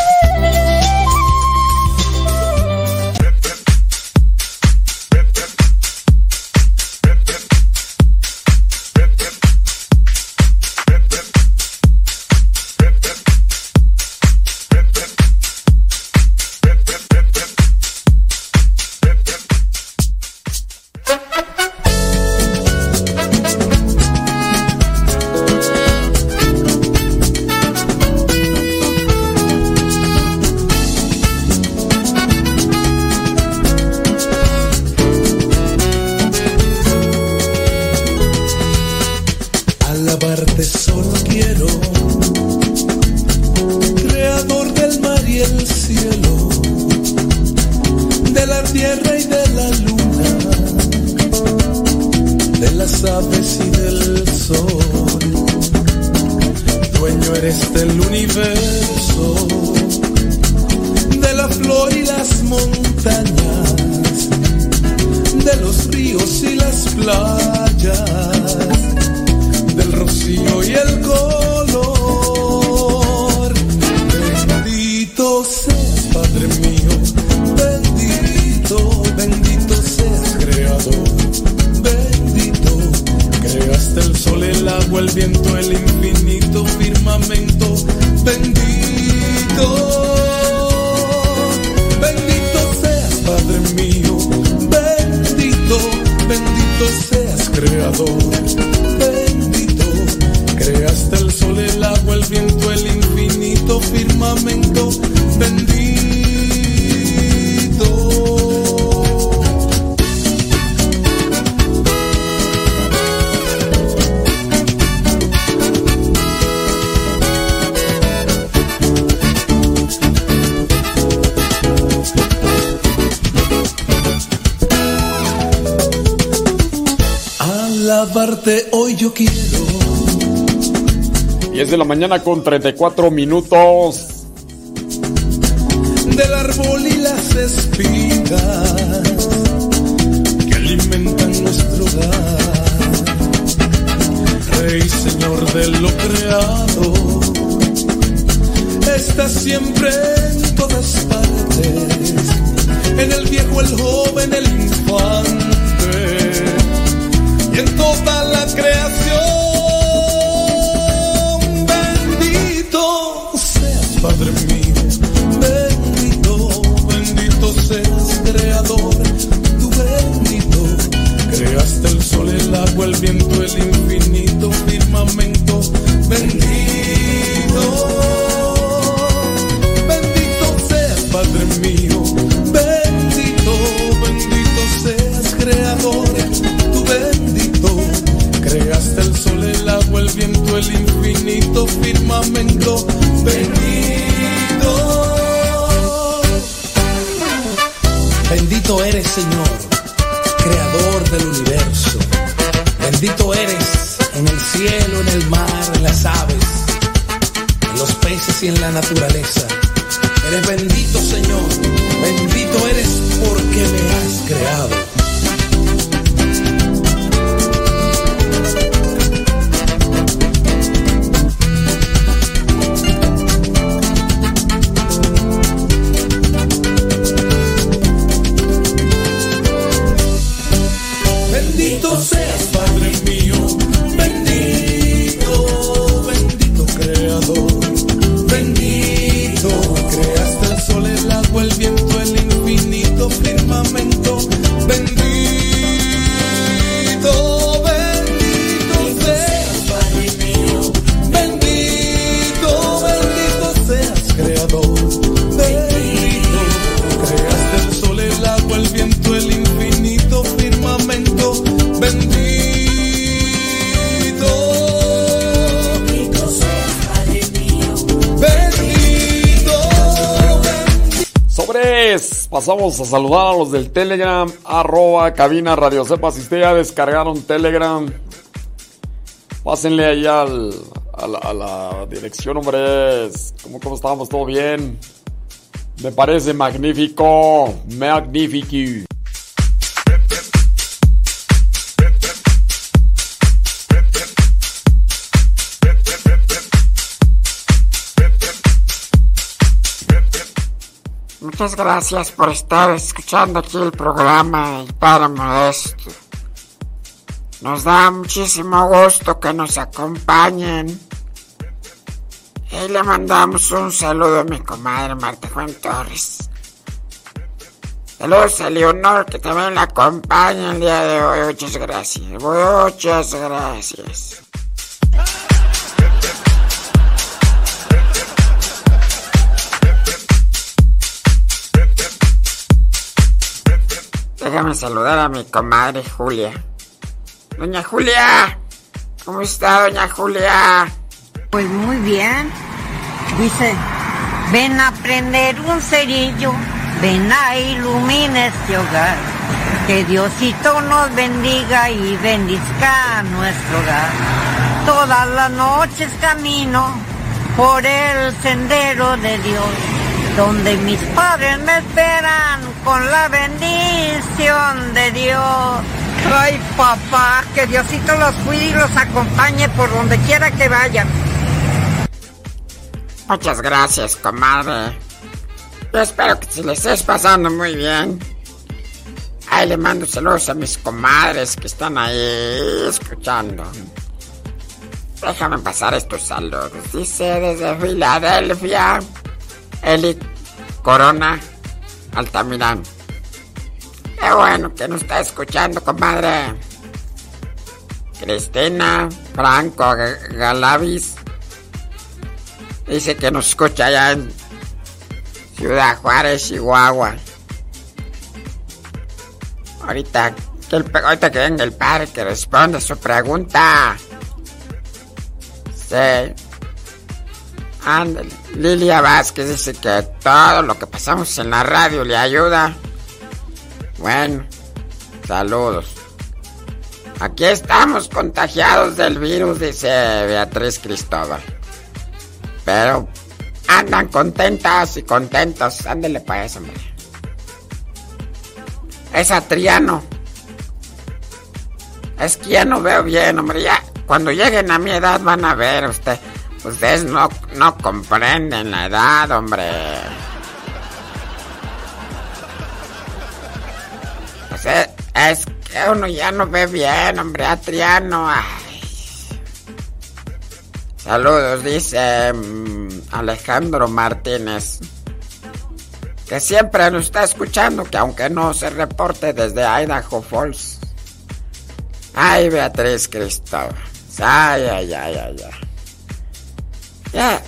Con 34 minutos. del árbol y las espigas que alimentan nuestro hogar. Rey, Señor de lo creado, estás siempre en todas partes, en el viejo, el joven, el infante, y en toda la creación. Bendito, bendito seas, Creador, tú bendito. Creaste el sol, el agua, el viento, el infinito firmamento. Señor, creador del universo. Bendito eres en el cielo, en el mar, en las aves, en los peces y en la naturaleza. Pasamos a saludar a los del Telegram, arroba cabina Radio. Si ustedes ya descargaron Telegram, pásenle ahí al, a, la, dirección, hombres. ¿Cómo, ¿Cómo estamos? ¿Todo bien? Me parece magnífico, magnífico. Muchas gracias por estar escuchando aquí el programa El Padre Modesto. Nos da muchísimo gusto que nos acompañen. Y le mandamos un saludo a mi comadre Marta Juan Torres. Saludos a Leonor que también la acompaña el día de hoy. Muchas gracias. Muchas gracias. Déjame saludar a mi comadre Julia. Doña Julia, ¿cómo está, doña Julia? Pues muy bien. Dice, ven a prender un cerillo, ven a iluminar este hogar. Que Diosito nos bendiga y bendizca nuestro hogar. Todas las noches camino por el sendero de Dios, donde mis padres me esperan con la bendición de Dios. Ay, papá, que Diosito los cuide y los acompañe por donde quiera que vayan. Muchas gracias, comadre. Yo espero que se les estés pasando muy bien. Ahí le mando saludos a mis comadres que están ahí escuchando. Déjame pasar estos saludos. Dice desde Filadelfia, Eli Corona Altamirán. Qué bueno que nos está escuchando, comadre. Cristina Franco Galavis. Dice que nos escucha allá en Ciudad Juárez, Chihuahua. Ahorita que, el, ahorita que venga el padre que responda su pregunta. Sí. Ándale. Lilia Vázquez dice que todo lo que pasamos en la radio le ayuda. Bueno, saludos. Aquí estamos contagiados del virus, dice Beatriz Cristóbal. Pero andan contentas y contentos. Ándele pues, hombre. es a Triano. Es que ya no veo bien, hombre. Ya, cuando lleguen a mi edad van a ver usted. Ustedes no, no comprenden la edad, hombre. Pues es, que uno ya no ve bien, hombre. A Triano. Ay. Saludos, dice mm, Alejandro Martínez. Que siempre nos está escuchando, que aunque no se reporte desde Idaho Falls. Ay, Beatriz Cristóbal. Ay, ay, ay, ay, ay. Ya.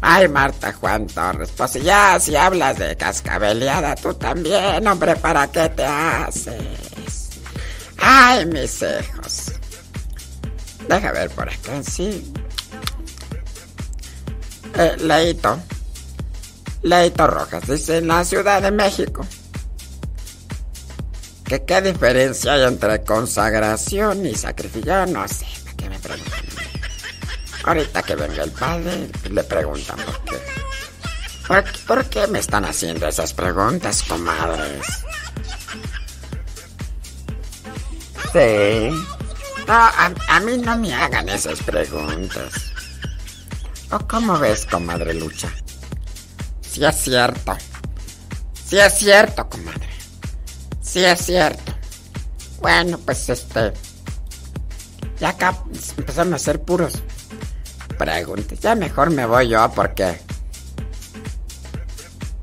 Ay, Marta Juan Torres. Pues ya, si hablas de cascabeleada, tú también, hombre, ¿para qué te haces? Ay, mis hijos. Deja ver por acá, sí. Eh, Leito. Leito Rojas dice, en la Ciudad de México. ¿Que qué diferencia hay entre consagración y sacrificio? No sé, ¿para qué me preguntan? Ahorita que venga el padre, le preguntan por qué. ¿Por, qué- me están haciendo esas preguntas, comadres? Sí. No, a, a mí no me hagan esas preguntas. ¿O cómo ves, comadre Lucha? Sí es cierto. Sí es cierto, comadre. Sí es cierto. Bueno, pues este... Ya acá empezaron a hacer puros preguntas. Ya mejor me voy yo porque...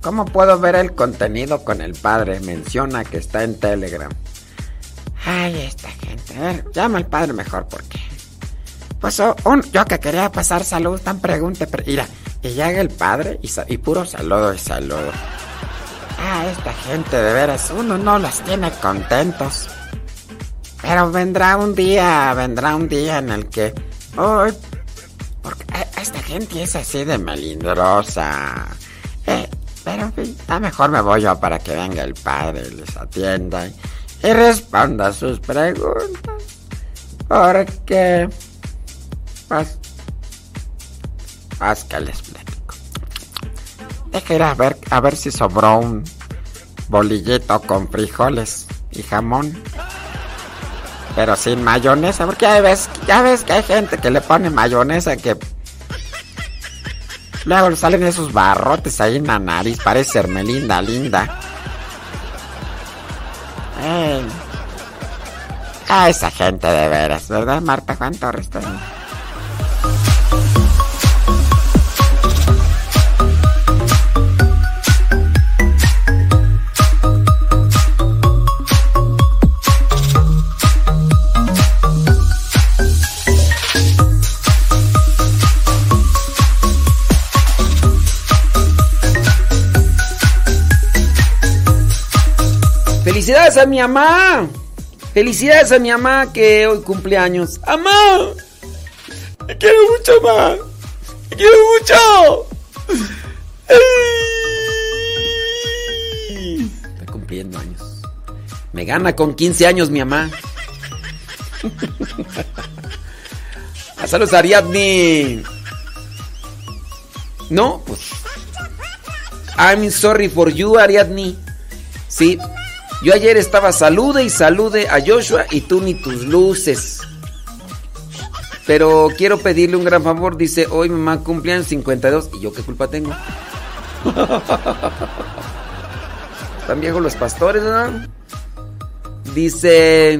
¿Cómo puedo ver el contenido con el padre? Menciona que está en Telegram. Ay, esta gente. A ver, llama al padre mejor porque... Pues oh, un- yo que quería pasar salud, tan pregunte, pero mira, y llega el padre y, puro saludo y saludo. Ah, esta gente de veras, uno no las tiene contentos. Pero vendrá un día, vendrá un día en el que, esta gente es así de melindrosa. Eh, pero a mejor me voy yo para que venga el padre, les atienda y, responda sus preguntas. Porque, pues, pues que les platico. Deja ir a ver, a ver si sobró un bolillito con frijoles y jamón. Pero sin mayonesa, porque ya ves, ya ves que hay gente que le pone mayonesa que luego le salen esos barrotes ahí en la nariz, parece Hermelinda linda. Ey. A esa gente de veras, ¿verdad, Marta Juan Torres? ¡Felicidades a mi mamá! ¡Felicidades a mi mamá que hoy cumple años! ¡Amá! ¡Te quiero mucho, mamá! ¡Te quiero mucho! ¡Ay! Está cumpliendo años. Me gana con 15 años mi mamá. Ah, Saludos *laughs* a Ariadne. No, pues. I'm sorry for you, Ariadne. Sí. Yo ayer estaba salude y salude a Joshua y tú ni tus luces. Pero quiero pedirle un gran favor. Dice, hoy mamá cumpleaños 52. ¿Y yo qué culpa tengo? *laughs* Están viejos los pastores, ¿no? Dice,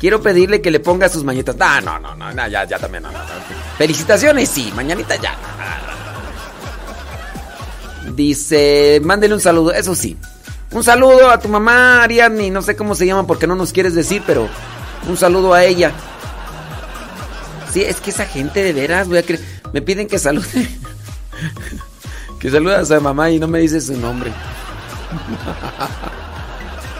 quiero pedirle que le ponga sus mañitas. Ah, no, no, no, ya, ya también, no. Felicitaciones, sí, mañanita ya. Dice, mándele un saludo, eso sí. Un saludo a tu mamá, Ariadne, no sé cómo se llama porque no nos quieres decir, pero un saludo a ella. Sí, es que esa gente de veras, voy a cre- me piden que salude. *laughs* que saludas a mamá y no me dices su nombre. *laughs*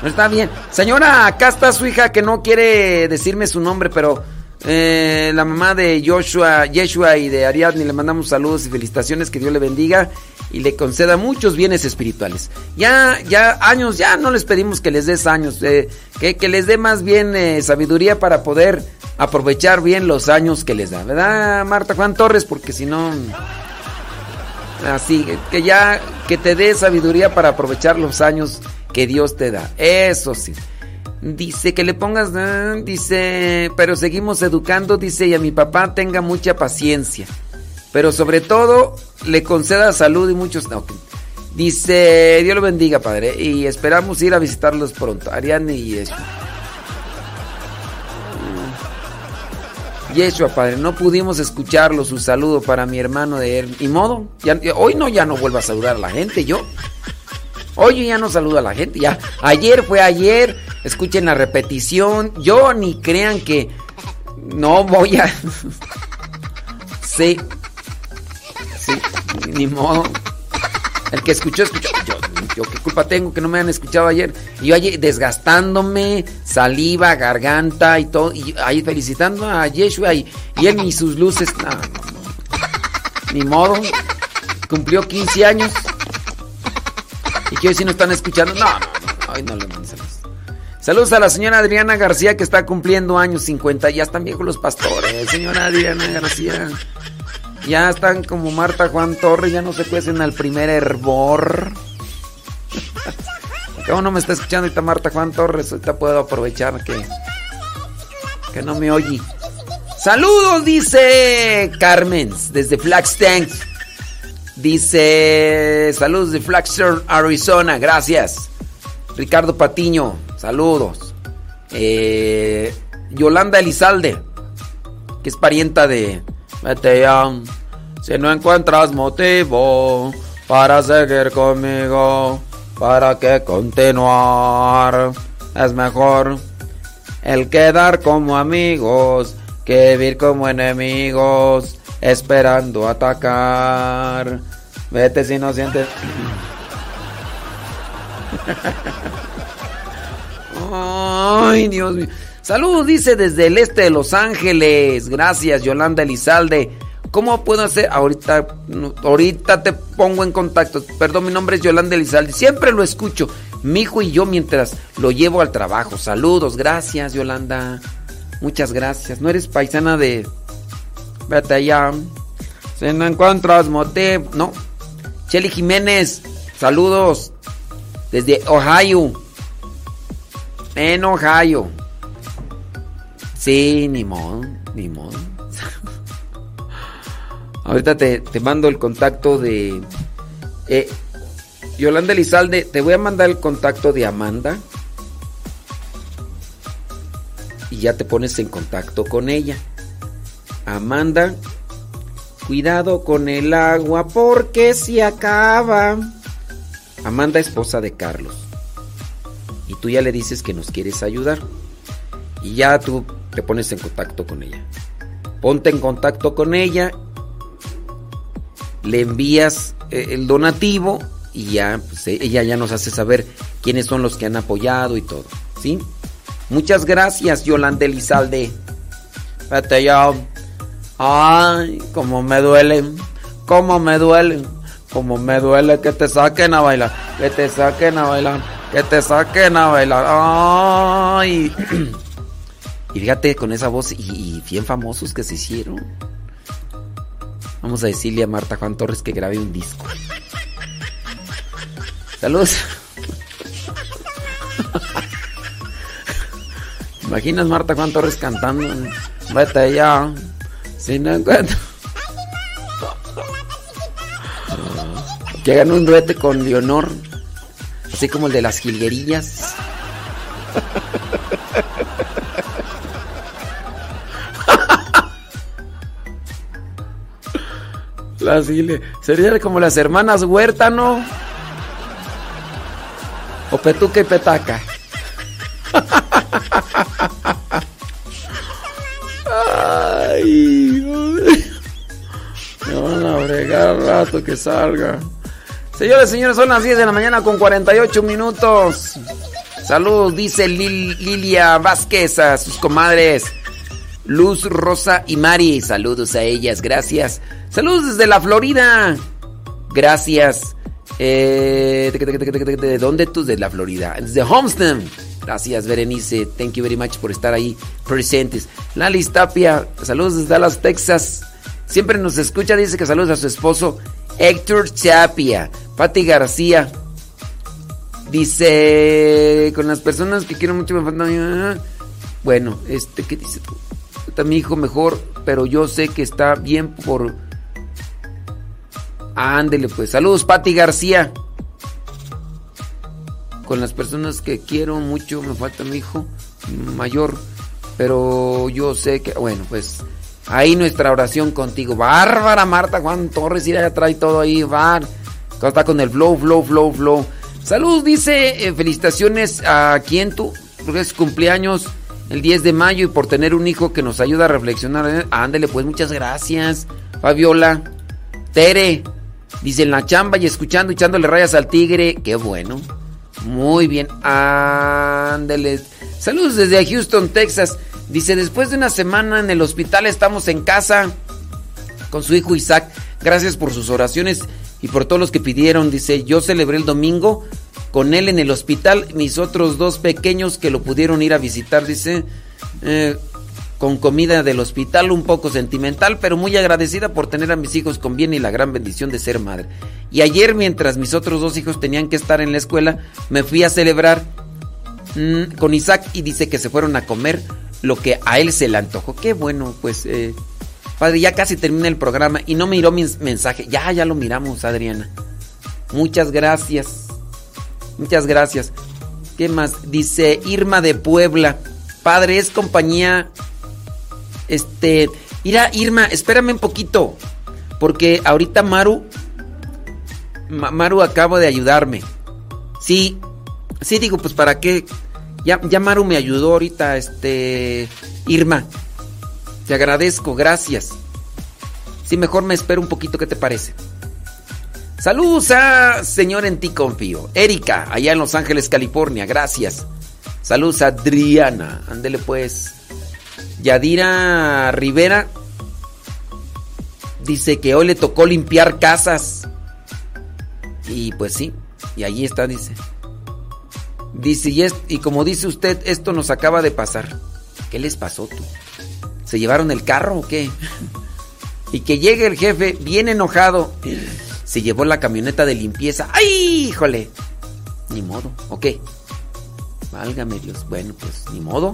No está bien. Señora, acá está su hija que no quiere decirme su nombre, pero eh, la mamá de Joshua, Yeshua y de Ariadne le mandamos saludos y felicitaciones, que Dios le bendiga y le conceda muchos bienes espirituales. Ya, ya años, ya no les pedimos que les des años, eh, que, que les dé más bien eh, sabiduría para poder aprovechar bien los años que les da, ¿verdad, Marta Juan Torres? Porque si no... Así, que ya, que te dé sabiduría para aprovechar los años que Dios te da. Eso sí. Dice que le pongas, ah, dice, pero seguimos educando, dice, y a mi papá tenga mucha paciencia. Pero sobre todo, le conceda salud y muchos... Dice, Dios lo bendiga, padre, y esperamos ir a visitarlos pronto. Ariane y Yeshua. Yeshua, padre, no pudimos escucharlo, su saludo para mi hermano de él. Y modo, hoy no, ya no vuelvo a saludar a la gente, yo. Hoy ya no saludo a la gente, ya. Ayer fue ayer, escuchen la repetición. Yo ni crean que no voy a... *laughs* Sí, ni modo. El que escuchó, escuchó. Yo, yo qué culpa tengo que no me han escuchado ayer. Y yo ayer desgastándome, saliva, garganta y todo. Y ahí felicitando a Yeshua y, él ni sus luces. No, no, no. Ni modo. Cumplió 15 años. Y que hoy sí no están escuchando. No, no, no. Hoy no le mando saludos. Saludos a la señora Adriana García que está cumpliendo años 50. Ya están viejos los pastores. Señora Adriana García. Ya están como Marta Juan Torres, ya no se cuecen al primer hervor. Acá uno me está escuchando ahorita Marta Juan Torres, ahorita puedo aprovechar que, que no me oye. Saludos, dice Carmen, desde Flagstaff. Dice, saludos de Flagstaff, Arizona, gracias. Ricardo Patiño, saludos. Eh, Yolanda Elizalde, que es parienta de... Vete ya, si no encuentras motivo para seguir conmigo, para que continuar, es mejor el quedar como amigos que vivir como enemigos, esperando atacar. Vete si no sientes. *laughs* Ay, Dios mío. Saludos, dice desde el este de Los Ángeles. Gracias, Yolanda Elizalde. ¿Cómo puedo hacer? Ahorita, ahorita te pongo en contacto. Perdón, mi nombre es Yolanda Elizalde. Siempre lo escucho. Mi hijo y yo mientras lo llevo al trabajo. Saludos, gracias, Yolanda. Muchas gracias. ¿No eres paisana de... Vete allá. Si no encuentras motivo... No. Shelly Jiménez. Saludos. Desde Ohio. En Ohio. Sí, ni modo, ni modo. *laughs* Ahorita te, te mando el contacto de... eh, Yolanda Elizalde, te voy a mandar el contacto de Amanda. Y ya te pones en contacto con ella. Amanda, cuidado con el agua porque se acaba. Amanda, esposa de Carlos. Y tú ya le dices que nos quieres ayudar. Y ya tú te pones en contacto con ella. Ponte en contacto con ella. Le envías eh, el donativo y ya pues, eh, ella ya nos hace saber quiénes son los que han apoyado y todo, ¿sí? Muchas gracias, Yolanda Elizalde. Vete ya. Ay, cómo me duele. Cómo me duele. Cómo me duele que te saquen a bailar. Que te saquen a bailar. Que te saquen a bailar. Ay. *clears throat* Y fíjate con esa voz y, bien famosos que se hicieron. Vamos a decirle a Marta Juan Torres que grabe un disco. Saludos. *laughs* ¿Imaginas Marta Juan Torres cantando? Vete ya. Si no encuentro. *laughs* Que hagan un duete con Leonor. Así como el de las jilguerillas. Las hile- Sería como las hermanas Huértano. O Petuca y Petaca. *laughs* Ay, me van a bregar al rato que salga. Señores, señores, son las 10 de la mañana con 48 minutos. Saludos, dice Lil- Lilia Vázquez a sus comadres. Luz, Rosa y Mari. Saludos a ellas, gracias. Saludos desde la Florida. Gracias. Eh, ¿de, de- de- de- de- de dónde tú? De la Florida. Desde Homestead. Gracias, Berenice. Thank you very much por estar ahí presentes. Lali Tapia. Saludos desde Dallas, Texas. Siempre nos escucha. Dice que saludos a su esposo Héctor Tapia. Patti García. Dice, con las personas que quiero mucho me falta... Bueno, este, ¿qué dice tú? Mi hijo mejor, pero yo sé que está bien por... Ándele pues. Saludos, Pati García. Con las personas que quiero mucho me falta mi hijo mayor, pero yo sé que... Bueno, pues ahí nuestra oración contigo. Bárbara Marta Juan Torres, y ya trae todo ahí, va. Está con el flow, flow, flow, flow. Saludos, dice, eh, felicitaciones a quien tú, porque es cumpleaños el 10 de mayo y por tener un hijo que nos ayuda a reflexionar. Eh, Ándele, pues muchas gracias. Fabiola, Tere, dice en la chamba y escuchando, echándole rayas al tigre. Qué bueno. Muy bien, ándele. Saludos desde Houston, Texas. Dice, después de una semana en el hospital estamos en casa con su hijo Isaac. Gracias por sus oraciones y por todos los que pidieron. Dice, yo celebré el domingo con él en el hospital. Mis otros dos pequeños que lo pudieron ir a visitar, dice, eh, con comida del hospital, un poco sentimental, pero muy agradecida por tener a mis hijos con bien y la gran bendición de ser madre. Y ayer, mientras mis otros dos hijos tenían que estar en la escuela, me fui a celebrar mm, con Isaac y dice que se fueron a comer lo que a él se le antojó. Qué bueno, pues, eh, padre, ya casi termina el programa y no miró mi mensaje. Ya, ya lo miramos, Adriana. Muchas gracias. Muchas gracias. ¿Qué más? Dice Irma de Puebla. Padre, es compañía. Este. Mira, Irma, espérame un poquito. Porque ahorita Maru. Ma- Maru acaba de ayudarme. Sí. Sí, digo, pues para qué. Ya, ya Maru me ayudó ahorita, este. Irma. Te agradezco, gracias. Sí, mejor me espero un poquito, ¿qué te parece? Saludos a Señor en ti confío. Erika, allá en Los Ángeles, California, gracias. Saludos a Adriana, ándele pues. Yadira Rivera dice que hoy le tocó limpiar casas. Y pues sí, y allí está, dice. Dice, y, es- y como dice usted, esto nos acaba de pasar. ¿Qué les pasó tú? ¿Se llevaron el carro o qué? Y que llegue el jefe bien enojado. Se llevó la camioneta de limpieza. ¡Ay, híjole! Ni modo, ¿ok? Válgame Dios. Bueno, pues ni modo.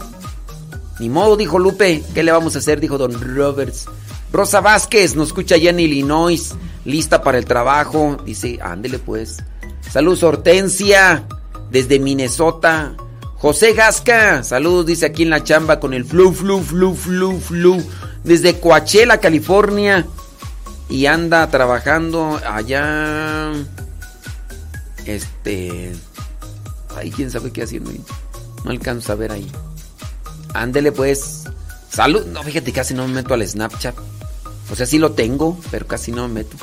Ni modo, dijo Lupe. ¿Qué le vamos a hacer? Dijo Don Roberts. Rosa Vázquez nos escucha allá en Illinois. Lista para el trabajo. Dice, ándele pues. Saludos, Hortensia. Desde Minnesota. José Gasca. Saludos, dice aquí en la chamba con el flu, flu, flu, flu, flu. Desde Coachella, California. Y anda trabajando allá. Este. Ay, quién sabe qué haciendo. No alcanzo a ver ahí. Ándele pues. Salud. No, fíjate, casi no me meto al Snapchat. O sea, sí lo tengo, pero casi no me meto.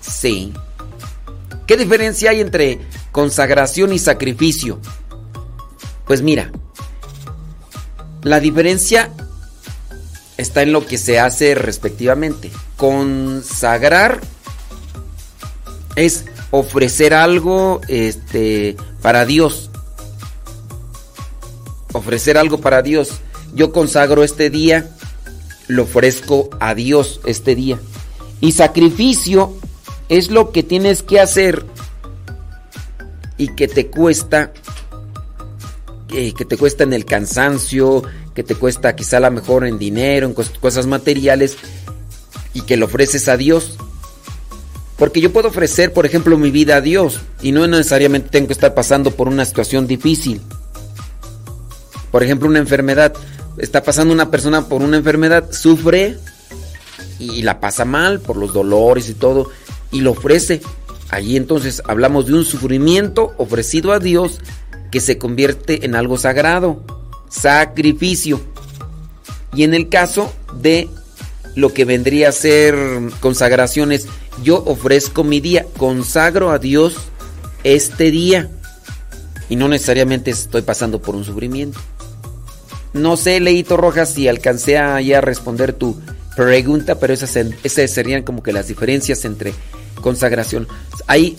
Sí. ¿Qué diferencia hay entre consagración y sacrificio? Pues mira, la diferencia está en lo que se hace respectivamente. Consagrar es ofrecer algo este, para Dios. Ofrecer algo para Dios. Yo consagro este día, lo ofrezco a Dios este día. Y sacrificio es lo que tienes que hacer y que te cuesta, eh, que te cuesta en el cansancio, que te cuesta quizá a lo mejor en dinero, en cos- cosas materiales, y que lo ofreces a Dios. Porque yo puedo ofrecer, por ejemplo, mi vida a Dios y no necesariamente tengo que estar pasando por una situación difícil. Por ejemplo, una enfermedad. Está pasando una persona por una enfermedad, sufre y la pasa mal por los dolores y todo, y lo ofrece. Allí entonces hablamos de un sufrimiento ofrecido a Dios que se convierte en algo sagrado, sacrificio. Y en el caso de lo que vendría a ser consagraciones, yo ofrezco mi día, consagro a Dios este día. Y no necesariamente estoy pasando por un sufrimiento. No sé, Leito Rojas, si alcancé a ya responder tu pregunta, pero esas, esas serían como que las diferencias entre consagración. Hay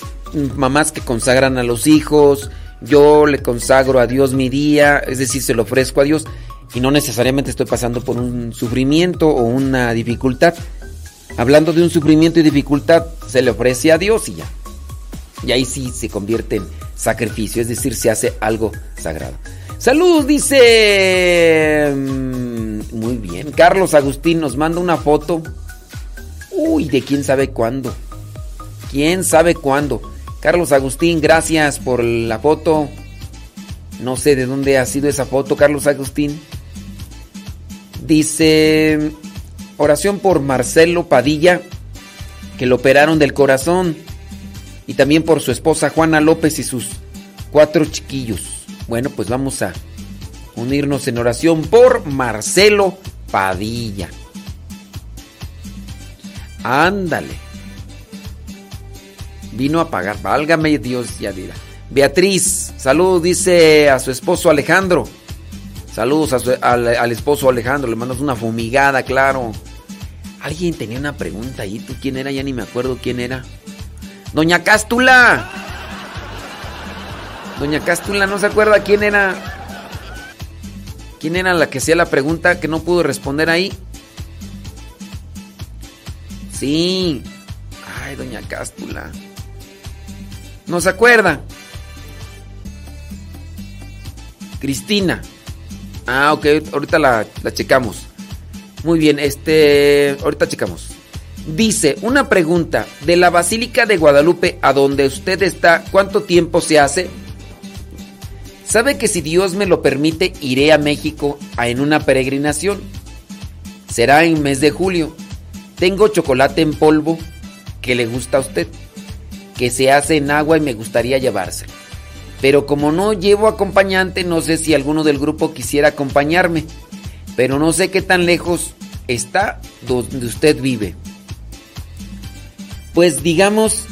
mamás que consagran a los hijos, yo le consagro a Dios mi día, es decir, se lo ofrezco a Dios y no necesariamente estoy pasando por un sufrimiento o una dificultad. Hablando de un sufrimiento y dificultad, se le ofrece a Dios y ya. Y ahí sí se convierte en sacrificio, es decir, se hace algo sagrado. Saludos, dice... mm, Muy bien, Carlos Agustín nos manda una foto. Uy, de quién sabe cuándo. ¿Quién sabe cuándo? Carlos Agustín, gracias por la foto. No sé de dónde ha sido esa foto, Carlos Agustín. Dice, oración por Marcelo Padilla, que lo operaron del corazón. Y también por su esposa Juana López y sus cuatro chiquillos. Bueno, pues vamos a unirnos en oración por Marcelo Padilla. Ándale. Vino a pagar. Válgame Dios, ya dirá. Beatriz, saludos, dice a su esposo Alejandro. Saludos a su- al, al esposo Alejandro. Le mandas una fumigada, claro. Alguien tenía una pregunta ahí. ¿Tú quién era? Ya ni me acuerdo quién era. Doña Cástula. Doña Cástula, ¿no se acuerda quién era? ¿Quién era la que hacía la pregunta que no pudo responder ahí? Sí. Ay, doña Cástula. ¿No se acuerda? Cristina. Ah, ok, ahorita la, la checamos. Muy bien, este. Ahorita checamos. Dice, una pregunta. De la Basílica de Guadalupe a donde usted está, ¿cuánto tiempo se hace? ¿Sabe que si Dios me lo permite, iré a México en una peregrinación? Será en mes de julio. Tengo chocolate en polvo que le gusta a usted, que se hace en agua y me gustaría llevárselo. Pero como no llevo acompañante, no sé si alguno del grupo quisiera acompañarme. Pero no sé qué tan lejos está donde usted vive. Pues digamos,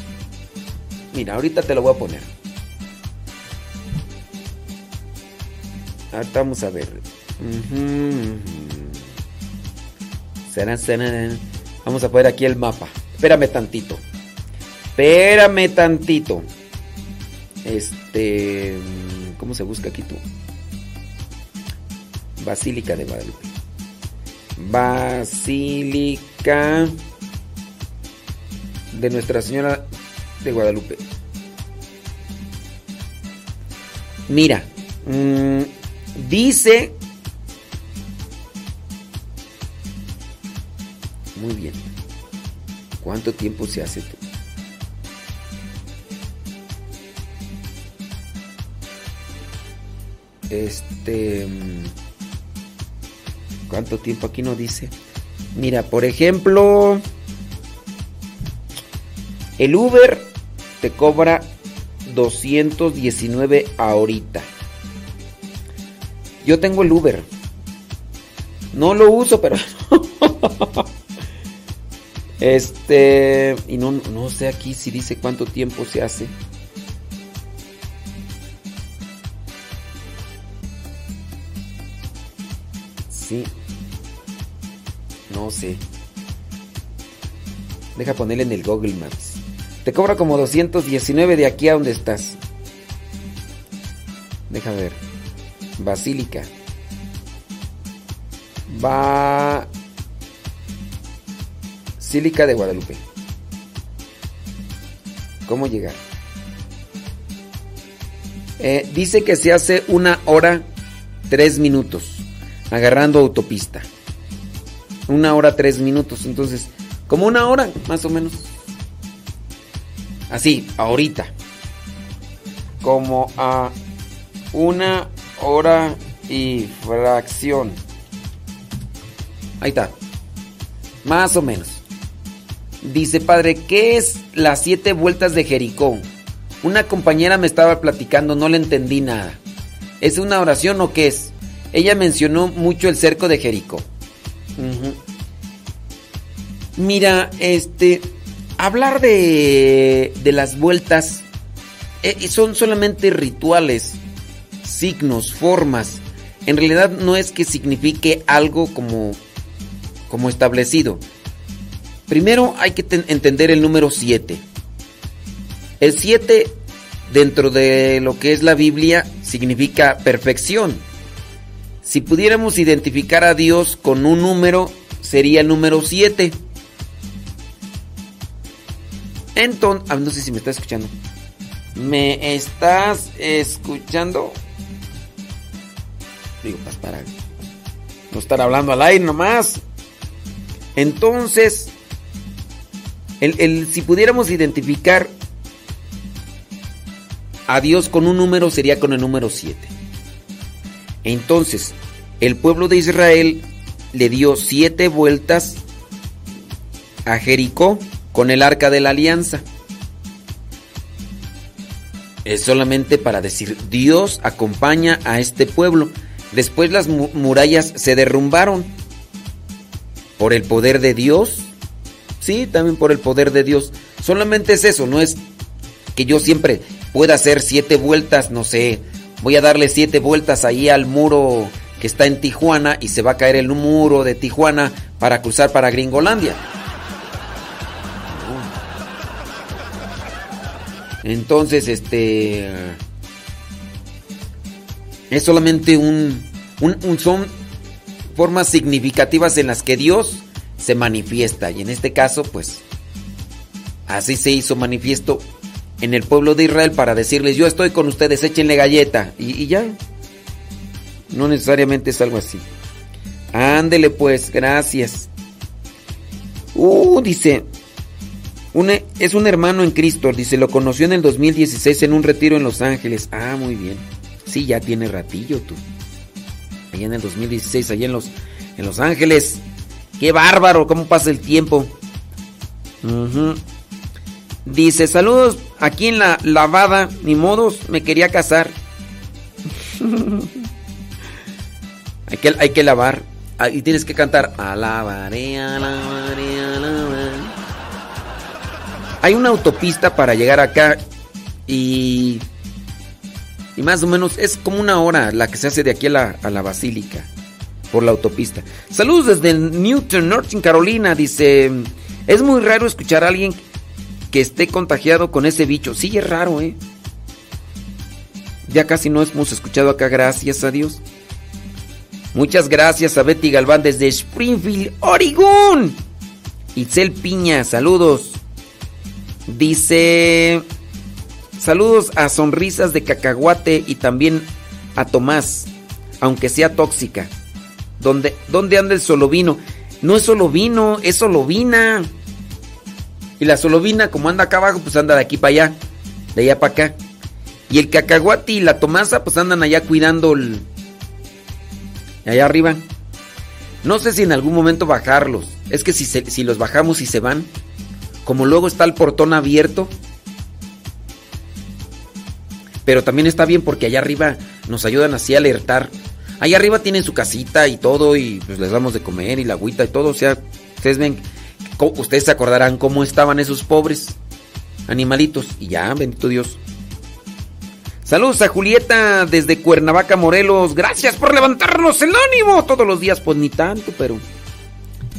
mira, ahorita te lo voy a poner. Ahorita vamos a ver. Será, será. Vamos a poner aquí el mapa. Espérame tantito. Espérame tantito. Este. ¿Cómo se busca aquí tú? Basílica de Guadalupe. Basílica de Nuestra Señora de Guadalupe. Mira, mm, dice... Muy bien. ¿Cuánto tiempo se hace tú? Este... mm, ¿Cuánto tiempo aquí no dice? Mira, por ejemplo... El Uber te cobra 219 ahorita. Yo tengo el Uber. No lo uso, pero... *laughs* este... Y no, no sé aquí si dice cuánto tiempo se hace. No sé. Deja ponerle en el Google Maps. Te cobra como 219 de aquí a donde estás. Deja ver. Basílica. Basílica de Guadalupe. ¿Cómo llegar? Eh, dice que se hace una hora tres minutos. Agarrando autopista. Una hora tres minutos. Entonces, como una hora, más o menos. Así, ahorita. Como a una hora y fracción. Ahí está. Más o menos. Dice, padre, ¿qué es las siete vueltas de Jericó? Una compañera me estaba platicando, no le entendí nada. ¿Es una oración o qué es? Ella mencionó mucho el cerco de Jericó. Mira, este, hablar de, de las vueltas eh, son solamente rituales, signos, formas. En realidad no es que signifique algo como, como establecido. Primero hay que ten- entender el número 7. El 7 dentro de lo que es la Biblia significa perfección. Si pudiéramos identificar a Dios con un número, sería el número 7. Entonces, no sé si me está escuchando. ¿Me estás escuchando? Digo, pues para no estar hablando al aire nomás. Entonces, el- si pudiéramos identificar a Dios con un número sería con el número 7. Entonces, el pueblo de Israel le dio siete vueltas a Jericó con el arca de la alianza. Es solamente para decir, Dios acompaña a este pueblo. Después las mu- murallas se derrumbaron por el poder de Dios. Sí, también por el poder de Dios. Solamente es eso, no es que yo siempre pueda hacer siete vueltas, no sé, voy a darle siete vueltas ahí al muro que está en Tijuana y se va a caer el muro de Tijuana para cruzar para Gringolandia. Entonces, este es solamente un, un- un- son formas significativas en las que Dios se manifiesta y en este caso, pues así se hizo manifiesto en el pueblo de Israel para decirles yo estoy con ustedes, échenle galleta y, ya. No necesariamente es algo así. Ándele pues, gracias. Uh, dice, un- es un hermano en Cristo, dice, lo conoció en el 2016 en un retiro en Los Ángeles. Ah, muy bien. Sí, ya tiene ratillo tú. Allá en el 2016, allá en Los, en los Ángeles. Qué bárbaro, cómo pasa el tiempo. Ujú. Dice, saludos aquí en la lavada, ni modos, me quería casar. *laughs* hay, que, hay que lavar. Ah, Y tienes que cantar. Alabaré, alabaré, alabaré. Hay una autopista para llegar acá y... Y más o menos es como una hora la que se hace de aquí a la, a la basílica. Por la autopista. Saludos desde Newton, North Carolina. Dice, es muy raro escuchar a alguien que esté contagiado con ese bicho. Sí, es raro, ¿eh? Ya casi no hemos escuchado acá, gracias a Dios. Muchas gracias a Betty Galván desde Springfield, Oregon. Itzel Piña, saludos. Dice, saludos a Sonrisas de Cacahuate y también a Tomás, aunque sea tóxica. ¿Dónde, dónde anda el solovino? No es solovino, es solovina. Y la solovina, como anda acá abajo, pues anda de aquí para allá, de allá para acá. Y el cacahuate y la tomasa, pues andan allá cuidando el... Allá arriba. No sé si en algún momento bajarlos. Es que si, si los bajamos y se van, como luego está el portón abierto. Pero también está bien porque allá arriba nos ayudan así a alertar. Allá arriba tienen su casita y todo y pues les damos de comer y la agüita y todo. O sea, ustedes ven, ustedes se acordarán cómo estaban esos pobres animalitos. Y ya, bendito Dios. Saludos a Julieta desde Cuernavaca, Morelos. Gracias por levantarnos el ánimo todos los días. Pues ni tanto, pero.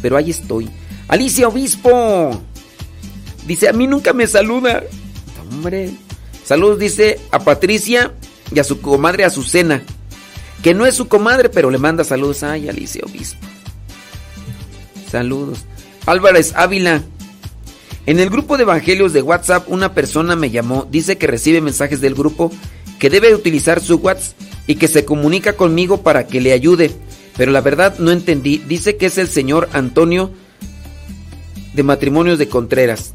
Pero ahí estoy. Alicia Obispo. Dice, a mí nunca me saluda. Hombre. Saludos, dice a Patricia y a su comadre Azucena. Que no es su comadre, pero le manda saludos. Ay, Alicia Obispo. Saludos. Álvarez Ávila. En el grupo de evangelios de WhatsApp, una persona me llamó. Dice que recibe mensajes del grupo, que debe utilizar su WhatsApp y que se comunica conmigo para que le ayude. Pero la verdad no entendí. Dice que es el señor Antonio de Matrimonios de Contreras.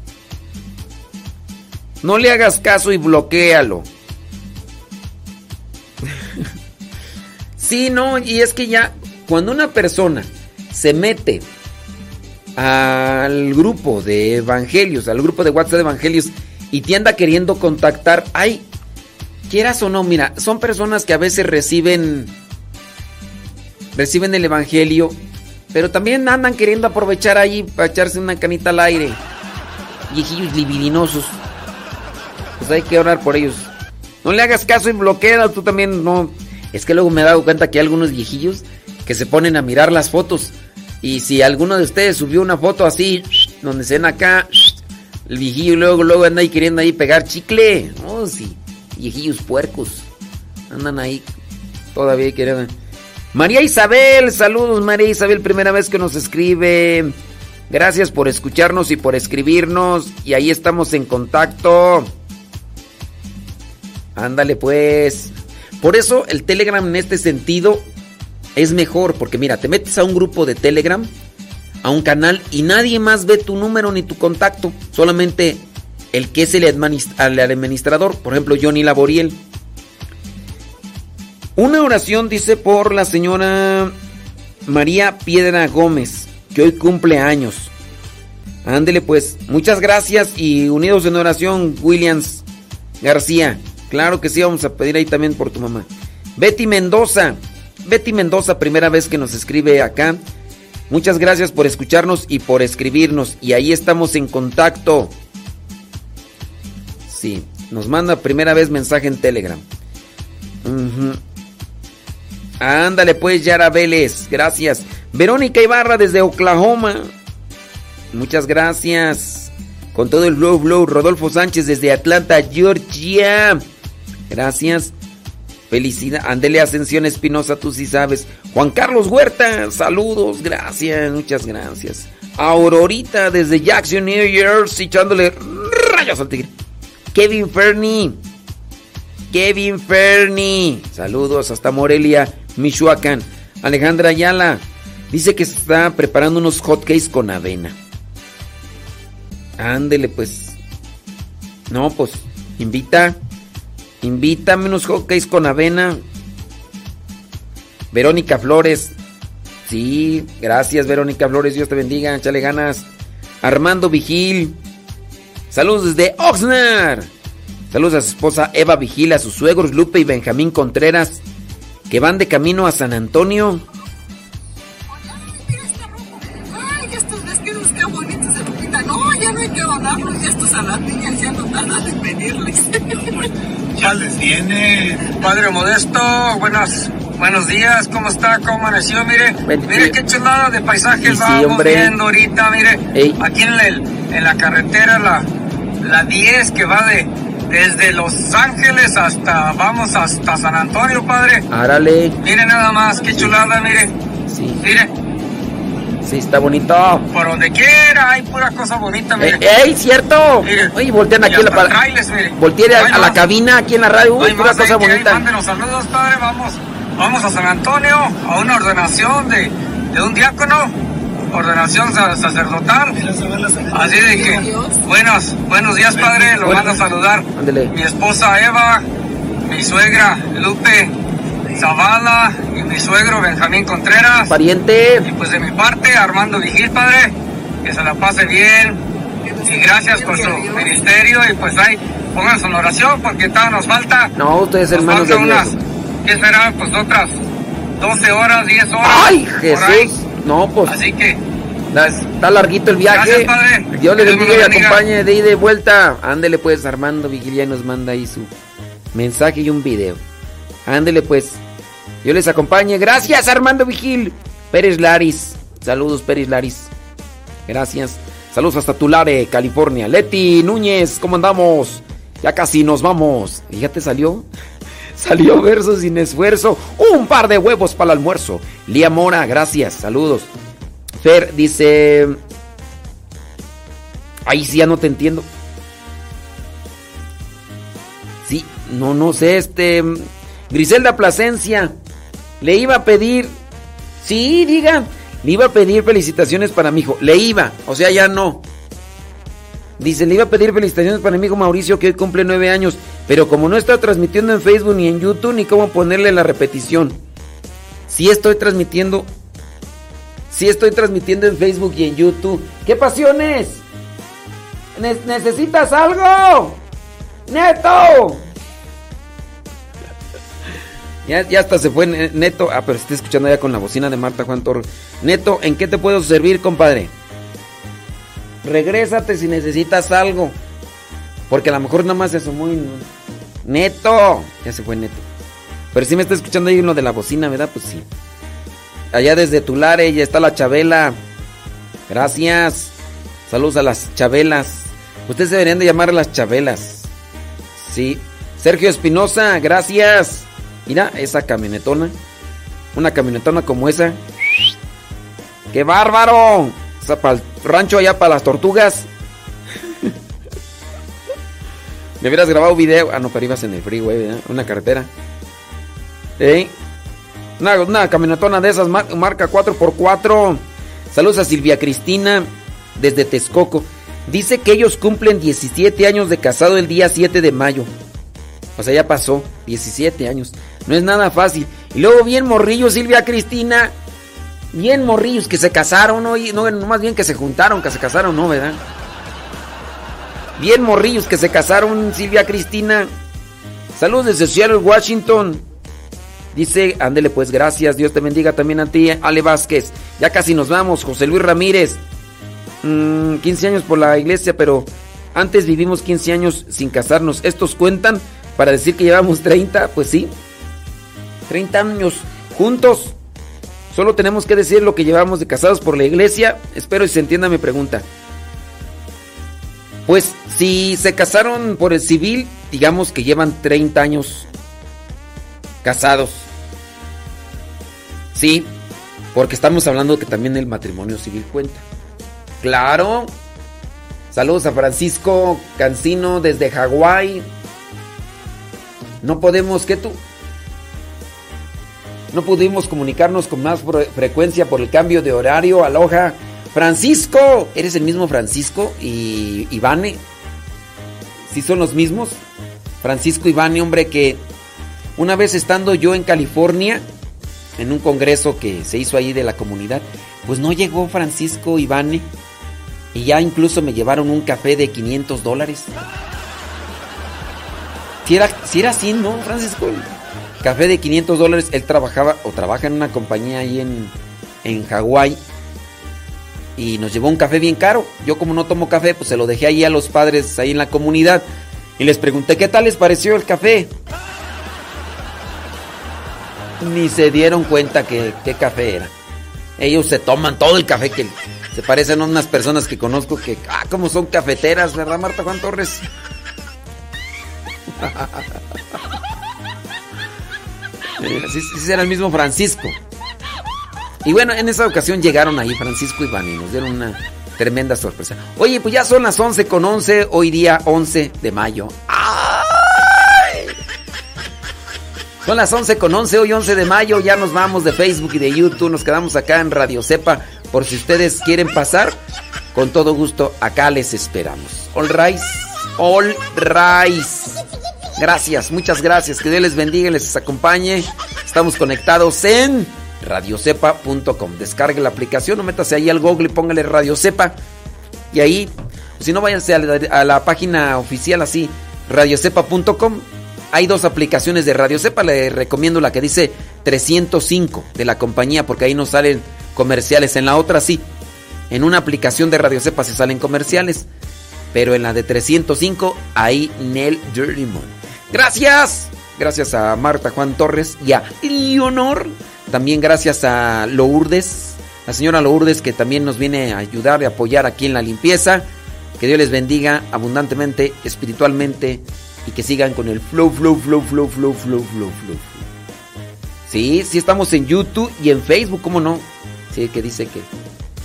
No le hagas caso y bloquéalo. *laughs* sí, no, y es que ya cuando una persona se mete al grupo de evangelios, al grupo de WhatsApp de evangelios y te anda queriendo contactar, ay, quieras o no, mira, son personas que a veces reciben reciben el evangelio, pero también andan queriendo aprovechar ahí para echarse una canita al aire. Viejillos libidinosos. Pues hay que orar por ellos. No le hagas caso y bloquea, tú también no. Es que luego me he dado cuenta que hay algunos viejillos que se ponen a mirar las fotos. Y si alguno de ustedes subió una foto así, donde se ven acá, el viejillo luego, luego anda ahí queriendo ahí pegar chicle. Oh, sí. Viejillos puercos. Andan ahí todavía queriendo. María Isabel, saludos María Isabel, primera vez que nos escribe. Gracias por escucharnos y por escribirnos. Y ahí estamos en contacto. Ándale pues. Por eso el Telegram en este sentido es mejor, porque mira, te metes a un grupo de Telegram, a un canal y nadie más ve tu número ni tu contacto, solamente el que es el, administ- el administrador, por ejemplo Johnny Laboriel. Una oración dice por la señora María Piedra Gómez, que hoy cumple años. Ándele pues, muchas gracias y unidos en oración, Williams García. Claro que sí, vamos a pedir ahí también por tu mamá. Betty Mendoza, Betty Mendoza, primera vez que nos escribe acá. Muchas gracias por escucharnos y por escribirnos. Y ahí estamos en contacto. Sí, nos manda primera vez mensaje en Telegram. Ujú. Ándale pues, Yara Vélez, gracias. Verónica Ibarra desde Oklahoma. Muchas gracias. Con todo el flow, flow. Rodolfo Sánchez desde Atlanta, Georgia. Gracias. Felicidad. Andele Ascensión Espinosa, tú sí sabes. Juan Carlos Huerta, saludos, gracias, muchas gracias. Aurorita desde Jackson, New Jersey, echándole rayos al tigre. Kevin Fernie. Kevin Fernie. Saludos hasta Morelia, Michoacán. Alejandra Ayala. Dice que está preparando unos hotcakes con avena. Ándele, pues. No, pues, invita. Invítame unos hotcakes con avena. Verónica Flores. Sí, gracias Verónica Flores, Dios te bendiga, échale ganas. Armando Vigil. Saludos desde Oxnard. Saludos a su esposa Eva Vigil, a sus suegros Lupe y Benjamín Contreras, que van de camino a San Antonio. Ya no hay que donarlos. Ya estos a las niñas ya no tardan en pedirles. Ya les viene. Padre Modesto, buenas, buenos días, ¿cómo está? ¿Cómo amaneció? Mire, mire qué chulada de paisajes sí, vamos hombre. viendo ahorita, mire. Ey. Aquí en la, en la carretera, la, la 10 que va de desde Los Ángeles hasta, vamos hasta San Antonio, padre. Árale. Mire nada más, qué chulada, mire. Sí. Mire, Sí, está bonito. por donde quiera hay pura cosa bonita, mire. Eh, ¡Ey, cierto! Oye, voltean aquí la hasta pa- trailers, mire. A, la cabina aquí en la radio. Uy, Hay pura cosa bonita. Mándenos saludos, padre. Vamos, vamos a San Antonio a una ordenación de, de un diácono, ordenación sa- sacerdotal. Así de que, buenos, buenos días, padre. Lo mando a saludar. Ándele. Mi esposa Eva, mi suegra Lupe Zavala y mi suegro Benjamín Contreras. Pariente. Y pues de mi parte, Armando Vigil, padre. Que se la pase bien. Y gracias por su ministerio. Y pues ahí, pónganse en oración porque todavía nos falta. No, ustedes Nos hermanos de falta Dios. unas, ¿qué será? Pues otras 12 horas, 10 horas. ¡Ay. Jesús! No, pues. Así que, Está larguito el viaje. Gracias, padre. Dios le bendiga y acompañe de ida y vuelta. Ándele pues, Armando Vigilia nos manda ahí su mensaje y un video. Ándele pues. Dios les acompañe. Gracias, Armando Vigil. Pérez Laris. Saludos, Pérez Laris. Gracias. Saludos hasta Tulare, California. Leti Núñez, ¿cómo andamos? Ya casi nos vamos. ¿Y ya te salió? *laughs* Salió verso sin esfuerzo. Un par de huevos para el almuerzo. Lía Mora, gracias. Saludos. Fer dice... Ahí sí ya no te entiendo. Sí, no, no sé, este... Griselda Plasencia. Le iba a pedir... Sí, diga. Le iba a pedir felicitaciones para mi hijo. Le iba, o sea, ya no. Dice, le iba a pedir felicitaciones para mi hijo Mauricio que hoy cumple nueve años. Pero como no está transmitiendo en Facebook ni en YouTube, ni cómo ponerle la repetición. Sí estoy transmitiendo. Sí estoy transmitiendo en Facebook y en YouTube. ¿Qué pasiones? Ne- ¿Necesitas algo? ¡Neto! Ya, ya hasta se fue Ne- Neto. Ah, pero está escuchando ya con la bocina de Marta Juan Toro. Neto, ¿en qué te puedo servir, compadre? Regrésate si necesitas algo. Porque a lo mejor nada más se asomó y no- Neto. Ya se fue Neto. Pero si me está escuchando ahí en lo de la bocina, ¿verdad? Pues sí. Allá desde Tulare ya está la Chabela. Gracias. Saludos a las Chabelas. Ustedes deberían de llamar a las Chabelas. Sí. Sergio Espinosa, gracias. Mira, esa camionetona. Una camionetona como esa. ¡Qué bárbaro! Esa para el rancho allá para las tortugas. *laughs* Me hubieras grabado video. Ah, no, pero ibas en el freeway, ¿verdad? Una carretera. ¿Eh? Una, una camionetona de esas, mar- marca 4x4. Saludos a Silvia Cristina desde Texcoco. Dice que ellos cumplen 17 años de casado el día 7 de mayo. O sea, ya pasó 17 años. No es nada fácil. Y luego bien morrillos, Silvia Cristina. Bien morrillos que se casaron, ¿no? Y no, más bien que se juntaron, que se casaron, ¿no? ¿Verdad? Bien morrillos que se casaron, Silvia Cristina. Saludos desde Seattle, Washington. Dice, ándele pues, gracias. Dios te bendiga también a ti, Ale Vázquez. Ya casi nos vamos, José Luis Ramírez. Mm, 15 años por la iglesia, pero antes vivimos 15 años sin casarnos. ¿Estos cuentan para decir que llevamos 30? Pues sí. 30 años juntos. Solo tenemos que decir lo que llevamos de casados por la iglesia. Espero y se entienda mi pregunta. Pues si se casaron por el civil, digamos que llevan 30 años casados. Sí, porque estamos hablando que también el matrimonio civil cuenta. Claro. Saludos a Francisco Cancino desde Hawái. No podemos, ¿qué tú? No pudimos comunicarnos con más fre- frecuencia por el cambio de horario. Aloha. Francisco, ¿eres el mismo Francisco y Ivane? ¿Sí son los mismos? Francisco Ivane, hombre, que una vez estando yo en California, en un congreso que se hizo ahí de la comunidad, pues no llegó Francisco Ivane y ya incluso me llevaron un café de 500 dólares. Si era, si era así, ¿no, Francisco? Café de 500 dólares. Él trabajaba o trabaja en una compañía ahí en, en Hawái. Y nos llevó un café bien caro. Yo como no tomo café, pues se lo dejé ahí a los padres ahí en la comunidad. Y les pregunté qué tal les pareció el café. Ni se dieron cuenta que qué café era. Ellos se toman todo el café que se parecen a unas personas que conozco que, ah, como son cafeteras, ¿verdad, Marta Juan Torres? *laughs* Eh, Sí, era el mismo Francisco. Y bueno, en esa ocasión llegaron ahí Francisco y Vani, nos dieron una tremenda sorpresa. Oye, pues ya son las 11 con 11, hoy día 11 de mayo. ¡Ay! Son las 11 con 11, hoy 11 de mayo, ya nos vamos de Facebook y de YouTube, nos quedamos acá en Radio Cepa, por si ustedes quieren pasar, con todo gusto, acá les esperamos. All rise, all rise. Gracias, muchas gracias, que Dios les bendiga y les acompañe. Estamos conectados en radiocepa.com. Descargue la aplicación o métase ahí al Google y póngale Radio Cepa. Y ahí, si no, váyanse a la, a la página oficial así, radiocepa.com. Hay dos aplicaciones de Radio Cepa. Le recomiendo la que dice 305 de la compañía, porque ahí no salen comerciales. En la otra sí. En una aplicación de Radio Cepa se salen comerciales. Pero en la de 305, ahí Nel Dirty Mon. Gracias. Gracias a Marta Juan Torres y a Leonor. También gracias a Lourdes, la señora Lourdes que también nos viene a ayudar y apoyar aquí en la limpieza. Que Dios les bendiga abundantemente, espiritualmente y que sigan con el flow, flow, flow, flow, flow, flow, flow, flow. Sí, sí estamos en YouTube y en Facebook, ¿cómo no? Sí, que dice que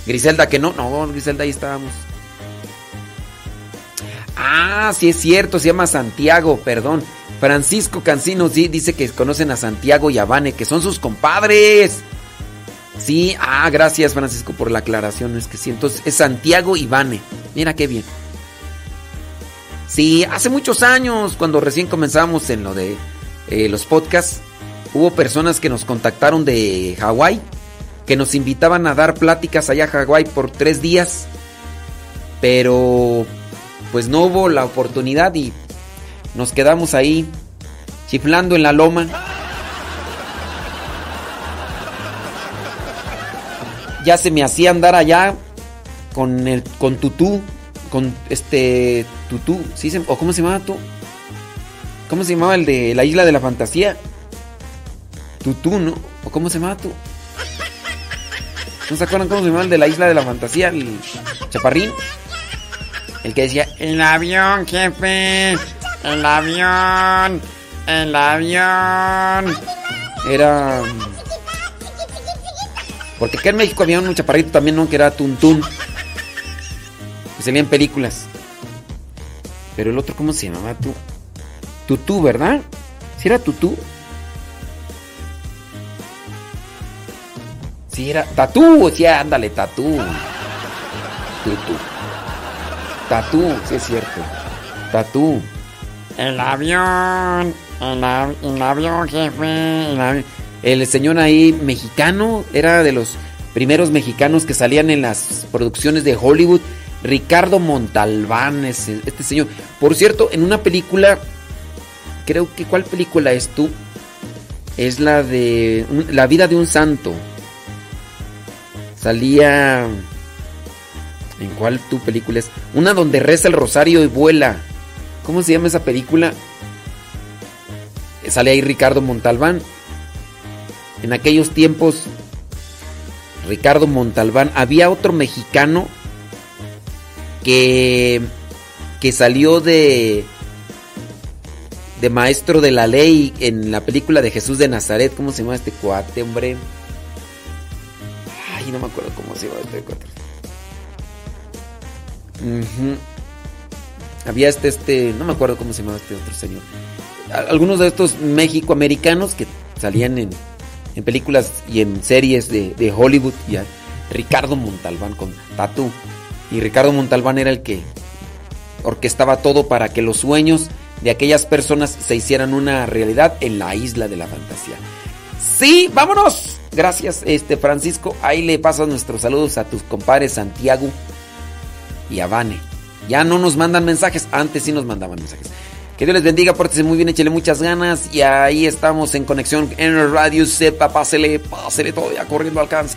Griselda que no, no, Griselda ahí estábamos. Ah, sí es cierto, se llama Santiago, perdón. Francisco Cancino dice que conocen a Santiago y a Vane, que son sus compadres. Sí, ah, gracias Francisco por la aclaración, es que sí, entonces es Santiago y Vane. Mira qué bien. Sí, hace muchos años, cuando recién comenzamos en lo de eh, los podcasts, hubo personas que nos contactaron de Hawái, que nos invitaban a dar pláticas allá a Hawái por tres días, pero pues no hubo la oportunidad y nos quedamos ahí chiflando en la loma. Ya se me hacía andar allá con el con tutú, con este tutú, ¿sí se- o cómo se llamaba tú? ¿Cómo se llamaba el de la isla de la fantasía? Tutú, ¿no? ¿O cómo se llamaba tú? ¿No se acuerdan cómo se llamaba el de la isla de la fantasía? El chaparrín. El que decía, El avión, jefe. El avión. El avión. Era. Porque acá en México había un chaparrito también, ¿no? Que era Tuntún. Que salía en películas. Pero el otro, ¿cómo se llamaba tú? Tutú, ¿verdad? ¿Si era Tutú? Si era Tatú, sí, ándale, Tatú. Tutú. Tatú, sí es cierto. Tatú. El avión. El, av- el avión, jefe. El. El señor ahí mexicano era de los primeros mexicanos que salían en las producciones de Hollywood. Ricardo Montalbán, ese- este señor. Por cierto, en una película, creo que ¿cuál película es tú? Es la de La vida de un santo. Salía ¿En cuál tu película es? Una donde reza el rosario y vuela. ¿Cómo se llama esa película? Sale ahí Ricardo Montalbán. En aquellos tiempos, Ricardo Montalbán, había otro mexicano que, que salió de, de maestro de la ley en la película de Jesús de Nazaret. ¿Cómo se llama este cuate, hombre? Ay, no me acuerdo cómo se llama este cuate. Había este, este, no me acuerdo cómo se llamaba este otro señor. Algunos de estos mexicoamericanos que salían en, películas y en series de, Hollywood. Y a Ricardo Montalbán con Tatu. Y Ricardo Montalbán era el que orquestaba todo para que los sueños de aquellas personas se hicieran una realidad en la isla de la fantasía. Sí, vámonos. Gracias, este Francisco. Ahí le pasas nuestros saludos a tus compadres Santiago y a Vane. Ya no nos mandan mensajes, antes sí nos mandaban mensajes. Que Dios les bendiga, pórtese muy bien, échele muchas ganas. Y ahí estamos en conexión en el radio. Sepa, pásele, pásele todo ya corriendo alcance.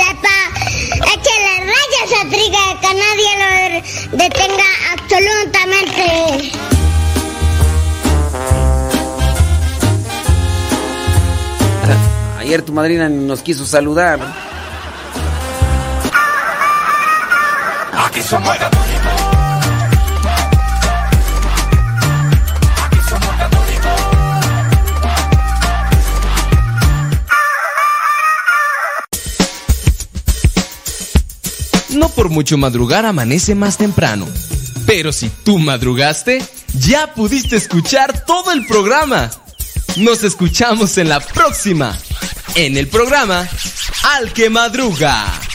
Radio Zepa. Échale rayas a Triga, que nadie lo detenga absolutamente. Ayer tu madrina nos quiso saludar. Aquí somos por mucho madrugar amanece más temprano. Pero si tú madrugaste, ya pudiste escuchar todo el programa. Nos escuchamos en la próxima. En el programa Al que Madruga.